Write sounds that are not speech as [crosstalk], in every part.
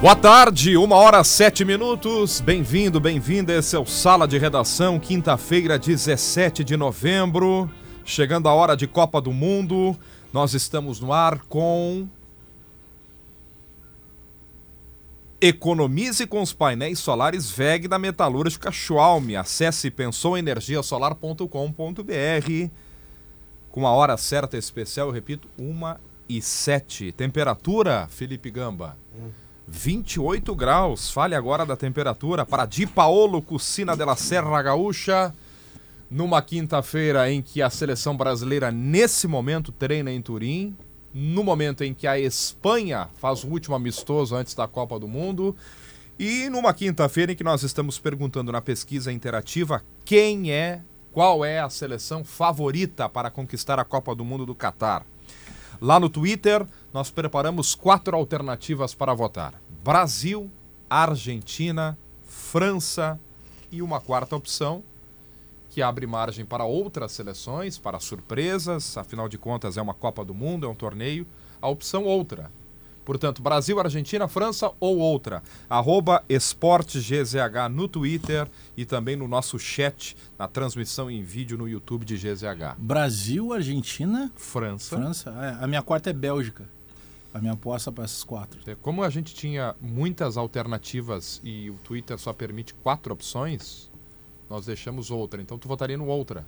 Boa tarde, uma hora sete minutos. Bem-vindo, bem-vinda. Esse é o Sala de Redação, quinta-feira, 17 de novembro. Chegando a hora de Copa do Mundo. Nós estamos no ar com. Economize com os painéis solares VEG da Metalúrgica Schwalm. Acesse pensouenergiasolar.com.br. Com a hora certa especial, eu repito, uma e sete. Temperatura, Felipe Gamba. 28 graus. Fale agora da temperatura para Di Paolo Cucina della Serra Gaúcha. Numa quinta-feira em que a seleção brasileira, nesse momento, treina em Turim. No momento em que a Espanha faz o último amistoso antes da Copa do Mundo. E numa quinta-feira em que nós estamos perguntando na pesquisa interativa quem é, qual é a seleção favorita para conquistar a Copa do Mundo do Catar. Lá no Twitter, nós preparamos quatro alternativas para votar: Brasil, Argentina, França e uma quarta opção que abre margem para outras seleções, para surpresas, afinal de contas é uma Copa do Mundo, é um torneio. A opção outra. Portanto, Brasil, Argentina, França ou outra. Arroba EsporteGZH no Twitter e também no nosso chat, na transmissão em vídeo no YouTube de GZH. Brasil, Argentina, França. França. É, a minha quarta é Bélgica. A minha aposta para essas quatro. É, Como a gente tinha muitas alternativas e o Twitter só permite quatro opções, nós deixamos outra. Então tu votaria no outra.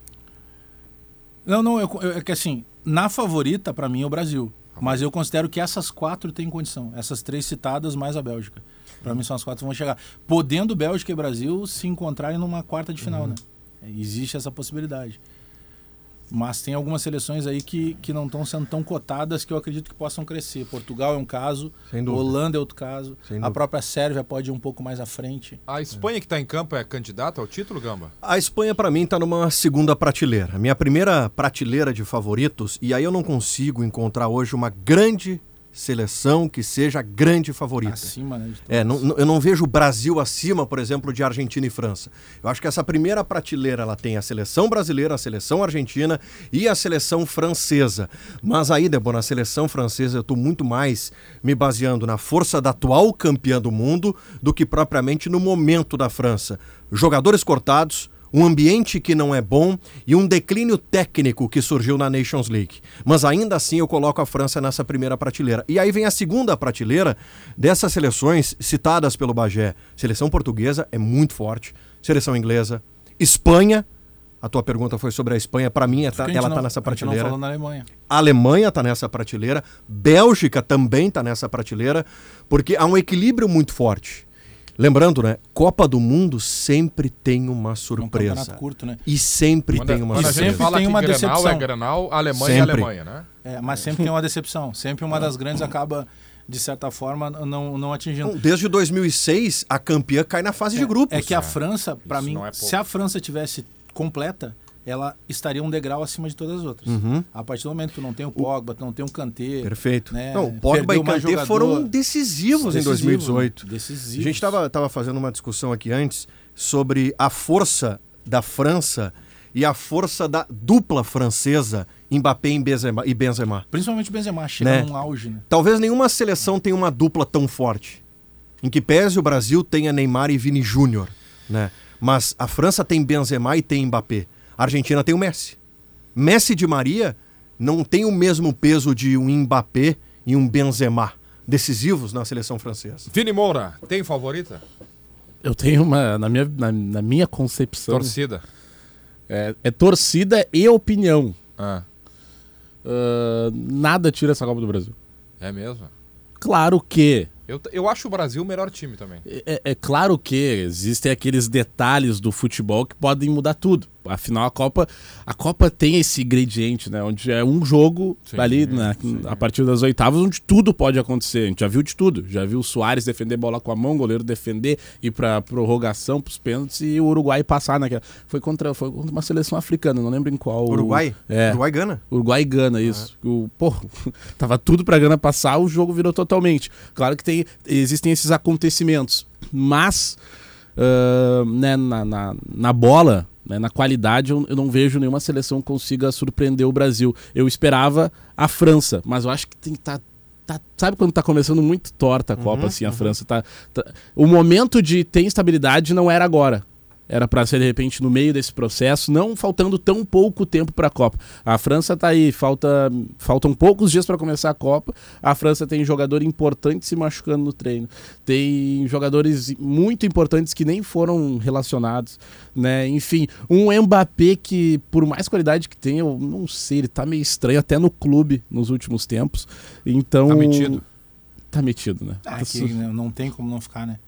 Não, não, eu- eu- é que assim, na favorita, para mim, é o Brasil. Mas eu considero que essas quatro têm condição. Essas três citadas mais a Bélgica. Para mim são as quatro que vão chegar. Podendo Bélgica e Brasil se encontrarem numa quarta de final, né? Existe essa possibilidade. Mas tem algumas seleções aí que, que não estão sendo tão cotadas que eu acredito que possam crescer. Portugal é um caso. Holanda é outro caso, Sem a própria Sérvia pode ir um pouco mais à frente. A Espanha que está em campo é candidata ao título, Gamba? A Espanha, pra mim, tá numa segunda prateleira. Minha primeira prateleira de favoritos, e aí eu não consigo encontrar hoje uma grande seleção que seja grande favorita. Acima, né? É, não- não- eu não vejo o Brasil acima, por exemplo, de Argentina e França. Eu acho que essa primeira prateleira ela tem a seleção brasileira, a seleção argentina e a seleção francesa. Mas aí, Débora, na seleção francesa eu estou muito mais me baseando na força da atual campeã do mundo do que propriamente no momento da França. Jogadores cortados, um ambiente que não é bom e um declínio técnico que surgiu na Nations League. Mas ainda assim eu coloco a França nessa primeira prateleira. E aí vem a segunda prateleira dessas seleções citadas pelo Bagé. Seleção portuguesa é muito forte, seleção inglesa, Espanha. A tua pergunta foi sobre a Espanha, para mim é tá- ela está nessa a gente não prateleira. Alemanha. A Alemanha está nessa prateleira, Bélgica também está nessa prateleira, porque há um equilíbrio muito forte. Lembrando, né? Copa do Mundo sempre tem uma É um surpresa. campeonato curto, né? E sempre Quando, tem uma quando a surpresa. gente fala tem que uma Grenal decepção. é Grenal, Alemanha Sempre. é Alemanha, né? É, mas sempre tem uma decepção. Sempre uma das grandes acaba, de certa forma, não, não atingindo. Desde 2006, a campeã cai na fase de grupos. É que a França, para mim, é se a França tivesse completa, ela estaria um degrau acima de todas as outras. Uhum. A partir do momento que tu não tem o Pogba, tu não tem o Kanté. Perfeito. né, Não, Pogba e mais Kanté jogador. foram decisivos, em Decisivo, 2018. Decisivos. A gente estava tava fazendo uma discussão aqui antes sobre a força da França e a força da dupla francesa Mbappé e Benzema. E Benzema. Principalmente o Benzema, chega Né? num auge, né? Talvez nenhuma seleção tenha uma dupla tão forte. Em que pese o Brasil tenha Neymar e Vini Júnior, né? Mas a França tem Benzema e tem Mbappé. A Argentina tem o Messi. Messi de Maria não tem o mesmo peso de um Mbappé e um Benzema, decisivos na seleção francesa. Vini Moura, tem favorita? Eu tenho uma, na minha, na, na minha concepção, Torcida. é, é torcida e opinião. Ah, Ah, nada tira essa Copa do Brasil. é mesmo? Claro que, Eu, eu acho o Brasil o melhor time também. é, é claro que existem aqueles detalhes do futebol que podem mudar tudo. Afinal, a Copa, a Copa tem esse ingrediente, né? Onde é um jogo Sim, ali na- sim. a partir das oitavas, onde tudo pode acontecer. A gente já viu de tudo. Já viu o Soares defender bola com a mão, o goleiro defender, ir pra prorrogação, pros pênaltis e o Uruguai passar naquela. Foi contra, foi contra uma seleção africana, não lembro em qual. Uruguai? É. Uruguai Gana. Uruguai Gana, isso. O, pô, [laughs] tava tudo pra Gana passar, o jogo virou totalmente. Claro que tem, existem esses acontecimentos, mas ah, né, na, na, na bola, né, na qualidade, eu, não vejo nenhuma seleção que consiga surpreender o Brasil. Eu esperava a França, mas eu acho que tem que estar. sabe quando tá começando muito torta a Copa, assim, a França tá, tá- O momento de ter instabilidade não era agora. Era para ser de repente no meio desse processo, não faltando tão pouco tempo para a Copa. A França tá aí, falta, faltam poucos dias para começar a Copa. A França tem jogador importante se machucando no treino. Tem jogadores muito importantes que nem foram relacionados, né? Enfim, um Mbappé que por mais qualidade que tem, eu não sei, ele tá meio estranho até no clube nos últimos tempos. Então, Tá metido. Tá metido, né? Ah, Tá que su- não tem como não ficar, né?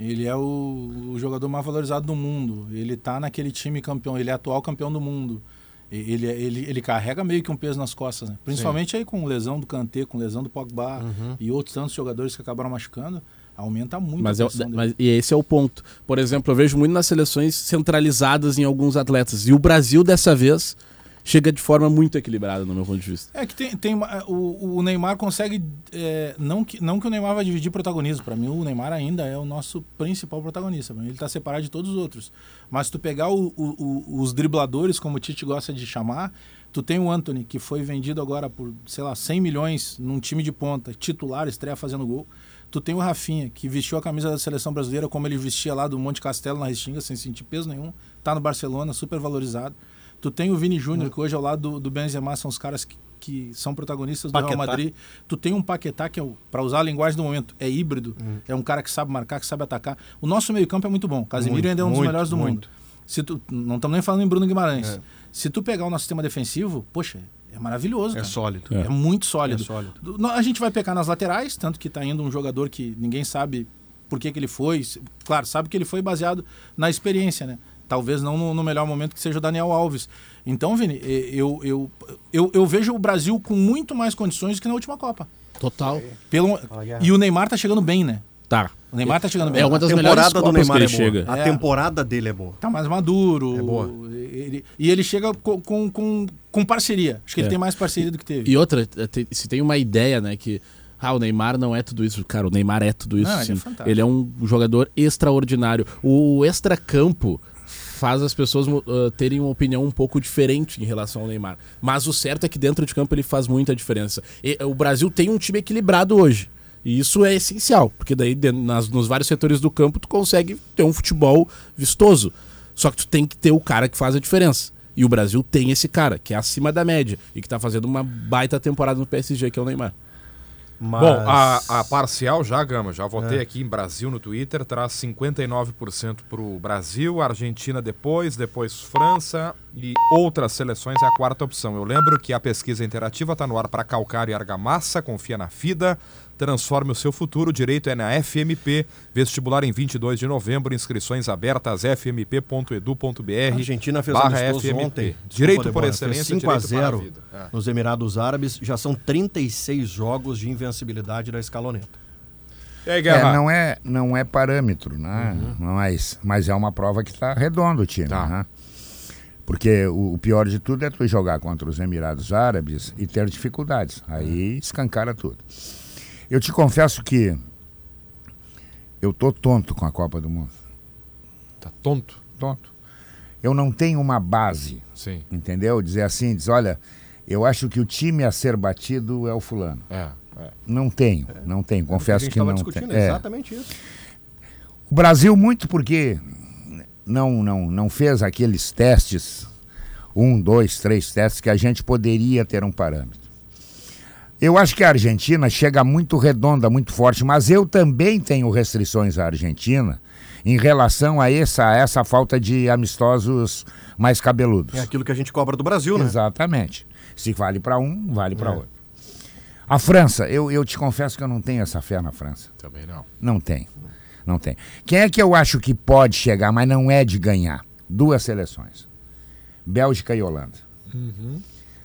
Ele é o, o jogador mais valorizado do mundo. Ele tá naquele time campeão, ele é atual campeão do mundo. Ele, ele, ele carrega meio que um peso nas costas, né? Principalmente aí com lesão do Kanté, com lesão do Pogba e outros tantos jogadores que acabaram machucando, aumenta muito Mas, a é, mas e esse é o ponto. Por exemplo, eu vejo muito nas seleções centralizadas em alguns atletas. E o Brasil, dessa vez, chega de forma muito equilibrada, no meu ponto de vista. É que tem, tem o, o Neymar consegue. é, não, que, não que o Neymar vai dividir protagonismo. Para mim, o Neymar ainda é o nosso principal protagonista. Ele está separado de todos os outros. Mas se tu pegar o- o- os dribladores, como o Tite gosta de chamar, tu tem o Anthony, que foi vendido agora por, sei lá, 100 milhões num time de ponta, titular, estreia fazendo gol. Tu tem o Rafinha, que vestiu a camisa da seleção brasileira como ele vestia lá do Monte Castelo na Restinga, sem sentir peso nenhum. Tá no Barcelona, super valorizado. Tu tem o Vini Júnior, que hoje ao lado do, do Benzema são os caras que, que são protagonistas do Real Paquetá. Madrid. Tu tem um Paquetá que, é para usar a linguagem do momento, é híbrido. É um cara que sabe marcar, que sabe atacar. O nosso meio-campo é muito bom. Casimiro Muito, ainda é um dos muito, melhores do mundo. muito. Se tu, não estamos nem falando em Bruno Guimarães. É. Se tu pegar o nosso sistema defensivo, poxa, é maravilhoso. É cara. sólido. É, muito sólido. É sólido. A gente vai pecar nas laterais, tanto que está indo um jogador que ninguém sabe por que, que ele foi. Claro, sabe que ele foi baseado na experiência, né? Talvez não no, no melhor momento que seja o Daniel Alves. Então, Vini, eu, eu, eu, eu vejo o Brasil com muito mais condições do que na última Copa. Total. Pelo... E o Neymar tá chegando bem, né? Tá. O Neymar tá chegando bem. É uma das a melhores temporada do Neymar que é ele boa. chega. A É. temporada dele é boa. Tá mais maduro. É boa. Ele- e ele chega com, com, com, parceria. Acho que ele É. tem mais parceria do que teve. E outra, te- se tem uma ideia, né, que ah, o Neymar não é tudo isso. Cara, o Neymar é tudo isso, Não, ele é ele é um jogador extraordinário. O extracampo faz as pessoas ah, terem uma opinião um pouco diferente em relação ao Neymar. Mas o certo é que dentro de campo ele faz muita diferença. E, o Brasil tem um time equilibrado hoje. E isso é essencial, porque daí nas- nos vários setores do campo tu consegue ter um futebol vistoso. Só que tu tem que ter o cara que faz a diferença. E o Brasil tem esse cara, que é acima da média e que tá fazendo uma baita temporada no PSG, que é o Neymar. Mas... Bom, a, a parcial já, Gama, já É. votei aqui em Brasil no Twitter, traz 59% pro Brasil, Argentina depois, depois França e outras seleções é a quarta opção. Eu lembro que a pesquisa interativa está no ar para calcário e argamassa, confia na FIDA, transforme o seu futuro, o direito é na FMP, vestibular em 22 de novembro, inscrições abertas fmp.edu.br. A Argentina fez barra FMP. ontem. Desculpa, Direito por excelência, fez 5 a direito para a 0 vida. É. nos Emirados Árabes. Já são 36 jogos de invencibilidade da escaloneta. E aí, É, não é, não é parâmetro, né? Mas, mas é uma prova que está redondo o time, Tá. né? Porque o, o pior de tudo é tu jogar contra os Emirados Árabes e ter dificuldades. Aí escancara tudo. Eu te confesso que eu tô tonto com a Copa do Mundo. Tá tonto? Tonto. Eu não tenho uma base, Sim. entendeu? Dizer assim, diz, olha, eu acho que o time a ser batido é o fulano. É, é. Não tenho, não tenho. a Confesso gente que estava não discutindo tenho. É. exatamente isso. O Brasil muito porque não, não, não fez aqueles testes, um, dois, três testes, que a gente poderia ter um parâmetro. Eu acho que a Argentina chega muito redonda, muito forte, mas eu também tenho restrições à Argentina em relação a essa, a essa falta de amistosos mais cabeludos. É aquilo que a gente cobra do Brasil, né? Exatamente. Se vale para um, vale para outro. A França, eu, eu te confesso que eu não tenho essa fé na França. Também não. Não tem. Não tem. Quem é que eu acho que pode chegar, mas não é de ganhar? Duas seleções. Bélgica e Holanda. Uhum.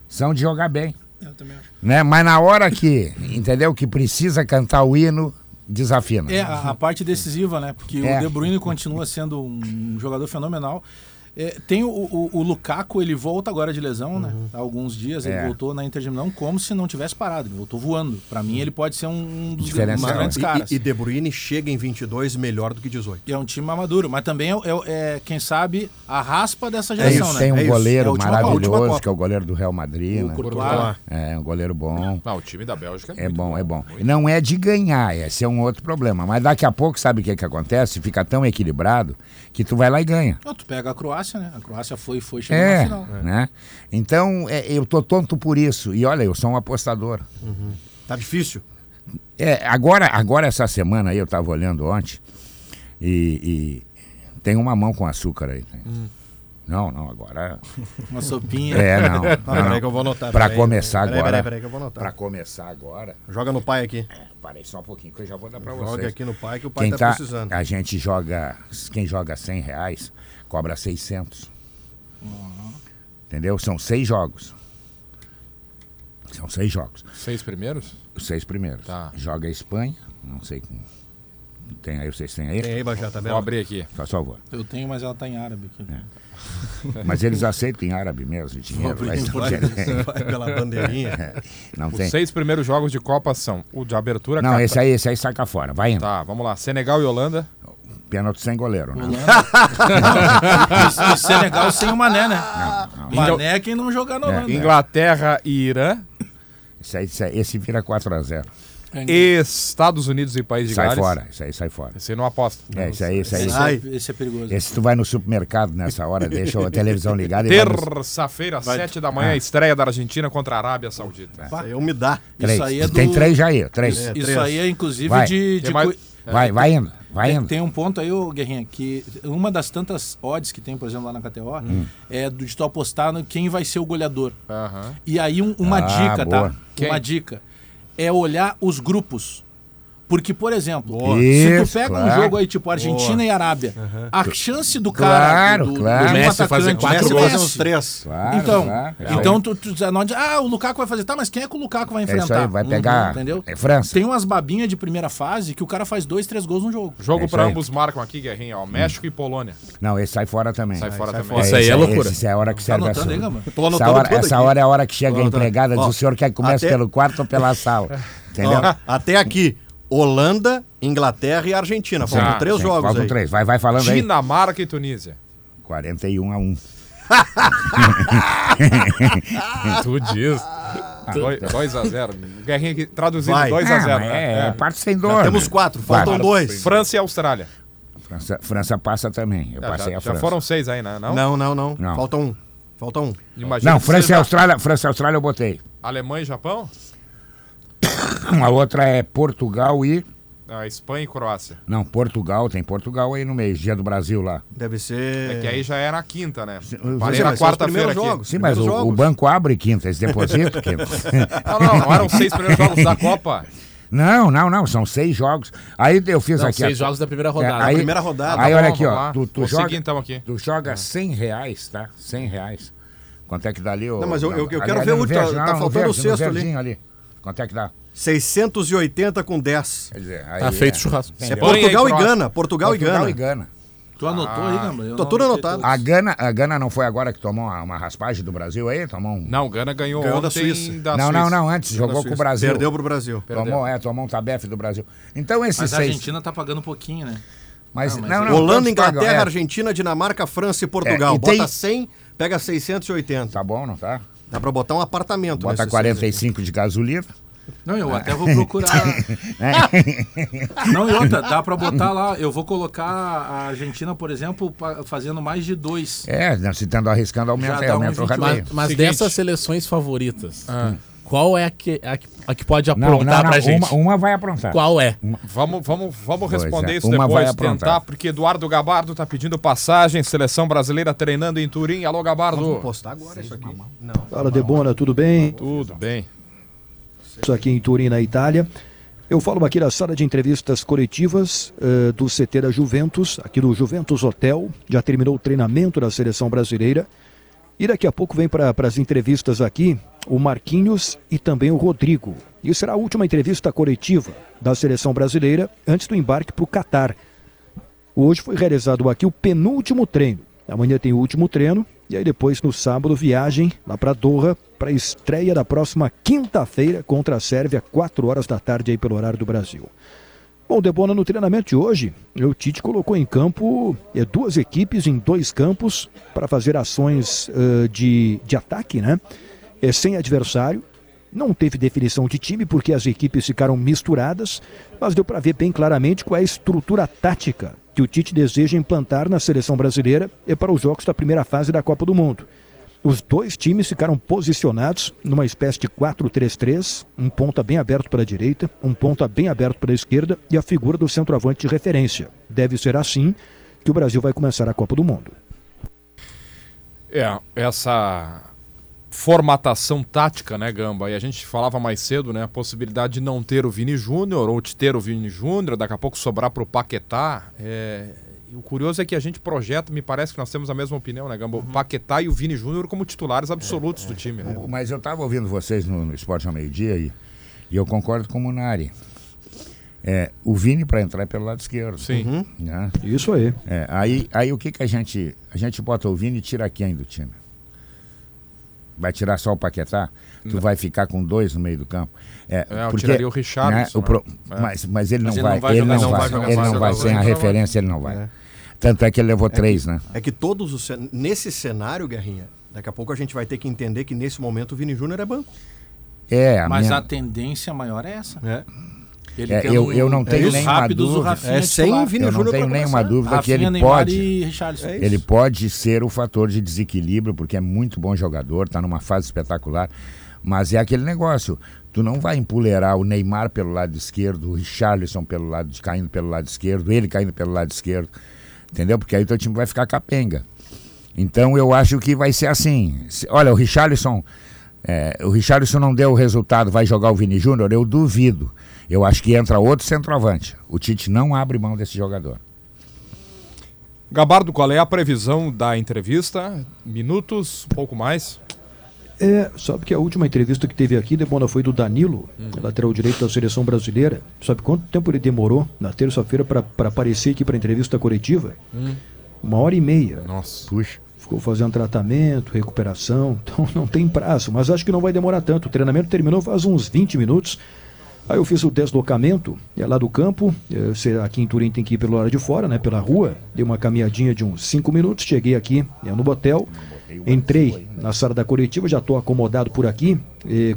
São de jogar bem. Eu também acho. Né? Mas na hora que, entendeu? Que precisa cantar o hino, desafina. É, a, a parte decisiva, né? Porque É. o De Bruyne continua sendo um jogador fenomenal. É, tem o, o, o Lukaku, ele volta agora de lesão, né? Há alguns dias ele É. voltou na Inter de Milão como se não tivesse parado. Ele voltou voando. Pra mim, ele pode ser um dos Diferencial. dos grandes E- caras. E, e De Bruyne chega em 22 melhor do que 18. É um time maduro, mas também é, é- é, quem sabe, a raspa dessa Tem, geração, né? tem um É isso. É a goleiro última Copa. A maravilhoso, que é o goleiro do Real Madrid. O né? Courtois. É, um goleiro bom. Ah, o time da Bélgica é, É muito bom, é bom. muito Não é de ganhar, esse é um outro problema. Mas daqui a pouco, sabe o que, que acontece? Fica tão equilibrado que tu vai lá e ganha. Não, tu pega a Croácia, né? A Croácia foi, foi, chegou É, na final. né? Então, é, eu tô tonto por isso. E olha, eu sou um apostador. Tá difícil. É, agora, agora essa semana aí, eu tava olhando ontem, e, e tem uma mão com açúcar aí. né? Não, não, agora. [laughs] Uma sopinha. É, não. Não, peraí não. que eu vou anotar. Pra peraí. começar Peraí, agora. Peraí, peraí que eu vou anotar. Pra começar agora. Joga no pai aqui. É, parei só um pouquinho, que eu já vou dar pra Joga vocês. aqui no pai que o pai Quem tá, tá, precisando. a gente joga, quem joga 100 reais, cobra 600. Entendeu? São seis jogos. São seis jogos. Seis primeiros? Os seis primeiros. Tá. Joga a Espanha, não sei como. Tem aí, vocês têm aí? Tem aí, Bajá, tá Vou abrir aqui. Por favor. Eu tenho, mas ela tá em árabe aqui. [laughs] Mas eles aceitam em árabe mesmo, dinheiro. Vai, vai- vai pela bandeirinha. [laughs] Não Os tem. seis primeiros jogos de Copa são o de abertura. Não, Catar- esse aí, esse aí saca fora. Vai indo. Tá, vamos lá. Senegal e Holanda. Pênalti sem goleiro, né? E Senegal sem o Mané, né? Não, Mané é quem não jogar na Holanda. Inglaterra e Irã. Esse, aí, esse, aí- esse vira 4x0. Estados Unidos e País de Sai Gales. fora, isso aí sai fora. Esse aí não aposta. É, esse aí, esse aí. Esse, Ai. é, esse é perigoso. Esse tu vai no supermercado nessa hora, deixa a televisão ligada e no- Terça-feira, às sete da manhã, estreia da Argentina contra a Arábia Saudita. Isso aí é umidade. Três. Isso aí é do... Tem três já aí, três. É, Isso três. aí é inclusive Vai. de. De Vai, vai indo, vai Tem, indo. tem um ponto aí, ô Guerrinha, que uma das tantas odds que tem, por exemplo, lá na KTO, Hum. é do- de tu apostar no quem vai ser o goleador. E aí um- uma Ah, dica, boa. tá? Quem? Uma dica. É olhar os grupos. Porque, por exemplo, Boa. se tu pega um claro. jogo aí, tipo Argentina Boa. e Arábia, a chance do Claro, cara. do, do, claro. do Messi fazer quatro Messi do fazer Messi. uns três. Claro, Então, claro. É então tu, tu não diz, ah, o Lukaku vai fazer, tá, mas quem é que o Lukaku vai É enfrentar? isso aí, vai pegar. Uhum, entendeu? É França. Tem umas babinhas de primeira fase que o cara faz dois, três gols no jogo. Jogo É aí. ambos marcam aqui, Guerrinha. Ó. México e Polônia. Não, esse sai fora também. Sai fora sai também. fora. Isso aí é loucura. Essa é a hora que Tá serve a anotando sua. Essa anotando hora, essa hora é a hora que chega a empregada, diz o senhor quer que comece pelo quarto ou pela sala. [laughs] Entendeu? Até aqui, Holanda, Inglaterra e Argentina. Faltam Já. três Sim, jogos faltam aí. três. Vai, vai falando aí. Dinamarca e Tunísia. 41 a 1. [laughs] Tu diz. 2x0. Guerrinha aqui, traduzindo Vai. 2x0. Ah, é, é parte sem dor. Já temos né? quatro, faltam Vai. dois. França e Austrália. França, França passa também. Eu Já, passei já- a já França. foram seis aí, né? Não? Não, não, não, Não. Falta um. Falta um. Imagina Não, França e Austrália, França e Austrália eu botei. Alemanha e Japão? A outra é Portugal e. Ah, Espanha e Croácia. Não, Portugal, tem Portugal aí no meio, dia do Brasil lá. Deve ser. É que aí já é na quinta, né? Parei mas na quarta-feira aqui. jogos. Sim, mas o, o banco abre quinta, eles depositam quinta. [laughs] Não, não, não eram seis primeiros jogos da Copa. [laughs] Não, não, não, são seis jogos. Aí eu fiz Não, aqui. seis a- jogos da primeira É, rodada. aí, primeira rodada. Aí Tá olha bom, aqui, vamos ó. Tu, tu joga, seguir então aqui. tu joga 100 reais, tá? 100 reais. Quanto é que dá ali? ô- Não, mas eu- eu- eu quero ver o- tá- verde, tá no faltando o sexto ali. ali. Quanto é que dá? 680 com 10. Quer dizer, aí Tá feito é- churrasco. É Portugal e e. Gana. Portugal, e Gana. e Gana. Tu anotou aí, Gamba? Eu Tô tudo anotado. A Gana, a Gana não foi agora que tomou uma, uma raspagem do Brasil aí? Tomou um... Não, Gana ganhou, Ganhou da Suíça. da não, Suíça. não, não, antes, Ganhou jogou com o. Brasil. Perdeu pro Brasil. Tomou, é, tomou um tabefe do Brasil. Então esses Mas a seis... Argentina tá pagando um pouquinho, né? Mas, Não, mas não, é- não, Holanda, Inglaterra, pagam, é. Argentina, Dinamarca, França e Portugal. É, e tem- Bota 100, pega 680. Tá bom, não tá? Dá pra botar um apartamento. Bota nesses 45 de gasolina. Não, eu até vou procurar. [laughs] Não, e outra, dá pra botar lá. Eu vou colocar a Argentina, por exemplo, fazendo mais de dois. É, não, se tendo arriscando, aumenta, é, aumenta um o 28. rateio. Mas, mas dessas seleções favoritas, Ah. qual é a que, a, que- a que pode aprontar não, não, pra gente? Uma, uma vai aprontar. Qual é? Vamos, vamos, vamos responder é, isso uma vai depois, aprontar. tentar, porque Eduardo Gabardo tá pedindo passagem, seleção brasileira treinando em Turim. Alô, Gabardo. Vamos postar agora isso aqui. Não. Fala Debona, tudo bem? Tudo bem. Isso aqui em Turim, na Itália. Eu falo aqui da sala de entrevistas coletivas eh, do CT da Juventus, aqui do Juventus Hotel. Já terminou o treinamento da seleção brasileira. E daqui a pouco vem para as entrevistas aqui o Marquinhos e também o Rodrigo. E será a última entrevista coletiva da seleção brasileira antes do embarque para o Catar. Hoje foi realizado aqui o penúltimo treino. Amanhã tem o último treino e aí depois no sábado viagem lá para Doha para a estreia da próxima quinta-feira contra a Sérvia, 4 horas da tarde aí pelo horário do Brasil. Bom, Debona, no treinamento de hoje, o Tite colocou em campo é, duas equipes em dois campos para fazer ações uh, de, de ataque, né? É, sem adversário. Não teve definição de time porque as equipes ficaram misturadas, mas deu para ver bem claramente qual é a estrutura tática que o Tite deseja implantar na seleção brasileira e para os jogos da primeira fase da Copa do Mundo. Os dois times ficaram posicionados numa espécie de 4-3-3, um ponta bem aberto para a direita, um ponta bem aberto para a esquerda e a figura do centroavante de referência. Deve ser assim que o Brasil vai começar a Copa do Mundo. É, essa formatação tática, né, Gamba? E a gente falava mais cedo, né, a possibilidade de não ter o Vini Júnior ou de ter o Vini Júnior, daqui a pouco sobrar para o Paquetá. É, o curioso é que a gente projeta, me parece que nós temos a mesma opinião, né, Gamba? O Paquetá e o Vini Júnior como titulares absolutos é, do time. Né? Mas eu estava ouvindo vocês no, no Esporte ao Meio-Dia e, e eu concordo com o Munari. É, o Vini para entrar é pelo lado esquerdo. Sim. Uhum. Né? Isso aí. É, aí. Aí o que, que a gente. A gente bota o Vini e tira quem do time? Vai tirar só o Paquetá? Tu vai ficar com dois no meio do campo. É, é porque, tiraria o Richard. Né, o pro, é. mas, mas ele não vai. Ele não vai. Ele não vai. Sem a referência, ele não vai. É. Tanto é que ele levou é três, que, né? É que todos os. Nesse cenário, Guerrinha, daqui a pouco a gente vai ter que entender que nesse momento o Vini Júnior é banco. É, a Mas minha... a tendência maior é essa. É. Ele é, eu, eu não tenho nenhuma dúvida. É sem Vini eu não tenho nenhuma dúvida Rafinha, que ele Neymar pode. É ele pode ser o fator de desequilíbrio, porque é muito bom jogador, está numa fase espetacular. Mas é aquele negócio. Tu não vai empoleirar o Neymar pelo lado esquerdo, o Richarlison pelo lado, caindo pelo lado esquerdo, ele caindo pelo lado esquerdo. Entendeu? Porque aí teu time vai ficar capenga. Então eu acho que vai ser assim. Olha, o Richarlison. É, o Richarlison não deu o resultado, vai jogar o Vini Júnior? Eu duvido. Eu acho que entra outro centroavante. O Tite não abre mão desse jogador. Gabardo, qual é a previsão da entrevista? Minutos, pouco mais? É, sabe que a última entrevista que teve aqui, Debona, foi do Danilo, uhum. lateral direito da seleção brasileira. Sabe quanto tempo ele demorou na terça-feira para aparecer aqui para entrevista coletiva? Uhum. Uma hora e meia. Nossa. Puxa. Ficou fazendo tratamento, recuperação, [laughs] então não tem prazo, mas acho que não vai demorar tanto. O treinamento terminou faz uns 20 minutos. Aí eu fiz o deslocamento, é lá do campo, é, aqui em Turim tem que ir pelo lado de fora, né, pela rua. Dei uma caminhadinha de uns 5 minutos, cheguei aqui é, no motel. Entrei na sala da coletiva, já estou acomodado por aqui,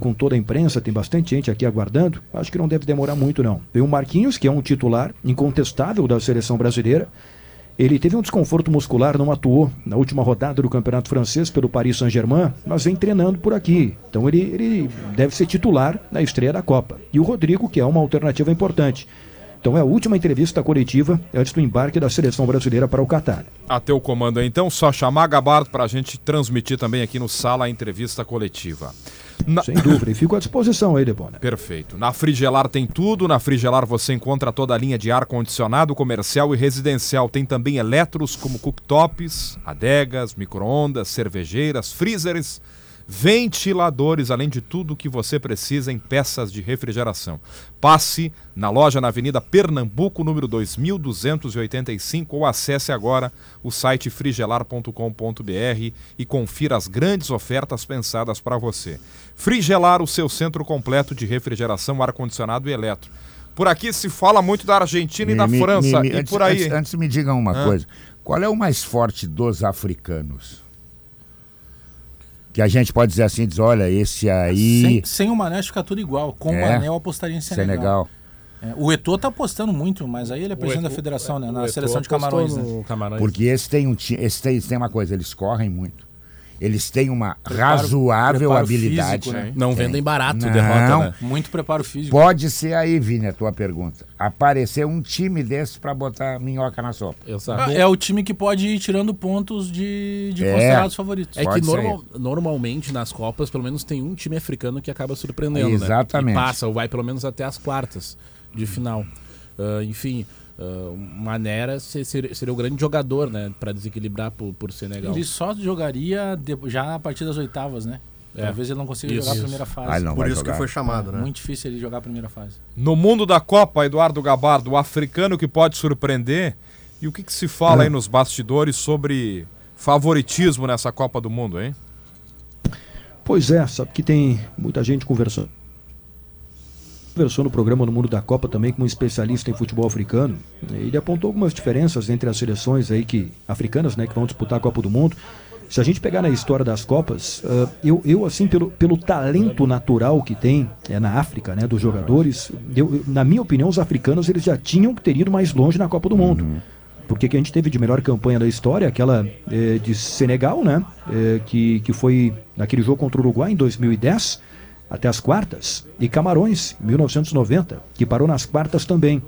com toda a imprensa, tem bastante gente aqui aguardando. Acho que não deve demorar muito, não. Tem o Marquinhos, que é um titular incontestável da seleção brasileira. Ele teve um desconforto muscular, não atuou na última rodada do Campeonato Francês pelo Paris Saint-Germain, mas vem treinando por aqui. Então ele, ele deve ser titular na estreia da Copa. E o Rodrigo, que é uma alternativa importante. Então é a última entrevista coletiva antes do embarque da seleção brasileira para o Catar. Até o comando então, só chamar Gabardo para a gente transmitir também aqui no Sala a entrevista coletiva. Na... Sem dúvida, e fico à disposição aí, Debona. Perfeito. Na Frigelar tem tudo. Na Frigelar você encontra toda a linha de ar-condicionado comercial e residencial. Tem também eletros como cooktops, adegas, micro-ondas, cervejeiras, freezers ventiladores, além de tudo que você precisa em peças de refrigeração. Passe na loja na Avenida Pernambuco, número 2285, ou acesse agora o site frigelar.com.br e confira as grandes ofertas pensadas para você. Frigelar, o seu centro completo de refrigeração, ar-condicionado e eletro. Por aqui se fala muito da Argentina me, e da me, França, me, e antes, por aí. Antes, antes me digam uma ah. coisa: qual é o mais forte dos africanos? Que a gente pode dizer assim, diz, olha, esse aí... Sem, sem o Mané fica tudo igual. Com é, o Mané eu apostaria em Senegal. Senegal. É, o Eto'o tá apostando muito, mas aí ele é presidente da federação, né? Na seleção de Camarões, né? Camarões. Porque esse tem, um, esse, tem, esse tem uma coisa, eles correm muito. Eles têm uma preparo, razoável preparo habilidade. Físico, né? Não vendem barato não, derrota, né? Muito preparo físico. Pode ser aí, Vini, a tua pergunta. Aparecer um time desse para botar minhoca na sopa. Ah, é o time que pode ir tirando pontos de, de é, considerados favoritos. É que normal, normalmente nas Copas, pelo menos tem um time africano que acaba surpreendendo. Exatamente. Né? E passa, ou vai pelo menos até as quartas de final. Uh, enfim, Uh, o Manera ser- ser- seria o grande jogador, né? Pra desequilibrar por, por Senegal. Ele só jogaria de- já a partir das oitavas, né? É. Talvez ele não consiga Isso. jogar a primeira fase. Ah, Por isso jogar. que foi chamado, né? Muito difícil ele jogar a primeira fase. No mundo da Copa, Eduardo Gabardo, o africano que pode surpreender. E o que, que se fala aí nos bastidores sobre favoritismo nessa Copa do Mundo, hein? Pois é, sabe que tem muita gente conversando. Conversou no programa no Mundo da Copa também com um especialista em futebol africano. Ele apontou algumas diferenças entre as seleções aí que africanas, né, que vão disputar a Copa do Mundo. Se a gente pegar na história das Copas, ah, eu, eu assim pelo, pelo talento natural que tem é, na África, né, dos jogadores, eu- na minha opinião, os africanos eles já tinham que ter ido mais longe na Copa do Mundo. Porque que a gente teve de melhor campanha da história, aquela eh, de Senegal, né? eh, que, que foi naquele jogo contra o Uruguai em 2010, até as quartas, e Camarões, em 1990, que parou nas quartas também.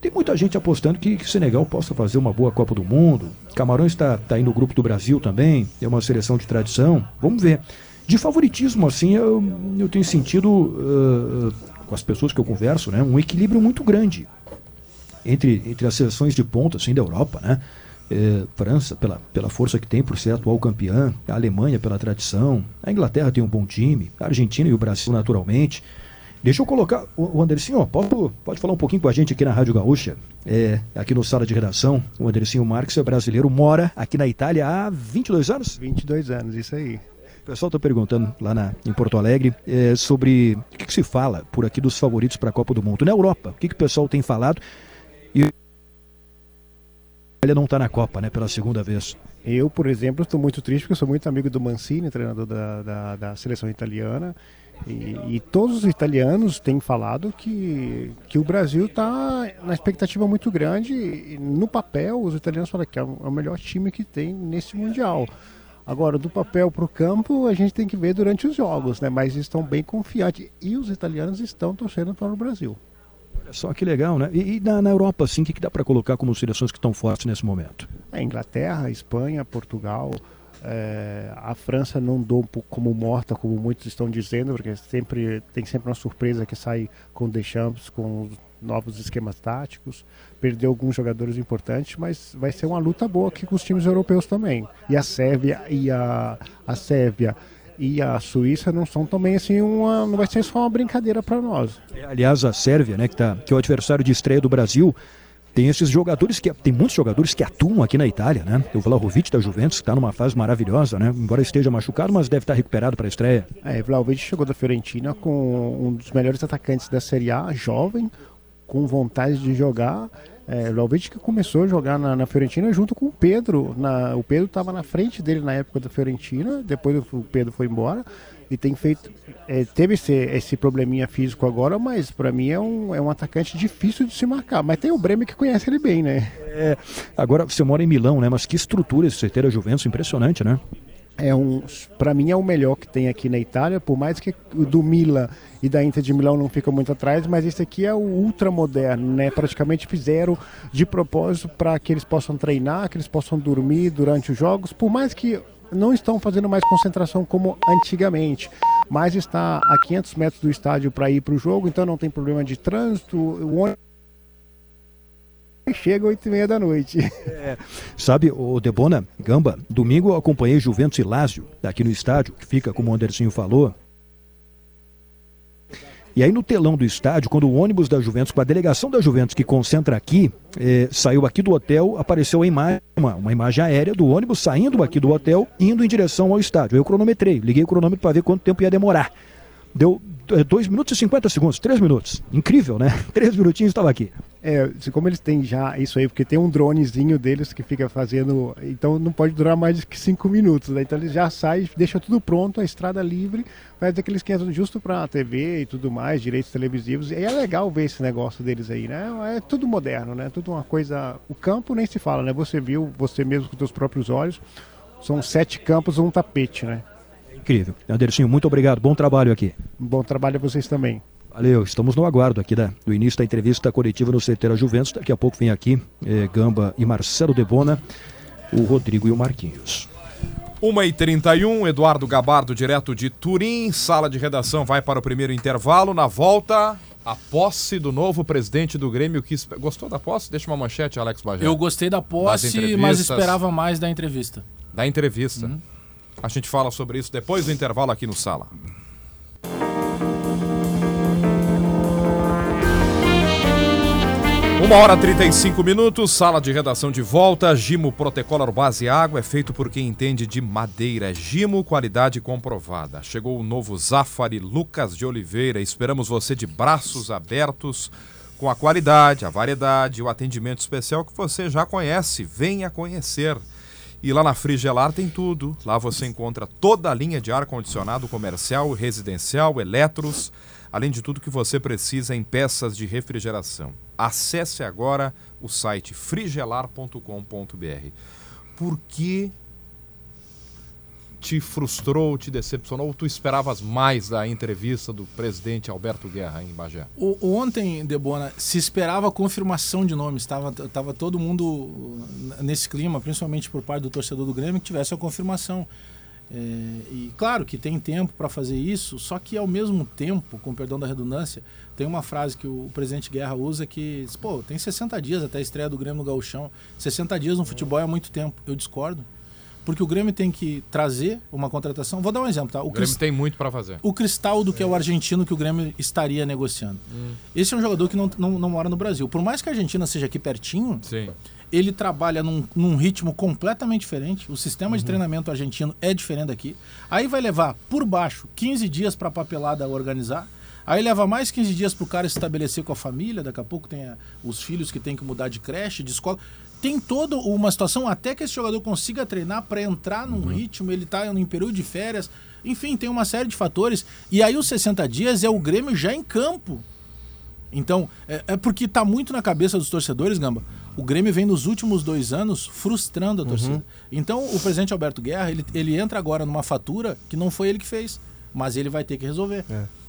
Tem muita gente apostando que, que Senegal possa fazer uma boa Copa do Mundo. Camarões está tá aí no grupo do Brasil também, é uma seleção de tradição. Vamos ver. De favoritismo, assim, eu, eu tenho sentido, ah, com as pessoas que eu converso, né, um equilíbrio muito grande entre, entre as seleções de ponta assim, da Europa, né? É, França, pela, pela força que tem por ser atual campeã, a Alemanha pela tradição, a Inglaterra tem um bom time, a Argentina e o Brasil naturalmente. Deixa eu colocar, o, o Andercinho, ó, pode, pode falar um pouquinho com a gente aqui na Rádio Gaúcha, é, aqui no Sala de Redação. O Andercinho Marques é brasileiro, mora aqui na Itália há 22 anos. 22 anos, isso aí. O pessoal está perguntando lá na, em Porto Alegre é, sobre o que, que se fala por aqui dos favoritos para a Copa do Mundo. Na Europa, o que, que o pessoal tem falado? E ele não está na Copa, né, pela segunda vez. Eu, por exemplo, estou muito triste porque sou muito amigo do Mancini, treinador da, da, da seleção italiana. E, e todos os italianos têm falado que, que o Brasil está na expectativa muito grande. No papel, os italianos falam que é é o melhor time que tem nesse Mundial. Agora, do papel para o campo, a gente tem que ver durante os jogos, né? Mas estão bem confiantes. E os italianos estão torcendo para o Brasil. Olha só que legal, né? E, e na, na Europa, assim, o que, que dá para colocar como seleções que estão fortes nesse momento? A Inglaterra, a Espanha, Portugal, eh, a França não dou como morta, como muitos estão dizendo, porque sempre tem sempre uma surpresa que sai com Deschamps, com os novos esquemas táticos, perdeu alguns jogadores importantes, mas vai ser uma luta boa aqui com os times europeus também. E a Sérvia e a, a Sérvia e a Suíça não são também assim uma, não vai ser só uma brincadeira para nós. É, Aliás, a Sérvia, né, que, tá, que é o adversário de estreia do Brasil, tem esses jogadores que tem muitos jogadores que atuam aqui na Itália, né? O Vlahovic da Juventus que está numa fase maravilhosa, né? Embora esteja machucado, mas deve estar recuperado para a estreia. É, Vlahovic chegou da Fiorentina com um dos melhores atacantes da Série A, jovem, com vontade de jogar. É, Vlahovic que começou a jogar na, na Fiorentina junto com o Pedro. Na, o Pedro estava na frente dele na época da Fiorentina, depois o Pedro foi embora e tem feito. é, teve esse, esse probleminha físico agora, mas para mim é um, é um atacante difícil de se marcar. Mas tem o Bremer que conhece ele bem, né? É, agora você mora em Milão, né? Mas que estrutura esse CT da Juventus, impressionante, né? É um, para mim é o melhor que tem aqui na Itália, por mais que o do Milan e da Inter de Milão não ficam muito atrás, mas esse aqui é o ultra moderno, né? Praticamente fizeram de propósito para que eles possam treinar, que eles possam dormir durante os jogos, por mais que não estão fazendo mais concentração como antigamente, mas está a 500 metros do estádio para ir para o jogo, então não tem problema de trânsito, o ônibus chega 8 e meia da noite. Sabe, o Debona, Gamba, domingo eu acompanhei Juventus e Lazio, aqui no estádio, que fica, como o Andercinho falou. E aí no telão do estádio, quando o ônibus da Juventus, com a delegação da Juventus que concentra aqui, eh, saiu aqui do hotel, apareceu a imagem, uma, uma imagem aérea do ônibus saindo aqui do hotel, indo em direção ao estádio. Eu cronometrei, liguei o cronômetro para ver quanto tempo ia demorar. Deu 2 minutos e 50 segundos, 3 minutos. Incrível, né? [laughs] 3 minutinhos estava aqui. É, como eles têm já isso aí, porque tem um dronezinho deles que fica fazendo. Então não pode durar mais que cinco minutos, né? Então eles já saem, deixam tudo pronto, a estrada livre, faz aquele esquenta justo pra TV e tudo mais, direitos televisivos. E é legal ver esse negócio deles aí, né? É tudo moderno, né? Tudo uma coisa. O campo nem se fala, né? Você viu, você mesmo com seus próprios olhos. São sete campos, um tapete, né? Incrível. Andercinho, muito obrigado. Bom trabalho aqui. Bom trabalho a vocês também. Valeu, estamos no aguardo aqui da, do início da entrevista coletiva no CT Juventus. Daqui a pouco vem aqui eh, Gamba e Marcelo Debona, o Rodrigo e o Marquinhos. 1h31, Eduardo Gabardo, direto de Turim. Sala de redação vai para o primeiro intervalo. Na volta, A posse do novo presidente do Grêmio que gostou da posse? Deixa uma manchete, Alex Bagé. Eu gostei da posse, mas esperava mais da entrevista. Da entrevista. A gente fala sobre isso depois do intervalo aqui no Sala. Uma hora e 35 minutos, sala de redação de volta. Gimo Protecolor Base Água é feito por quem entende de madeira. Gimo, qualidade comprovada. Chegou o novo Zafari Lucas de Oliveira. Esperamos você de braços abertos com a qualidade, a variedade e o atendimento especial que você já conhece. Venha conhecer. E lá na Frigelar tem tudo. Lá você encontra toda a linha de ar-condicionado comercial, residencial, eletros, além de tudo que você precisa em peças de refrigeração. Acesse agora o site frigelar.com.br. Por que te frustrou, te decepcionou ou tu esperavas mais da entrevista do presidente Alberto Guerra em Bagé? O, ontem, Debona, se esperava confirmação de nomes. Estava tava todo mundo nesse clima, principalmente por parte do torcedor do Grêmio, que tivesse a confirmação. É, e claro que tem tempo para fazer isso, só que ao mesmo tempo, com perdão da redundância, tem uma frase que o presidente Guerra usa que, diz, pô, tem 60 dias até a estreia do Grêmio no Gauchão. 60 dias no futebol é muito tempo. Eu discordo. Porque o Grêmio tem que trazer uma contratação. Vou dar um exemplo, tá? O, Grêmio Crist- tem muito para fazer. o Cristaldo, que é o argentino que o Grêmio estaria negociando. Esse é um jogador que não, não, não mora no Brasil. Por mais que a Argentina seja aqui pertinho, Sim. ele trabalha num, num ritmo completamente diferente. O sistema de treinamento argentino é diferente daqui. Aí vai levar por baixo 15 dias para a papelada organizar. Aí leva mais 15 dias para o cara se estabelecer com a família. Daqui a pouco tem a- os filhos que tem que mudar de creche, de escola. Tem toda uma situação até que esse jogador consiga treinar para entrar num ritmo. Ele está em período de férias. Enfim, tem uma série de fatores. E aí os 60 dias é o Grêmio já em campo. Então, é, é porque tá muito na cabeça dos torcedores, Gamba. O Grêmio vem nos últimos dois anos frustrando a torcida. Então, o presidente Alberto Guerra, ele, ele entra agora numa fatura que não foi ele que fez, mas ele vai ter que resolver.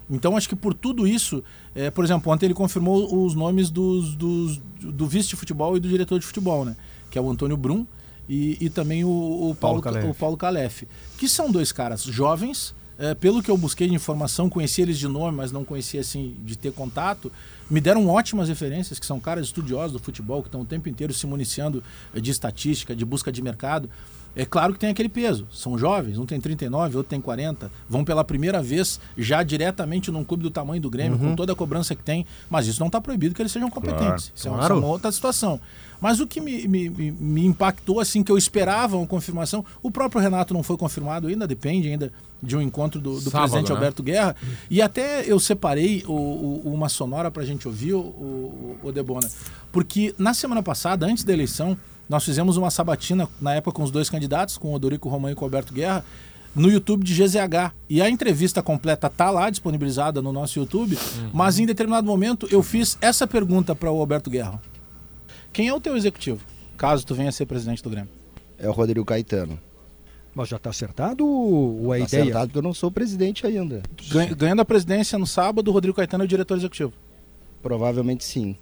Então, acho que por tudo isso, é, por exemplo, ontem ele confirmou os nomes dos, dos- do vice de futebol e do diretor de futebol, né? Que é o Antônio Brum e, e também o, o Paulo, Paulo Calef. o Paulo Calef. Que são dois caras jovens, é, pelo que eu busquei de informação, conheci eles de nome, mas não conhecia assim de ter contato. Me deram ótimas referências, que são caras estudiosos do futebol, que estão o tempo inteiro se municiando eh, de estatística, de busca de mercado. É claro que tem aquele peso. São jovens, um tem 39, outro tem 40. Vão pela primeira vez já diretamente num clube do tamanho do Grêmio, com toda a cobrança que tem. Mas isso não está proibido que eles sejam competentes. isso, é uma, claro. isso é uma outra situação. Mas o que me, me, me- impactou, assim, que eu esperava uma confirmação, o próprio Renato não foi confirmado ainda, depende ainda de um encontro do, do Sábado, presidente né? Alberto Guerra. E até eu separei o- o- uma sonora pra gente ouvir, o, o, o Debona. Porque na semana passada, antes da eleição, nós fizemos uma sabatina, na época, com os dois candidatos, com o Odorico Romanho e com o Alberto Guerra, no YouTube de GZH. E a entrevista completa tá lá, disponibilizada no nosso YouTube. Mas em determinado momento eu fiz essa pergunta para o Alberto Guerra. Quem é o teu executivo, caso tu venha a ser presidente do Grêmio? É o Rodrigo Caetano. Mas já está acertado ou é Tá ideia? acertado que eu não sou presidente ainda. Ganha- Ganhando a presidência no sábado, o Rodrigo Caetano é o diretor executivo. Provavelmente sim.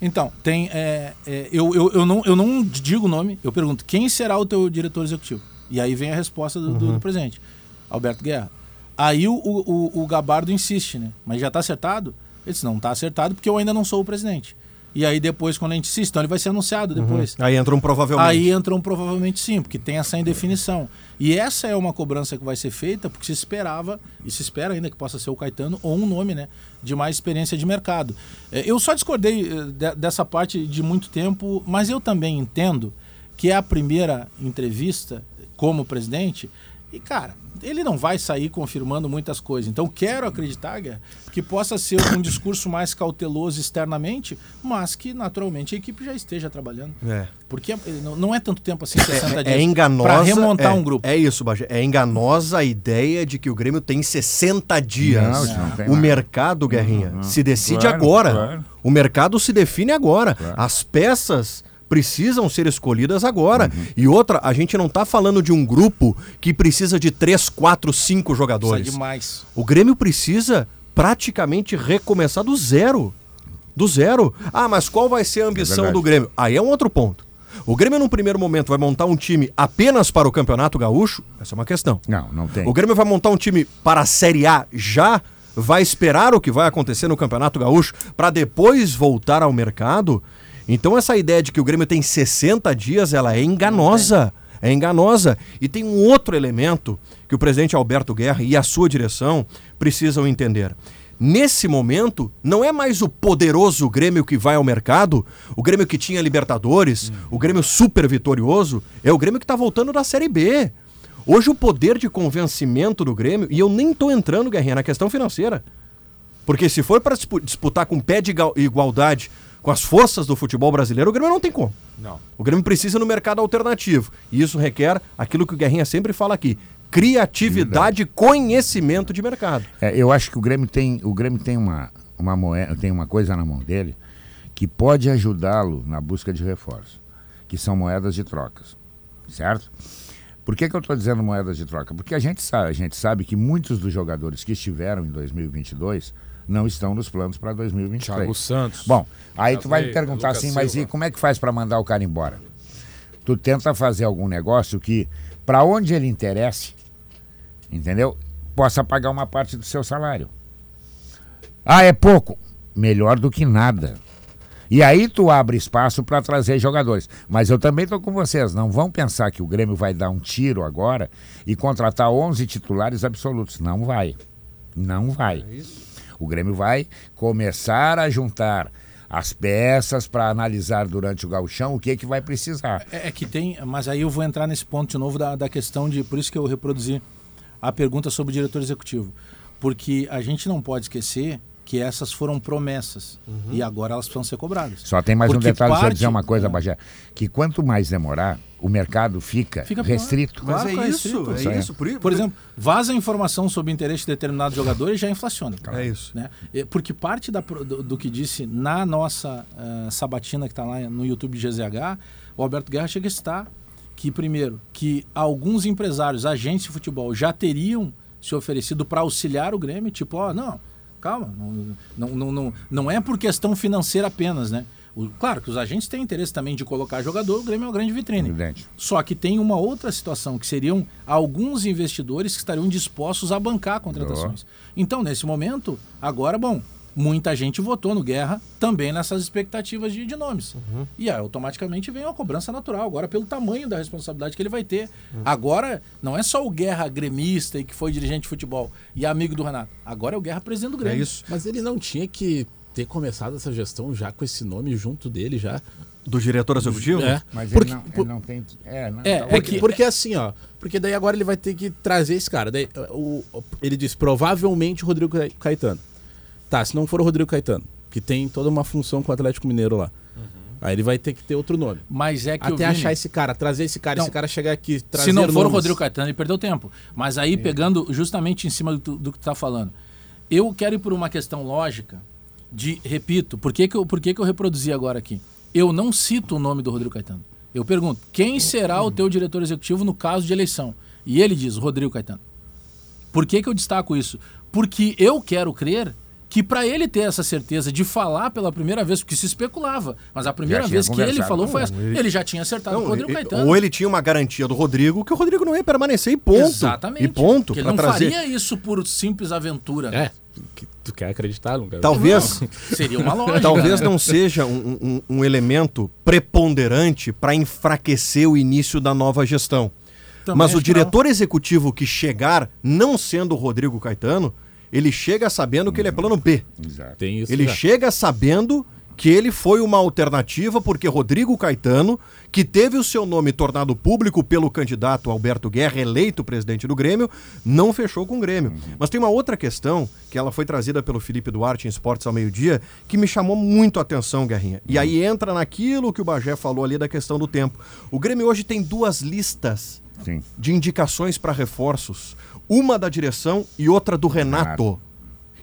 Então, tem. é, é, eu, eu, eu, não, eu não digo o nome, eu pergunto quem será o teu diretor executivo? E aí vem a resposta do, do- do presidente, Alberto Guerra. Aí o, o, o- o Gabardo insiste, né? Mas já está acertado? Ele disse, não está acertado porque eu ainda não sou o presidente. E aí depois, quando a gente insiste, então ele vai ser anunciado depois. Aí entra um provavelmente. Aí entram provavelmente sim, porque tem essa indefinição. E essa é uma cobrança que vai ser feita porque se esperava, e se espera ainda que possa ser o Caetano, ou um nome né, de mais experiência de mercado. É, Eu só discordei eh, de- dessa parte de muito tempo, mas eu também entendo que é a primeira entrevista como presidente. E, cara, ele não vai sair confirmando muitas coisas. Então, quero acreditar, Guerra, que possa ser um discurso mais cauteloso externamente, mas que, naturalmente, a equipe já esteja trabalhando. É. Porque eh, não- não é tanto tempo assim, 60 É, dias. é enganosa. Pra remontar é, um grupo. É isso, Bagé. É enganosa a ideia de que o Grêmio tem 60 dias. Não, não tem o mercado, Guerrinha, se decide Claro, agora. claro. O mercado se define agora. As peças precisam ser escolhidas agora. Uhum. E outra, a gente não tá falando de um grupo que precisa de 3, 4, 5 Precisa jogadores. demais. O Grêmio precisa praticamente recomeçar do zero. Do zero. Ah, mas qual vai ser a ambição verdade. do Grêmio? Aí é um outro ponto. O Grêmio, num primeiro momento, vai montar um time apenas para o Campeonato Gaúcho? Essa é uma questão. Não, não tem. O Grêmio vai montar um time para a Série A já vai esperar o que vai acontecer no Campeonato Gaúcho para depois voltar ao mercado. Então essa ideia de que o Grêmio tem 60 dias, ela é enganosa. É enganosa. E tem um outro elemento que o presidente Alberto Guerra e a sua direção precisam entender. Nesse momento, não é mais o poderoso Grêmio que vai ao mercado, o Grêmio que tinha Libertadores, o Grêmio super vitorioso, é o Grêmio que está voltando da Série B. Hoje o poder de convencimento do Grêmio, e eu nem estou entrando, Guerrinha, na questão financeira. Porque se for para disputar com pé de igual- igualdade com as forças do futebol brasileiro, o Grêmio não tem como. Não. O Grêmio precisa no mercado alternativo. E isso requer aquilo que o Guerrinha sempre fala aqui: criatividade e conhecimento de mercado. É, eu acho que o Grêmio tem, o Grêmio tem uma, uma moeda, tem uma coisa na mão dele que pode ajudá-lo na busca de reforço, que são moedas de trocas, certo? Por que, que eu estou dizendo moedas de troca? Porque a gente sabe, a gente sabe que muitos dos jogadores que estiveram em 2022 não estão nos planos para 2023. Thiago Santos. Bom, aí tu vai me perguntar Lucas assim, mas e Silva. como é que faz para mandar o cara embora? Tu tenta fazer algum negócio que, para onde ele interesse, entendeu? Possa pagar uma parte do seu salário. Ah, é pouco. Melhor do que nada. E aí tu abre espaço para trazer jogadores. Mas eu também estou com vocês. Não vão pensar que o Grêmio vai dar um tiro agora e contratar 11 titulares absolutos. Não vai. Não vai. O Grêmio vai começar a juntar as peças para analisar durante o gauchão o que que vai precisar. É, é que tem, mas aí eu vou entrar nesse ponto de novo da, da questão de. Por isso que eu reproduzi a pergunta sobre o diretor executivo. Porque a gente não pode esquecer que essas foram promessas e agora elas precisam ser cobradas. Só tem mais um Porque detalhe, deixa eu parte- dizer uma coisa, é. Bagé. Que quanto mais demorar, o mercado fica, Fica restrito. Claro que é restrito. é Isso aí. isso. Por, Por exemplo, vaza informação sobre o interesse de determinado jogador e já inflaciona. É isso. Né? Porque parte da do, do que disse na nossa eh, sabatina que está lá no YouTube de GZH, o Alberto Guerra chega a citar que, primeiro, que alguns empresários, agentes de futebol, já teriam se oferecido para auxiliar o Grêmio, tipo, ó, não, calma, não, não, não, não, não é por questão financeira apenas, né? O- claro que os agentes têm interesse também de colocar jogador, o Grêmio é uma grande vitrine. Evidente. Só que tem uma outra situação, que seriam alguns investidores que estariam dispostos a bancar contratações. Então, nesse momento, agora, bom, muita gente votou no Guerra também nessas expectativas de, de nomes. E aí, automaticamente vem uma cobrança natural, agora pelo tamanho da responsabilidade que ele vai ter. Agora, não é só o Guerra gremista e que foi dirigente de futebol e amigo do Renato. Agora é o Guerra presidente do É Grêmio. isso. Mas ele não tinha que ter começado essa gestão já com esse nome junto dele já. Do diretor executivo? É. Mas Porque- ele, não, ele por- não tem. É, não, É, tá é ok. Porque, porque assim, ó. Porque daí agora ele vai ter que trazer esse cara. Daí, o, o- ele diz provavelmente o Rodrigo Ca- Caetano. Tá, se não for o Rodrigo Caetano, que tem toda uma função com o Atlético Mineiro lá. Aí ele vai ter que ter outro nome. Mas é que o Até Vini- achar esse cara, trazer esse cara, Não. esse cara chegar aqui, trazer Se não for o nomes. Rodrigo Caetano, ele perdeu tempo. Mas aí, pegando justamente em cima do, do que tu tá falando, eu quero ir por uma questão lógica de, repito, por que, que, eu, por que, que eu reproduzi agora aqui? Eu não cito o nome do Rodrigo Caetano. Eu pergunto, quem será o teu diretor executivo no caso de eleição? E ele diz, Rodrigo Caetano. Por que, que eu destaco isso? Porque eu quero crer que para ele ter essa certeza de falar pela primeira vez, porque se especulava, mas a primeira vez que ele falou foi essa. ele. Ele já tinha acertado Não, com o Rodrigo Caetano. ou ele tinha uma garantia do Rodrigo que o Rodrigo não ia permanecer e ponto. Exatamente. E ponto. Que ele não trazer. faria isso por simples aventura. É, que tu quer acreditar, não quer? [laughs] Talvez, Seria uma lógica. talvez né? não seja um, um- um elemento preponderante para enfraquecer o início da nova gestão. Também Mas o que não. diretor executivo que chegar, não sendo o Rodrigo Caetano, ele chega sabendo que ele é plano B. Exato. Tem isso Ele já. chega sabendo que ele foi uma alternativa porque Rodrigo Caetano, que teve o seu nome tornado público pelo candidato Alberto Guerra, eleito presidente do Grêmio, não fechou com o Grêmio. Mas tem uma outra questão, que ela foi trazida pelo Felipe Duarte em Esportes ao meio-dia, que me chamou muito a atenção, Guerrinha. E aí entra naquilo que o Bagé falou ali da questão do tempo. O Grêmio hoje tem duas listas Sim. de indicações para reforços. Uma da direção e outra do Renato.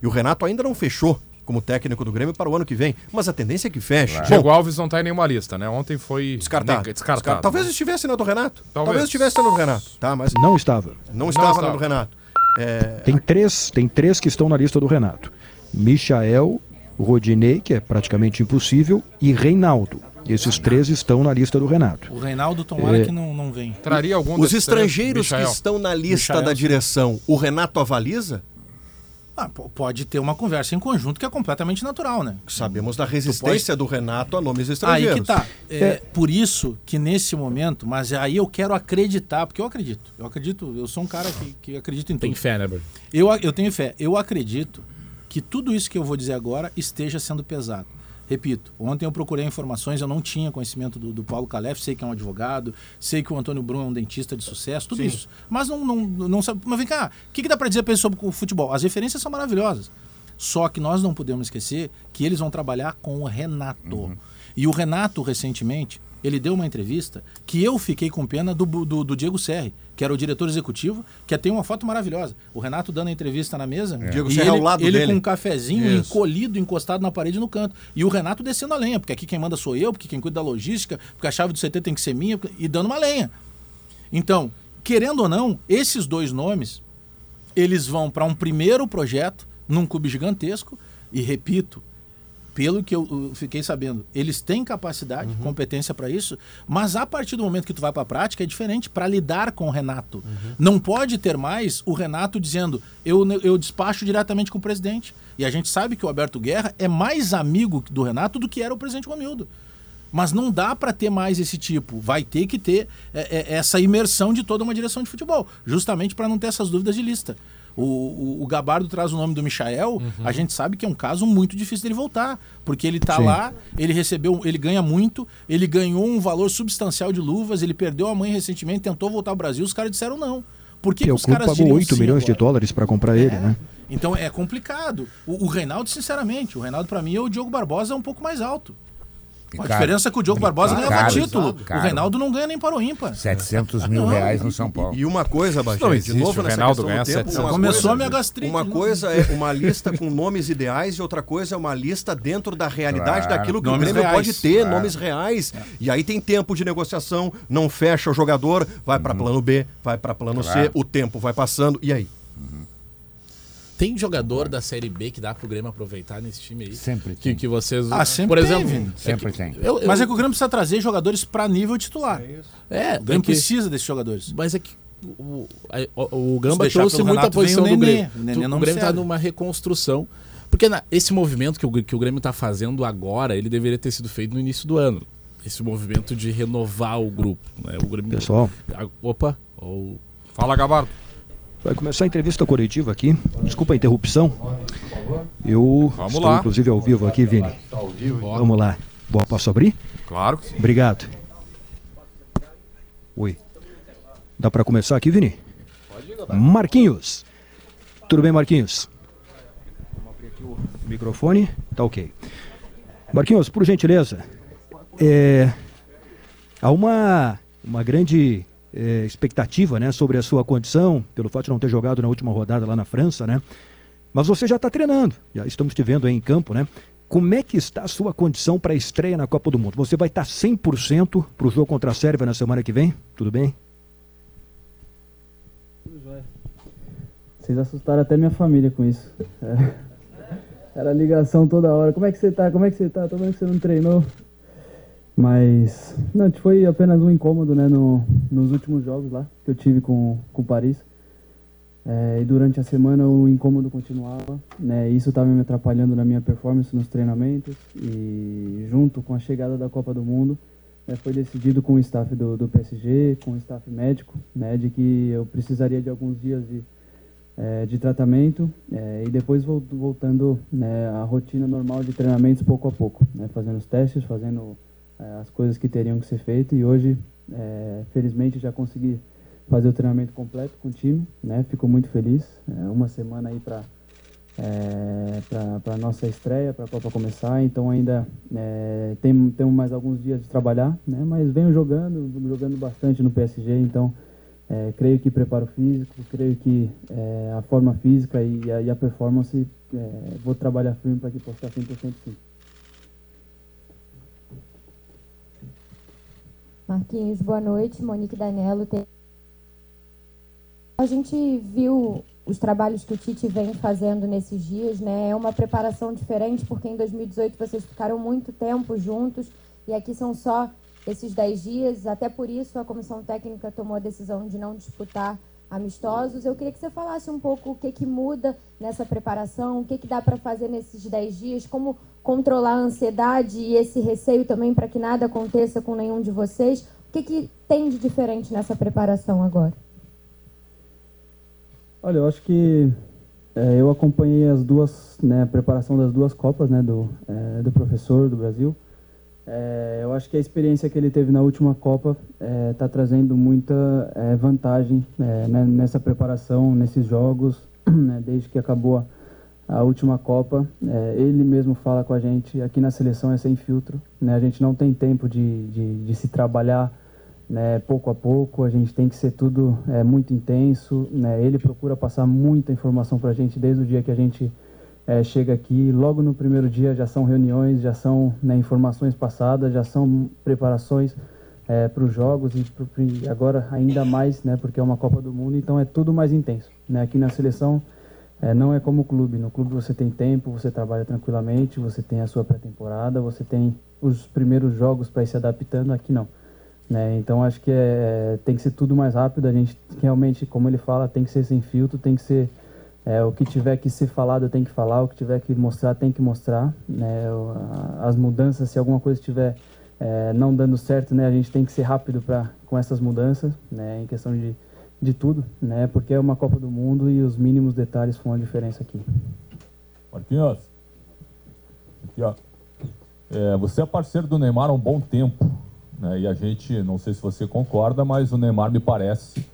E o Renato ainda não fechou como técnico do Grêmio para o ano que vem. Mas a tendência é que feche. Bom, Diego Alves não tá em nenhuma lista, né? Ontem foi descartado. descartado. Descartado. Talvez estivesse na do Renato. Talvez, Talvez. estivesse na do Renato. Tá, mas Não estava. não estava na estava. do Renato. É, Tem três, tem três que estão na lista do Renato. Michael, Rodinei, que é praticamente impossível, e Reinaldo. Esses três estão na lista do Renato. O Reinaldo, tomara É. que não, não vem. Traria algum os estrangeiros que estão na lista Michael, da direção, o Renato avaliza? Ah, po- pode ter uma conversa em conjunto que é completamente natural, né? Sabemos da resistência do Renato a nomes estrangeiros. Aí que tá. É, Por isso que nesse momento, mas aí eu quero acreditar, porque eu acredito. Eu acredito, eu sou um cara que, que acredita em Tem tudo. fé, né? Eu, eu tenho fé. Eu acredito que tudo isso que eu vou dizer agora esteja sendo pesado. Repito, ontem eu procurei informações, eu não tinha conhecimento do, do Paulo Calef, sei que é um advogado, sei que o Antônio Bruno é um dentista de sucesso, tudo isso. Mas não, não, não sabe. Mas vem cá, o que, que dá para dizer eles sobre o futebol? As referências são maravilhosas. Só que nós não podemos esquecer que eles vão trabalhar com o Renato. E o Renato, recentemente, ele deu uma entrevista que eu fiquei com pena do, do, do Diego Serri, que era o diretor executivo, que tem uma foto maravilhosa. O Renato dando a entrevista na mesa. Diego e Serra ele, ao lado ele dele. com um cafezinho Isso. encolhido, encostado na parede no canto. E o Renato descendo a lenha, porque aqui quem manda sou eu, porque quem cuida da logística, porque a chave do CT tem que ser minha, e dando uma lenha. Então, querendo ou não, esses dois nomes, eles vão para um primeiro projeto num clube gigantesco e repito, pelo que eu fiquei sabendo, eles têm capacidade, Uhum. competência para isso, mas a partir do momento que tu vai para a prática é diferente para lidar com o Renato. Uhum. Não pode ter mais o Renato dizendo eu, eu despacho diretamente com o presidente. E a gente sabe que o Alberto Guerra é mais amigo do Renato do que era o presidente Romildo. Mas não dá para ter mais esse tipo. Vai ter que ter é, é, essa imersão de toda uma direção de futebol, justamente para não ter essas dúvidas de lista. O, o, o Gabardo traz o nome do Michael, a gente sabe que é um caso muito difícil dele voltar, porque ele tá Sim. lá, ele recebeu, ele ganha muito, ele ganhou um valor substancial de luvas, ele perdeu a mãe recentemente, tentou voltar ao Brasil, os caras disseram não. Por que, Que os caras pagou diriam 8 sim milhões de agora? dólares para comprar ele, né? Então é complicado. O, o Reinaldo, sinceramente, o Reinaldo para mim é o Diogo Barbosa um pouco mais alto. A Caro. diferença é que o Diogo Barbosa ganhava caro, título. caro. O Reinaldo não ganha nem para o ímpar. 700 mil reais no São Paulo. E uma coisa, Bagé, Não de existe novo o nessa Reinaldo ganhar tempo, 700. uma Começou coisa- a minha gastrite. Uma né? coisa é uma lista com nomes ideais e outra coisa é uma lista dentro da realidade Claro. daquilo que Nomes o Grêmio reais. pode ter, Claro. nomes reais. E aí tem tempo de negociação, não fecha o jogador, vai para plano B, vai para plano C, o tempo vai passando e aí? Tem jogador da Série B que dá pro Grêmio aproveitar nesse time aí? Sempre Que, tem. que vocês. Ah, sempre Por tem, exemplo. Sempre é que- tem. eu- eu- Mas é que o Grêmio precisa trazer jogadores para nível titular. É, O Grêmio porque- precisa desses jogadores. Mas é que o, a- o, o Gamba trouxe muita Renato, vem posição o do. Grêmio. O Nenê Tu- não o Grêmio está numa reconstrução. Porque na- esse movimento que o, que o Grêmio está fazendo agora, ele deveria ter sido feito no início do ano. Esse movimento de renovar o grupo. Né? O Grêmio, Pessoal, Ah, Opa, ou Fala, Gabardo. Vai começar a entrevista coletiva aqui. Desculpa a interrupção. Eu Vamos estou lá. inclusive ao vivo aqui, Vini. Vamos lá. Boa, posso abrir? Claro que sim. Obrigado. Oi. Dá para começar aqui, Vini? Marquinhos. Tudo bem, Marquinhos? Vamos abrir aqui o microfone. Tá ok. Marquinhos, por gentileza, é, há uma, uma grande é, expectativa né, sobre a sua condição, pelo fato de não ter jogado na última rodada lá na França, né? Mas você já está treinando, já estamos te vendo aí em campo, né? Como é que está a sua condição para a estreia na Copa do Mundo? Você vai estar 100% para o jogo contra a Sérvia na semana que vem? Tudo bem? Vocês assustaram até minha família com isso. É. Era ligação toda hora. Como é que você tá? Como é que você tá? Tô vendo que você não treinou. Mas. Não, foi apenas um incômodo, né? No, nos últimos jogos lá que eu tive com, o Paris. É, e durante a semana o incômodo continuava. Né, isso estava me atrapalhando na minha performance nos treinamentos. E junto com a chegada da Copa do Mundo, né, foi decidido com o staff do, do PSG, com o staff médico, né, de que eu precisaria de alguns dias de, eh, de tratamento eh, e depois vol- voltando né, à rotina normal de treinamentos pouco a pouco, né, fazendo os testes, fazendo eh, as coisas que teriam que ser feitas. E hoje, eh, felizmente, já consegui fazer o treinamento completo com o time, né, fico muito feliz, é uma semana aí para para a nossa estreia, para a Copa começar, então ainda é, tem, temos mais alguns dias de trabalhar, né? mas venho jogando, jogando bastante no PSG, então é, creio que preparo físico, creio que é, a forma física e a, e a performance, é, vou trabalhar firme para que possa estar 100% sim. Marquinhos, boa noite. Monique Danello. A gente viu os trabalhos que o Tite vem fazendo nesses dias, né? É uma preparação diferente, porque em 2018 vocês ficaram muito tempo juntos e aqui são só esses 10 dias. Até por isso a comissão técnica tomou a decisão de não disputar amistosos. Eu queria que você falasse um pouco o que, que muda nessa preparação, o que, que dá para fazer nesses 10 dias, como controlar a ansiedade e esse receio também para que nada aconteça com nenhum de vocês. O que, que tem de diferente nessa preparação agora? Olha, eu acho que é, eu acompanhei as duas, né, a preparação das duas Copas, né, do, é, do professor do Brasil. É, eu acho que a experiência que ele teve na última Copa está trazendo muita vantagem né, nessa preparação, nesses jogos, [clears throat] né, desde que acabou a, a última Copa. ele mesmo fala com a gente, aqui na seleção é sem filtro, né, a gente não tem tempo de, de, de se trabalhar né, pouco a pouco, a gente tem que ser tudo é, muito intenso. Né? Ele procura passar muita informação para a gente desde o dia que a gente é, chega aqui. Logo no primeiro dia já são reuniões, já são né, informações passadas, já são preparações é, para os jogos e pro, agora ainda mais, né, porque é uma Copa do Mundo, então é tudo mais intenso. Né? Aqui na seleção é, não é como o clube. No clube você tem tempo, você trabalha tranquilamente, você tem a sua pré-temporada, você tem os primeiros jogos para ir se adaptando. Aqui não. Né? Então acho que é, tem que ser tudo mais rápido. A gente realmente, como ele fala, tem que ser sem filtro, tem que ser é, o que tiver que ser falado tem que falar, o que tiver que mostrar tem que mostrar. Né? As mudanças, se alguma coisa estiver é, não dando certo, né, a gente tem que ser rápido para com essas mudanças, né, em questão de, de tudo, né, porque é uma Copa do Mundo e os mínimos detalhes fazem a diferença aqui. Marquinhos, aqui ó, é, você é parceiro do Neymar há um bom tempo. Né? E a gente, não sei se você concorda, mas o Neymar me parece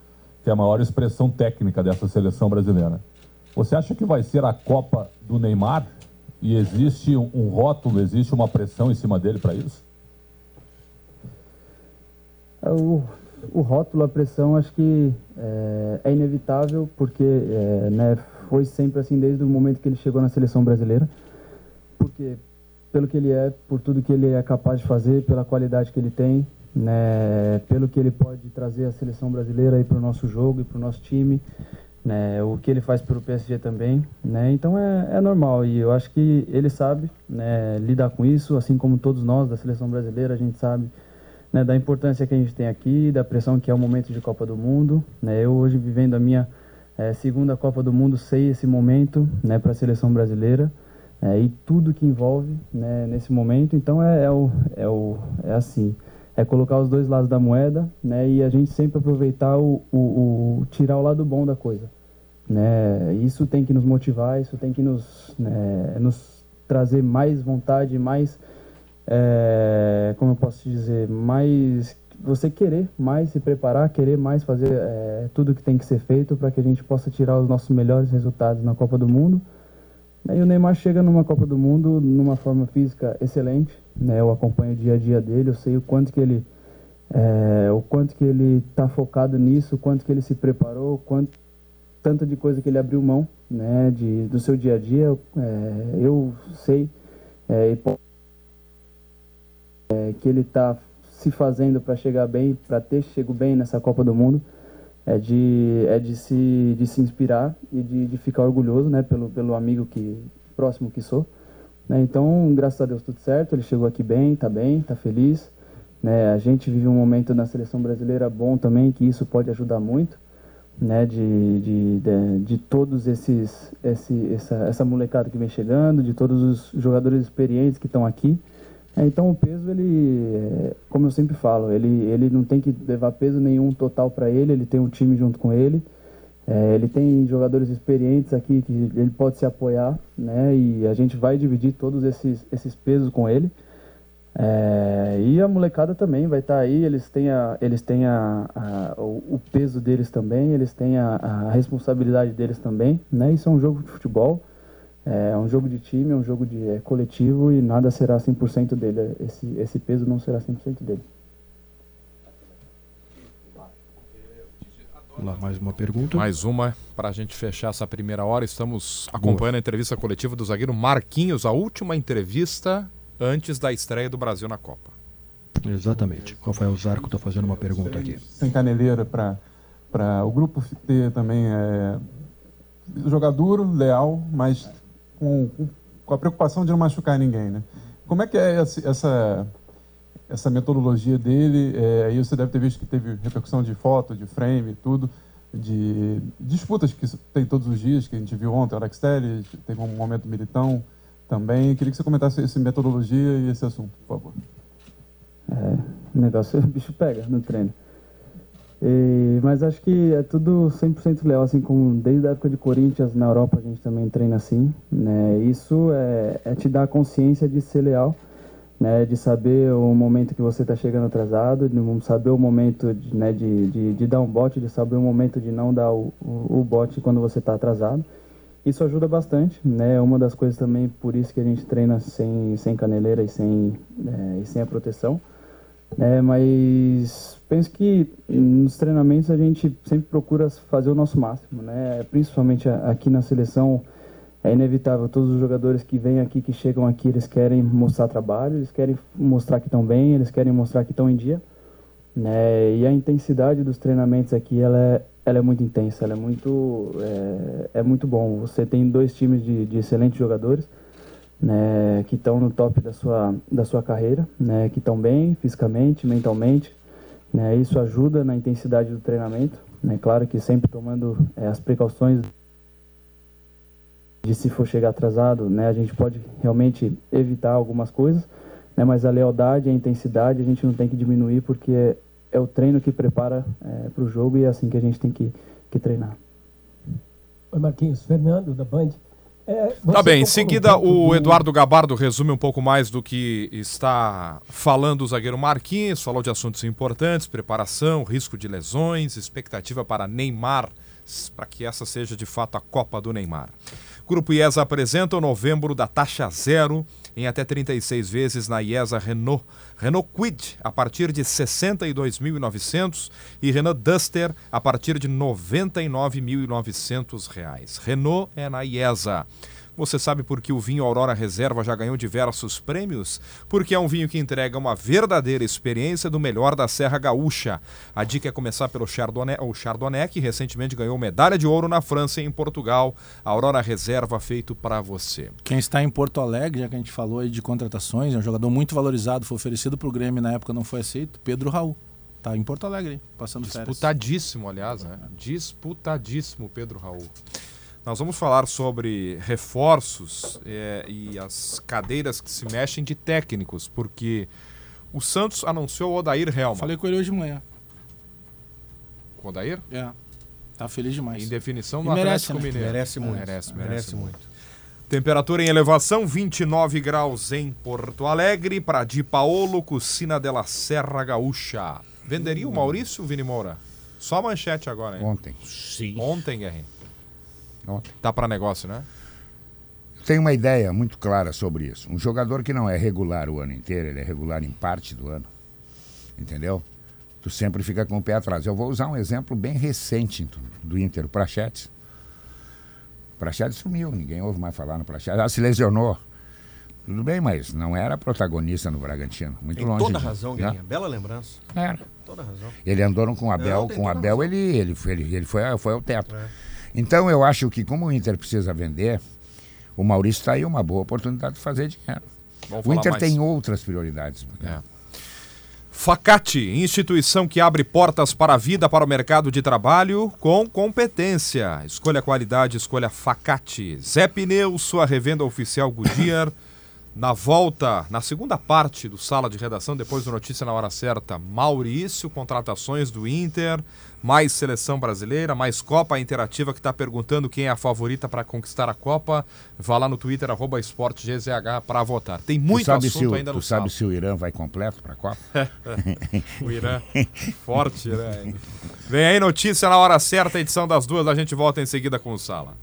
que é a maior expressão técnica dessa seleção brasileira. Você acha que vai ser a Copa do Neymar? E existe um rótulo, existe uma pressão em cima dele para isso? É, o, o rótulo, a pressão, acho que é, é inevitável, porque é, né, foi sempre assim desde o momento que ele chegou na seleção brasileira. Porque pelo que ele é, por tudo que ele é capaz de fazer, pela qualidade que ele tem, né, pelo que ele pode trazer à seleção brasileira para o nosso jogo e para o nosso time, né, o que ele faz pelo PSG também, né, então é, é normal e eu acho que ele sabe né, lidar com isso, assim como todos nós da seleção brasileira, a gente sabe né, da importância que a gente tem aqui, da pressão que é o momento de Copa do Mundo, né, eu hoje vivendo a minha é, segunda Copa do Mundo sei esse momento né, para a seleção brasileira, é, e tudo que envolve nesse momento. Então é, é, o, é, o, é assim, é colocar os dois lados da moeda né, e a gente sempre aproveitar o, o, o tirar o lado bom da coisa. Né? Isso tem que nos motivar, isso tem que nos, né, nos trazer mais vontade, mais, é, como eu posso dizer, mais você querer mais se preparar, querer mais fazer é, tudo que tem que ser feito para que a gente possa tirar os nossos melhores resultados na Copa do Mundo e o Neymar chega numa Copa do Mundo numa forma física excelente, né? Eu acompanho o dia a dia dele, eu sei o quanto que ele é, o quanto que ele está focado nisso, o quanto que ele se preparou, o quanto tanto de coisa que ele abriu mão, né? De do seu dia a dia, é, eu sei é, é que ele está se fazendo para chegar bem, para ter chego bem nessa Copa do Mundo é de, é de, se, de se inspirar e de, de ficar orgulhoso né, pelo, pelo amigo que próximo que sou. Né? Então, graças a Deus, tudo certo. Ele chegou aqui bem, está bem, está feliz. Né? A gente vive um momento na seleção brasileira bom também, que isso pode ajudar muito. Né, de, de, de, de todos esses esse, essa, essa molecada que vem chegando, de todos os jogadores experientes que estão aqui. É, então o peso, ele, é, como eu sempre falo, ele, ele não tem que levar peso nenhum total para ele, ele tem um time junto com ele. É, ele tem jogadores experientes aqui que ele pode se apoiar, né? E a gente vai dividir todos esses, esses pesos com ele. É, e a molecada também vai estar tá aí, eles têm, a, eles têm a, a o, o, peso deles também, eles têm a, a responsabilidade deles também, né? Isso é um jogo de futebol. É um jogo de time, é um jogo de é, coletivo e nada será 100% dele. Esse, esse peso não será 100% dele. Lá, mais uma pergunta. Mais uma para a gente fechar essa primeira hora. Estamos acompanhando Boa. a entrevista coletiva do zagueiro Marquinhos, a última entrevista antes da estreia do Brasil na Copa. Exatamente. Rafael Zarco está fazendo uma pergunta aqui. Sem caneleira para o grupo ter também é, jogar duro, leal, mas com, com a preocupação de não machucar ninguém, né? Como é que é essa, essa metodologia dele? É, aí você deve ter visto que teve repercussão de foto, de frame, tudo. de disputas que tem todos os dias, que a gente viu ontem, o Alex Telles, teve um momento militão também. Queria que você comentasse essa metodologia e esse assunto, por favor. É, o negócio, o bicho pega no treino. E, mas acho que é tudo 100% leal, assim como desde a época de Corinthians, na Europa a gente também treina assim, né? Isso é, é te dar a consciência de ser leal, né? De saber o momento que você está chegando atrasado, de saber o momento de, né, de, de, de, dar um bote, de saber o momento de não dar o, o, o bote quando você está atrasado. Isso ajuda bastante, né? É uma das coisas também, por isso que a gente treina sem, sem caneleira e sem, é, e sem a proteção. É, mas penso que nos treinamentos a gente sempre procura fazer o nosso máximo, né? Principalmente aqui na seleção é inevitável todos os jogadores que vêm aqui, que chegam aqui, eles querem mostrar trabalho, eles querem mostrar que estão bem, eles querem mostrar que estão em dia, né? E a intensidade dos treinamentos aqui ela é, ela é muito intensa, ela é muito é, é muito bom. Você tem dois times de, de excelentes jogadores né, que estão no top da sua, da sua carreira, né, que estão bem fisicamente, mentalmente. Né, isso ajuda na intensidade do treinamento. Né, claro que sempre tomando é, as precauções de se for chegar atrasado, né, a gente pode realmente evitar algumas coisas, né, mas a lealdade, a intensidade a gente não tem que diminuir porque é, o treino que prepara é, para o jogo e é assim que a gente tem que, que treinar. Oi Marquinhos, Fernando da Band. É, tá bem, em seguida o Eduardo Gabardo resume um pouco mais do que está falando o zagueiro Marquinhos, falou de assuntos importantes, preparação, risco de lesões, expectativa para Neymar, para que essa seja de fato a Copa do Neymar. Grupo IESA apresenta o novembro da taxa zero em até 36 vezes na IESA Renault. Renault Quid a partir de 62.900 e Renault Duster a partir de 99.900 reais. Renault é na IESA. Você sabe por que o vinho Aurora Reserva já ganhou diversos prêmios? Porque é um vinho que entrega uma verdadeira experiência do melhor da Serra Gaúcha. A dica é começar pelo Chardonnay, o Chardonnay, que recentemente ganhou medalha de ouro na França e em Portugal. Aurora Reserva feito para você. Quem está em Porto Alegre, já que a gente falou aí de contratações, é um jogador muito valorizado, foi oferecido para o Grêmio na época, não foi aceito, Pedro Raul. Tá em Porto Alegre, passando Disputadíssimo, férias. aliás, né? Disputadíssimo Pedro Raul. Nós vamos falar sobre reforços é, e as cadeiras que se mexem de técnicos, porque o Santos anunciou o Odair Helma. Falei com ele hoje de manhã. Com o Odair? É. Tá feliz demais. Em definição no merece, Atlético né? Mineiro. Merece muito. Merece, merece, merece, muito. muito. Temperatura em elevação, 29 graus em Porto Alegre. Para Di Paolo, Cucina della Serra Gaúcha. Venderia o Maurício Vini Moura? Só a manchete agora, hein? Ontem. Sim. Ontem, Guerrinho. Ontem. Tá para negócio, né? Tenho uma ideia muito clara sobre isso. Um jogador que não é regular o ano inteiro, ele é regular em parte do ano. Entendeu? Tu sempre fica com o pé atrás. Eu vou usar um exemplo bem recente do Inter, o Prachetes. O Prachetes sumiu, ninguém ouve mais falar no Prachetes. Ah, se lesionou. Tudo bem, mas não era protagonista no Bragantino. Muito Tem longe. toda disso, razão, né? Guilherme. Bela lembrança. Era. Toda razão. Ele andou com o Abel, Não, com o Abel ele, ele, foi- ele, ele foi, foi ao teto. Então eu acho que como o Inter precisa vender, o Maurício está aí uma boa oportunidade de fazer dinheiro. Vamos o Inter mais. tem outras prioridades. É. Facate, instituição que abre portas para a vida, para o mercado de trabalho com competência. Escolha qualidade, escolha Facate. Zé Pneus, sua revenda oficial Goodyear. [laughs] Na volta, na segunda parte do Sala de Redação, depois do Notícia na Hora Certa, Maurício, contratações do Inter, mais seleção brasileira, mais Copa Interativa que está perguntando quem é a favorita para conquistar a Copa. Vá lá no Twitter, arroba esportegzh para votar. Tem muito tu sabe assunto o, ainda tu no sabe Sala. se o Irã vai completo para a Copa? [laughs] o Irã. Forte, Irã. hein? Vem aí notícia na hora certa, edição das duas. A gente volta em seguida com o Sala.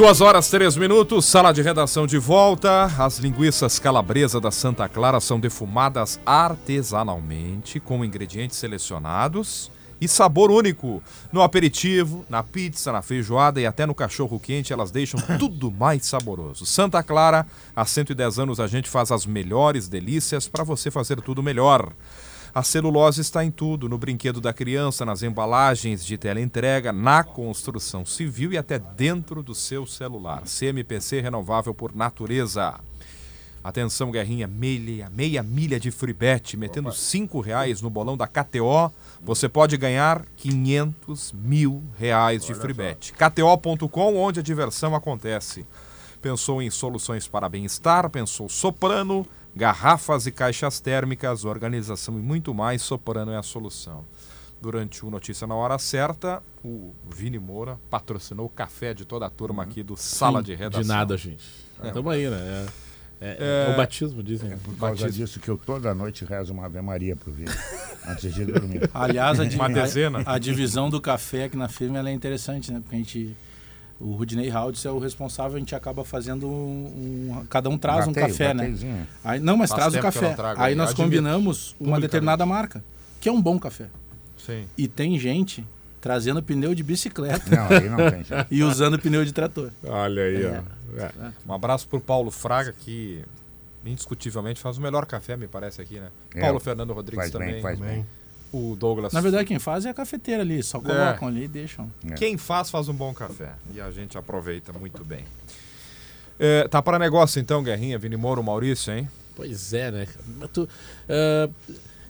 Duas horas, três minutos, sala de redação de volta. As linguiças calabresa da Santa Clara são defumadas artesanalmente com ingredientes selecionados e sabor único. No aperitivo, na pizza, na feijoada e até no cachorro quente, elas deixam [coughs] tudo mais saboroso. Santa Clara, há 110 anos a gente faz as melhores delícias para você fazer tudo melhor. A celulose está em tudo, no brinquedo da criança, nas embalagens de teleentrega, na construção civil e até dentro do seu celular. CMPC renovável por natureza. Atenção, Guerrinha, meia, meia milha de free bet, metendo cinco reais no bolão da KTO, você pode ganhar 500 mil reais de free bet. KTO.com, onde a diversão acontece. Pensou em soluções para bem-estar, pensou Soprano, garrafas e caixas térmicas, organização e muito mais, Soprano é a solução. Durante o Notícia na Hora Certa, o Vini Moura patrocinou o café de toda a turma aqui do Sala Sim, de Redação. De nada, gente. É. Tamo aí, né? É, é- é o batismo, dizem. É por causa Batismo. disso que eu toda noite rezo uma Ave Maria pro Vini, antes de dormir. Aliás, a, di- Uma dezena. a- a divisão do café aqui na firma ela é interessante, né? Porque a gente. O Rudney Haldes é o responsável, a gente acaba fazendo um. um- cada um traz um Bateio, café, né? Aí, não, mas Faz traz o café. trago, Aí nós combinamos uma determinada marca, que é um bom café. Sim. E tem gente trazendo pneu de bicicleta. Não, aí não tem jeito. [laughs] e usando pneu de trator. Olha aí, É. ó. Um abraço pro Paulo Fraga, que indiscutivelmente faz o melhor café, me parece aqui, né? É, Paulo Fernando Rodrigues faz bem, também. faz bem. O Douglas. Na verdade, quem faz é a cafeteira ali, só colocam ali e deixam. É. Quem faz, faz um bom café. E a gente aproveita muito bem. É, tá para negócio então, Guerrinha, Vini Moro, Maurício, hein? Pois é, né? Mas tu, ah,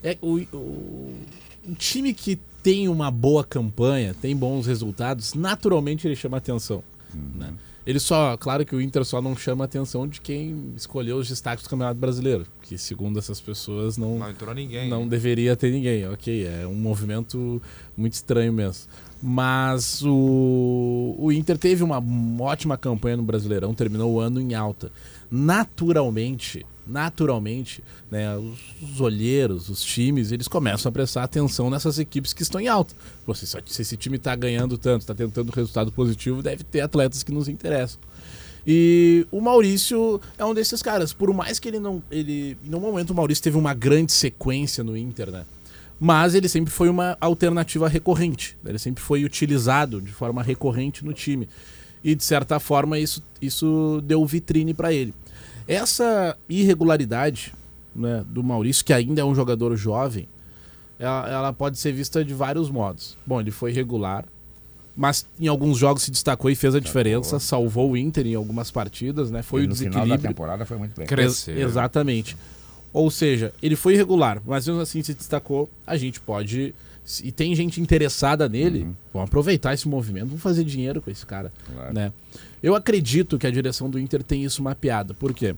é, o, o, um time que tem uma boa campanha, tem bons resultados, naturalmente ele chama atenção. né? Ele só, claro que o Inter só não chama a atenção de quem escolheu os destaques do Campeonato Brasileiro, que segundo essas pessoas não, Não entrou ninguém. não deveria ter ninguém. Ok, é um movimento muito estranho mesmo. Mas o, o Inter teve uma ótima campanha no Brasileirão, terminou o ano em alta. Naturalmente, naturalmente, né, os, os olheiros, os times, eles começam a prestar atenção nessas equipes que estão em alta. Pô, se, se esse time está ganhando tanto, está tendo tanto resultado positivo, deve ter atletas que nos interessam. E o Maurício é um desses caras. Por mais que ele não. Ele, no momento, o Maurício teve uma grande sequência no Inter, né? Mas ele sempre foi uma alternativa recorrente. Ele sempre foi utilizado de forma recorrente no time. E, de certa forma, isso, isso deu vitrine para ele. Essa irregularidade né, do Maurício, que ainda é um jogador jovem, ela, ela pode ser vista de vários modos. Bom, ele foi regular, mas em alguns jogos se destacou e fez a diferença, salvou o Inter em algumas partidas, né? Foi E o no final da desequilíbrio. temporada foi muito bem. Cresceu. Ex- Exatamente. Ou seja, ele foi irregular, mas mesmo assim se destacou, a gente pode. E tem gente interessada nele, vamos aproveitar esse movimento, vamos fazer dinheiro com esse cara. Claro. Né? Eu acredito que a direção do Inter tem isso mapeado. Por quê?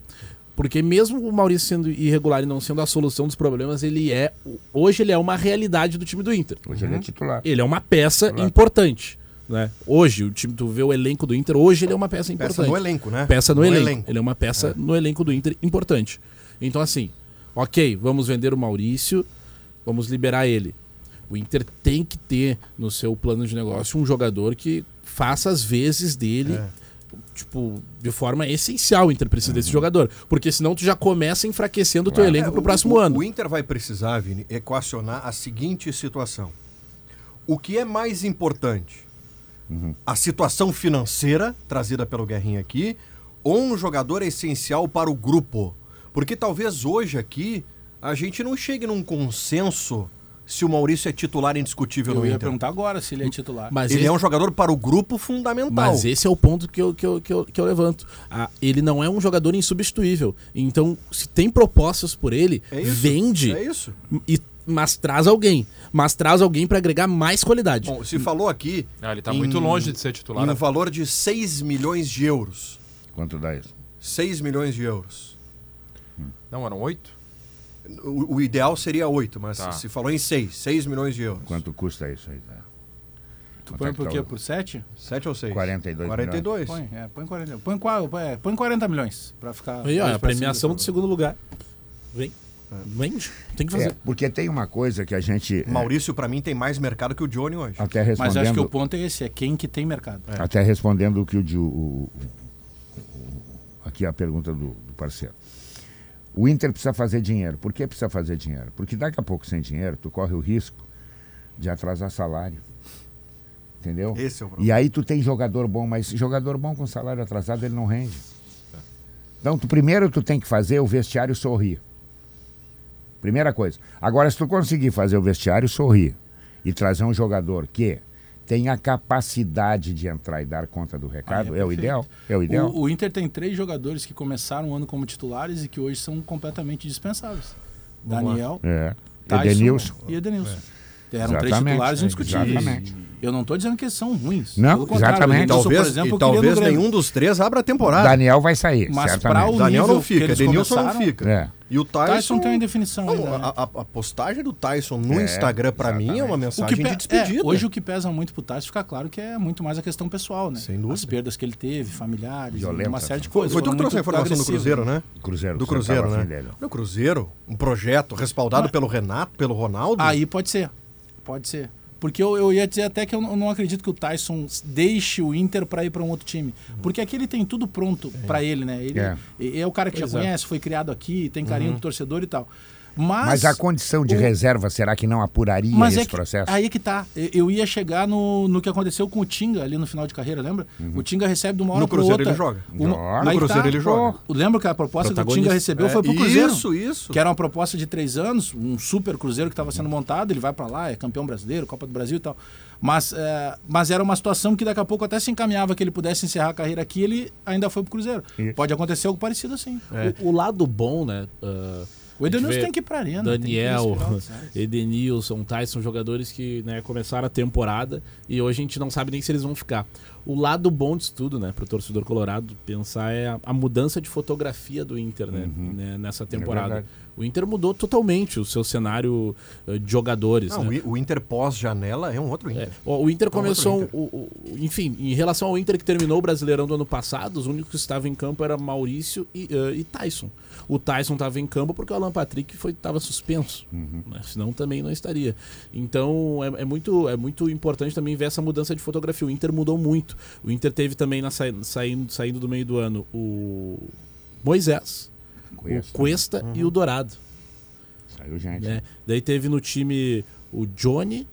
Porque mesmo o Maurício sendo irregular e não sendo a solução dos problemas, ele é. Hoje ele é uma realidade do time do Inter. Hoje ele é titular. Ele é uma peça Claro. importante. Né? Hoje, o time, tu vê o elenco do Inter, hoje ele é uma peça importante. Peça no elenco, né? Peça no, No elenco. elenco. Ele é uma peça no elenco do Inter importante. Então, assim, ok, vamos vender o Maurício, vamos liberar ele. O Inter tem que ter no seu plano de negócio um jogador que faça as vezes dele. Tipo, de forma essencial, o Inter precisa desse jogador. Porque senão tu já começa enfraquecendo o teu elenco É, pro o- próximo o- ano. O Inter vai precisar, Vini, equacionar a seguinte situação. O que é mais importante? A situação financeira, trazida pelo Guerrinha aqui, ou um jogador essencial para o grupo? Porque talvez hoje aqui a gente não chegue num consenso se o Maurício é titular indiscutível Eu no ia Inter. perguntar agora se ele é titular. Mas Ele esse- é um jogador para o grupo fundamental. Mas esse é o ponto que eu, que eu, que eu, que eu levanto. Ah, ele não é um jogador insubstituível. Então, se tem propostas por ele, É isso, vende. é isso. E, mas traz alguém. Mas traz alguém para agregar mais qualidade. Bom, se falou aqui. Ah, ele tá muito longe de ser titular. Em um valor de 6 milhões de euros. Quanto dá isso? 6 milhões de euros. Não, eram oito? O, o ideal seria 8, mas Tá. se falou em 6. 6 milhões de euros. Quanto custa isso aí? Tá? Tu põe é por quê? Por 7? 7 ou 6? 42 42. Põe, é, põe 40. Põe, é, põe 40 milhões pra ficar. Aí, ó, mais a premiação do segundo lugar. Vem. Vende. Tem que fazer. É, porque tem uma coisa que a gente. é, Maurício, pra mim, tem mais mercado que o Johnny hoje. Até Mas respondendo, acho que o ponto é esse, é quem que tem mercado. até respondendo o que o- o- o- aqui a pergunta do, do parceiro. O Inter precisa fazer dinheiro. Por que precisa fazer dinheiro? Porque daqui a pouco sem dinheiro tu corre o risco de atrasar salário. Entendeu? Esse é o problema. E aí tu tem jogador bom, mas jogador bom com salário atrasado ele não rende. Então, tu, primeiro tu tem que fazer o vestiário sorrir. Primeira coisa. Agora, se tu conseguir fazer o vestiário sorrir e trazer um jogador que tenha a capacidade de entrar e dar conta do recado, Ah, é, o perfeito. ideal. É o ideal. O, o Inter tem três jogadores que começaram o ano como titulares e que hoje são completamente dispensáveis. Vamos. Daniel, É. Tyson Edenilson. e Edenilson. Eram três Exatamente, titulares é, indiscutíveis. exatamente. Eu não estou dizendo que eles são ruins. Não, exatamente. o Edenilson, Talvez, por exemplo, e talvez nenhum dos três abra a temporada. Daniel vai sair. Mas pra o Daniel não fica, Denilson não fica. É. E o Tyson. Tyson tem uma indefinição Não, ainda, né? a, a- postagem do Tyson no É, Instagram, pra mim, é uma O mensagem que pe- de despedida. é, hoje o que pesa muito pro Tyson fica claro que é muito mais a questão pessoal, né? Sem dúvida. As perdas que ele teve, familiares, Violenta, uma série de Foi, coisas. foi tu que trouxe a informação do. Cruzeiro, né? Cruzeiro, Do Cruzeiro né? No Cruzeiro, um projeto respaldado pelo Renato, pelo Ronaldo. Aí pode ser. Pode ser. Porque eu, eu ia dizer até que eu não, acredito que o Tyson deixe o Inter para ir para um outro time. Porque aqui ele tem tudo pronto para ele, né? Ele É. é. é o cara que Pois já é. conhece, foi criado aqui, tem carinho Uhum. do torcedor e tal. Mas, Mas a condição de o- reserva, será que não apuraria mas esse é que, processo? aí é que tá. Eu- ia chegar no, no que aconteceu com o Tinga ali no final de carreira, lembra? O Tinga recebe de uma hora No Cruzeiro outra. ele joga. Uma-. No aí Cruzeiro tá. ele joga. Lembra que a proposta que o. Tinga recebeu É, foi pro Cruzeiro? Isso, isso. Que era uma proposta de três anos, um super Cruzeiro que estava sendo montado, ele vai para lá, é campeão brasileiro, Copa do Brasil e tal. Mas, é, mas era uma situação que daqui a pouco até se encaminhava que ele pudesse encerrar a carreira aqui, ele ainda foi pro Cruzeiro. Isso. Pode acontecer algo parecido assim. O, o lado bom, né? ah, O Edenilson tem que ir pra arena. Daniel. Edenilson, Tyson, jogadores que né, começaram a temporada e hoje a gente não sabe nem se eles vão ficar. O lado bom disso tudo, né, pro torcedor colorado pensar é a, a mudança de fotografia do Inter, né, né, nessa temporada. verdade. o Inter mudou totalmente o seu cenário eh, de jogadores. Não, né? o Inter pós-janela é um outro Inter. É, o o Inter É um começou. Inter. o- o- enfim, em relação ao Inter que terminou o Brasileirão do ano passado, os únicos que estavam em campo eram Maurício e, eh, e Tyson. O Tyson estava em campo porque o Alan Patrick estava suspenso. né? Senão também não estaria. Então é, é muito, é muito importante também ver essa mudança de fotografia. O Inter mudou muito. O Inter teve também na sa- saindo, saindo do meio do ano o Moisés, Cuesta. o Cuesta e o Dourado. Saiu gente. né? Daí teve no time o Johnny,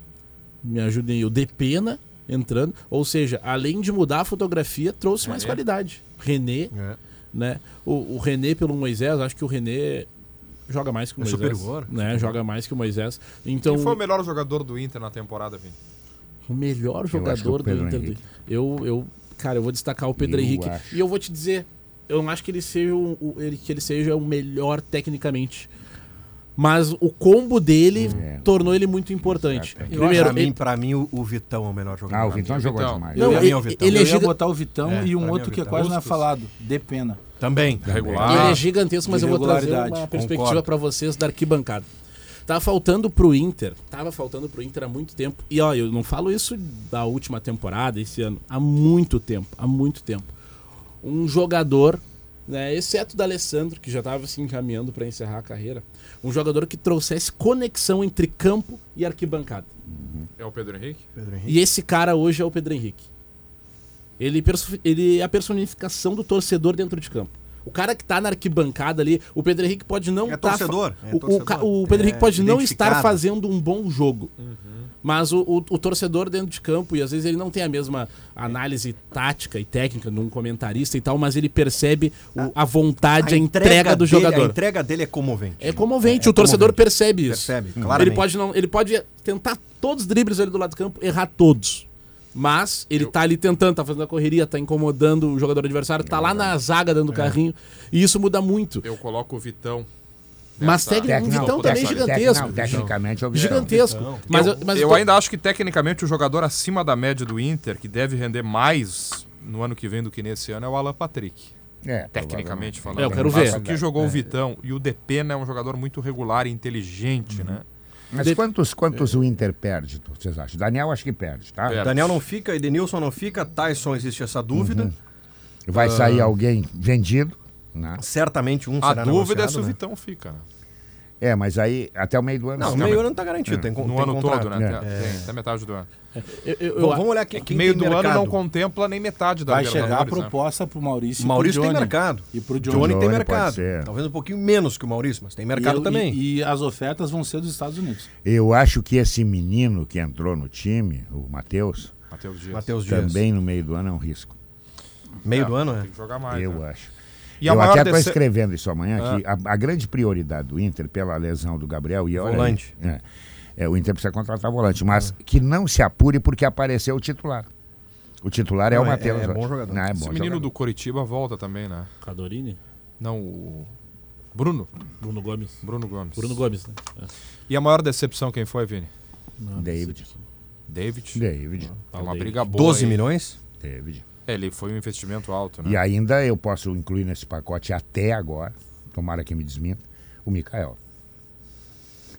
me ajudem, o Depena entrando. Ou seja, além de mudar a fotografia, trouxe mais É. qualidade. René, É. né? O, o René pelo Moisés, acho que o René joga mais que o É Moisés. superior. Né? Joga mais que o Moisés. Então, Quem foi o melhor jogador do Inter na temporada, Vini? o melhor acho que o jogador do Inter. Henrique. Eu, eu, cara, eu vou destacar o Pedro Eu Henrique. acho. E eu vou te dizer, eu não acho que ele seja o, o- ele, que ele seja o melhor tecnicamente. Mas o combo dele É. tornou ele muito importante. Eu Primeiro, pra, mim, ele- pra mim, o, o Vitão é o melhor jogador. Ah, o mim. Vitão jogou Vitão. demais. Não, mim ele- é o Vitão. ele Eu é ia giga- botar o Vitão É, e um mim outro é o que Vitão. quase não é falado, de pena. Também. Regular. Ele é gigantesco, mas eu vou trazer uma perspectiva pra vocês da arquibancada. Tava faltando pro Inter, tava faltando pro Inter há muito tempo. E ó, eu não falo isso da última temporada, esse ano, há muito tempo, há muito tempo. Um jogador, né, exceto da Alessandro, que já tava se encaminhando pra encerrar a carreira, um jogador que trouxesse conexão entre campo e arquibancada. É o Pedro Henrique? Pedro Henrique. E esse cara hoje é o Pedro Henrique. Ele, ele é a personificação do torcedor dentro de campo. O cara que tá na arquibancada ali, o Pedro Henrique pode não É tá torcedor, fa- é o, o o Pedro É Henrique pode não estar fazendo um bom jogo. Mas o, o- o torcedor dentro de campo, e às vezes ele não tem a mesma análise tática e técnica de um comentarista e tal, mas ele percebe o- a vontade, a, entrega, do dele- jogador. A entrega dele é comovente. É comovente, É o torcedor comovente. percebe isso. Percebe, Ele claramente. pode, não, ele pode tentar todos os dribles ali do lado do campo, errar todos. Mas ele tá ali tentando, tá fazendo a correria, tá incomodando o jogador adversário, tá lá na zaga dando o carrinho. E isso muda muito. Eu coloco o Vitão. Mas nessa- tecnicamente, o Vitão não, também é gigantesco. não, tecnicamente é o Vitão. Gigantesco. Mas, eu mas eu tô- ainda acho que tecnicamente o jogador acima da média do Inter, que deve render mais no ano que vem do que nesse ano, é o Alan Patrick. É, Tecnicamente falando. É, eu quero Mas ver. O que jogou o Vitão e o Depena é um jogador muito regular e inteligente, né? Mas quantos, quantos o Inter perde, vocês acham? Daniel acho que perde, tá? Perde. Daniel não fica, Edenilson não fica, Tyson existe essa dúvida. Uhum. Vai sair Ah. alguém vendido, né? Certamente um A será dúvida é se o né? Vitão fica, né? É, mas aí até o meio do ano. Não, o meio ano tá garantido, É. tem No tem ano contrato. todo, né? É. Tem, até metade do ano. Eu- eu- Bom, vamos olhar quem, É que quem meio do ano mercado. não contempla nem metade da Vai chegar a né? proposta pro Maurício. e Maurício pro tem mercado. E pro Johnny, Johnny. tem mercado. Talvez um pouquinho menos que o Maurício, mas tem mercado E eu- também. E, e as ofertas vão ser dos Estados Unidos. Eu acho que esse menino que entrou no time, o Matheus, Matheus Dias. Matheus Dias. também no meio do ano é um risco. Meio É, do ano, é? Tem que jogar mais. eu né? acho. E a eu maior até estou dece- escrevendo isso amanhã, que a, a grande prioridade do Inter, pela lesão do Gabriel, e olha Volante. é, é, o Inter precisa contratar volante, mas que não se apure porque apareceu o titular. O titular é Não, o é- Matheus. é bom hoje. jogador. Não, é bom Esse menino jogador. do Coritiba volta também, né? Cadorini? Não, o Bruno. Bruno Gomes. Bruno Gomes. Bruno Gomes, né? É. E a maior decepção quem foi, Vini? Não, David. David. David. É uma David. briga boa. 12 aí. milhões? David. É, ele foi um investimento alto, né? E ainda eu posso incluir nesse pacote até agora, tomara que me desminta, o Mikael.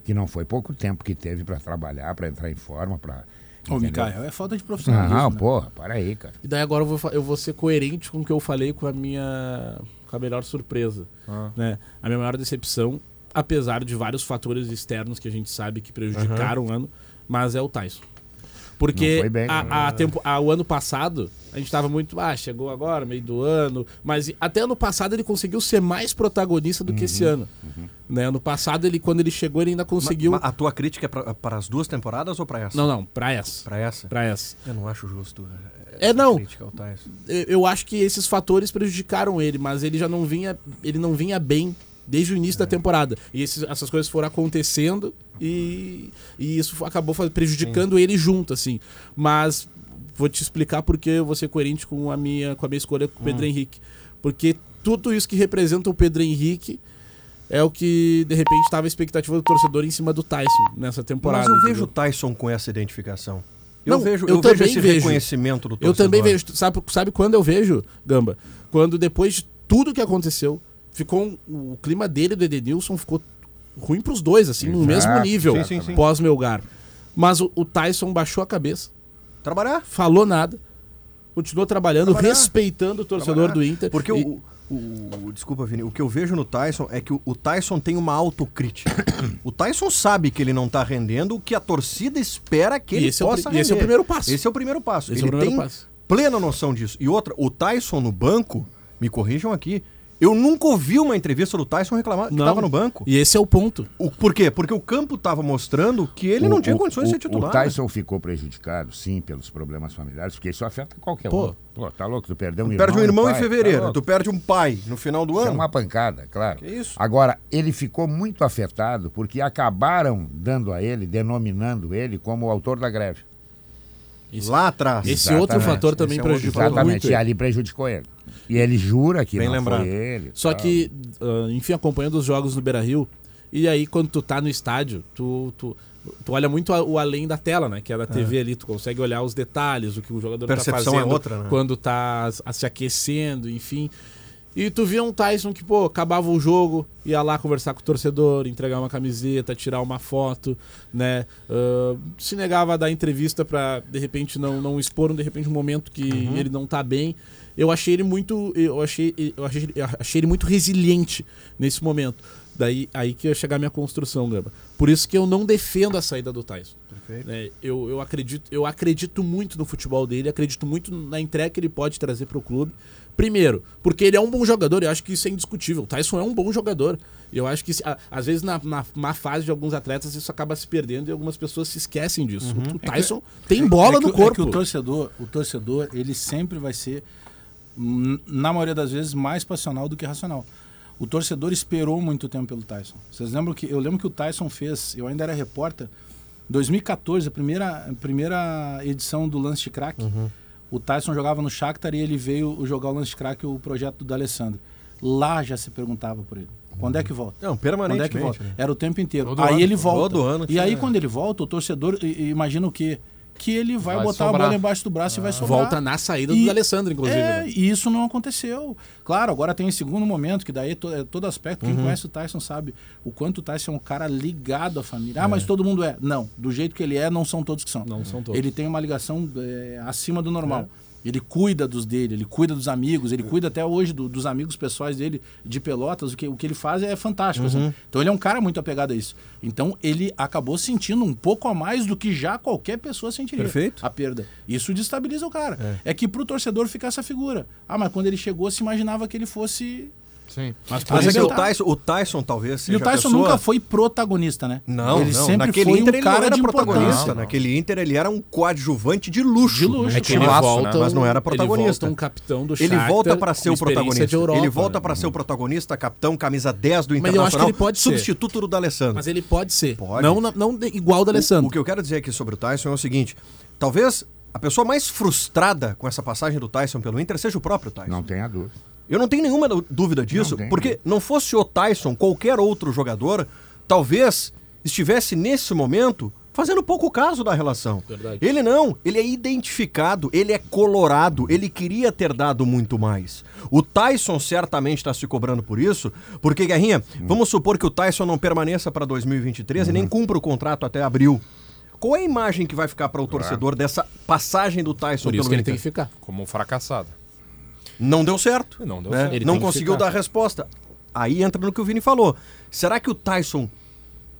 Que não foi pouco tempo que teve para trabalhar, para entrar em forma, para. O Mikael é falta de profissionalismo. Não, né? porra, para aí, cara. E daí agora eu vou, eu vou ser coerente com o que eu falei com a minha com a melhor surpresa. Ah. Né? A minha maior decepção, apesar de vários fatores externos que a gente sabe que prejudicaram o ano, mas é o Tyson. Não Porque bem, a, né? a tempo, a- o ano passado, a gente tava muito. Ah, chegou agora, meio do ano. Mas até ano passado ele conseguiu ser mais protagonista do que esse Uhum, ano. Né? Ano passado, ele, quando ele chegou, ele ainda conseguiu. Ma- ma- a tua crítica é para as duas temporadas ou para essa? Não, não, pra essa. Para essa? Pra essa. Eu não acho justo. É, não. Tyson. eu eu acho que esses fatores prejudicaram ele, mas ele já não vinha, ele não vinha bem desde o início da temporada. E esses- essas coisas foram acontecendo e, e isso acabou prejudicando ele junto, assim. Mas vou te explicar porque eu vou ser coerente com a minha, com a minha escolha com o Pedro Henrique. Porque tudo isso que representa o Pedro Henrique é o que, de repente, estava a expectativa do torcedor em cima do Tyson nessa temporada. Mas eu vejo o Tyson com essa identificação. Eu Não, vejo, eu eu vejo também esse vejo. reconhecimento do Eu torcedor. também vejo. Sabe, sabe quando eu vejo, Gamba? Quando depois de tudo que aconteceu, ficou um- o clima dele e do Edenilson ficou ruim pros dois, assim, no Exato. mesmo nível, Sim, sim, sim. pós-Melgar. Mas o, o Tyson baixou a cabeça, Trabalhar. falou nada, continuou trabalhando, Trabalhar. respeitando o torcedor Trabalhar. do Inter. Porque E- o, o- o- Desculpa, Vini. O que eu vejo no Tyson é que o, o Tyson tem uma autocrítica. [coughs] o Tyson sabe que ele não tá rendendo o que a torcida espera que E ele é o possa pri- e esse é o render. primeiro passo. Esse é o primeiro passo. Esse é o ele primeiro tem passo. plena noção disso. E outra, o Tyson no banco, me corrijam aqui, eu nunca ouvi uma entrevista do Tyson reclamar que Não. tava no banco. E esse é o ponto. O, por quê? Porque o campo tava mostrando que ele não O- tinha o- condições de ser titular. O Tyson ficou prejudicado, sim, pelos problemas familiares, porque isso afeta qualquer Pô. um. Pô, tá louco? Tu perdeu um Tu irmão. perde um irmão pai, em tá fevereiro, louco. tu perde um pai no final do Isso é ano. uma pancada, claro. Que isso? Agora, ele ficou muito afetado porque acabaram dando a ele, denominando ele como o autor da greve. Lá atrás. Esse Exatamente. outro fator também é um prejudicou. Exatamente, muito. e ali prejudicou ele. E ele jura que Bem não lembrado. foi ele. Só tal. que, ah, enfim, acompanhando os jogos no Beira Rio, e aí quando tu tá no estádio, tu, tu, tu olha muito a- o além da tela, né? Que é da TV ali, tu consegue olhar os detalhes, o que o jogador Percepção tá é fazendo outra, né? quando tá a- se aquecendo, enfim. E tu via um Tyson que, pô, acabava o jogo, ia lá conversar com o torcedor, entregar uma camiseta, tirar uma foto, né? Ah, se negava a dar entrevista pra, de repente, não, não expor, de repente, um momento que Uhum. ele não tá bem. Eu achei ele muito. Eu achei, eu achei, eu achei ele muito resiliente nesse momento. Daí aí que ia chegar a minha construção, Gamba. Por isso que eu não defendo a saída do Tyson. Perfeito. né? eu, eu, acredito, eu acredito muito no futebol dele, acredito muito na entrega que ele pode trazer para o clube. Primeiro, porque ele é um bom jogador, eu acho que isso é indiscutível. O Tyson é um bom jogador. Eu acho que, a- às vezes, na, na má fase de alguns atletas, isso acaba se perdendo e algumas pessoas se esquecem disso. O Tyson tem bola é que, no o- corpo. É que o torcedor, o torcedor, ele sempre vai ser, hum, na maioria das vezes, mais passional do que racional. O torcedor esperou muito tempo pelo Tyson. Vocês lembram que eu lembro que o Tyson fez, eu ainda era repórter, 2014, a primeira, a primeira edição do Lance de Crack. O Tyson jogava no Shakhtar e ele veio jogar o Lance Crack, o projeto do D'Alessandro. Lá já se perguntava por ele. Quando é que volta? Não, Quando é que permanentemente. volta? né? Era o tempo inteiro. Todo aí ano. ele volta. Todo ano e aí tinha- quando ele volta, o torcedor imagina o quê? Que ele vai, Vai botar a sobrar. bola embaixo do braço e vai sobrar. Volta na saída E- do Alessandro, inclusive. É, né? e isso não aconteceu. Claro, agora tem esse segundo momento, que daí é to- é todo aspecto. Quem conhece o Tyson sabe o quanto o Tyson é um cara ligado à família. Ah, mas todo mundo é. Não, do jeito que ele é, não são todos que são. Não são todos. Ele tem uma ligação é, acima do normal. Ele cuida dos dele, ele cuida dos amigos, ele cuida até hoje do- dos amigos pessoais dele de Pelotas. O que, o que ele faz é fantástico. assim. Uhum. Então ele é um cara muito apegado a isso. Então ele acabou sentindo um pouco a mais do que já qualquer pessoa sentiria. Perfeito. A perda. Isso destabiliza o cara. É, que pro torcedor fica essa figura. Ah, mas quando ele chegou, se imaginava que ele fosse. Sim. Mas, Mas é que o arrebentar. Tyson, o Tyson talvez E seja o Tyson pessoa... nunca foi protagonista, né? Não, ele não. sempre Naquele foi Inter um ele cara não era de protagonista. importância. Naquele Inter ele era um coadjuvante de luxo. De luxo. É que Ele ele volta, volta mas não era protagonista. Ele volta um capitão do Ele volta para ser o protagonista. Europa. ele volta para ser o protagonista, capitão, camisa 10 do Mas Internacional. eu acho que ele pode ser. substituto do D'Alessandro. Mas ele pode ser. Pode. Não, não igual o da O, Alessandro. o que eu quero dizer aqui sobre o Tyson é o seguinte: talvez a pessoa mais frustrada com essa passagem do Tyson pelo Inter seja o próprio Tyson. Não tenha dúvida. Eu não tenho nenhuma dú- dúvida disso, Não porque não fosse o Tyson, qualquer outro jogador, talvez estivesse nesse momento fazendo pouco caso da relação. Verdade. Ele não, ele é identificado, ele é colorado, ele queria ter dado muito mais. O Tyson certamente está se cobrando por isso, porque, Guerrinha, Hum. vamos supor que o Tyson não permaneça para 2023 e Uhum. nem cumpra o contrato até abril. Qual é a imagem que vai ficar para o torcedor dessa passagem do Tyson Por isso pelo que ele tem que ficar. Como um fracassado. Não deu certo. Não deu né? certo. Ele Não conseguiu dar resposta. Aí entra no que o Vini falou. Será que o Tyson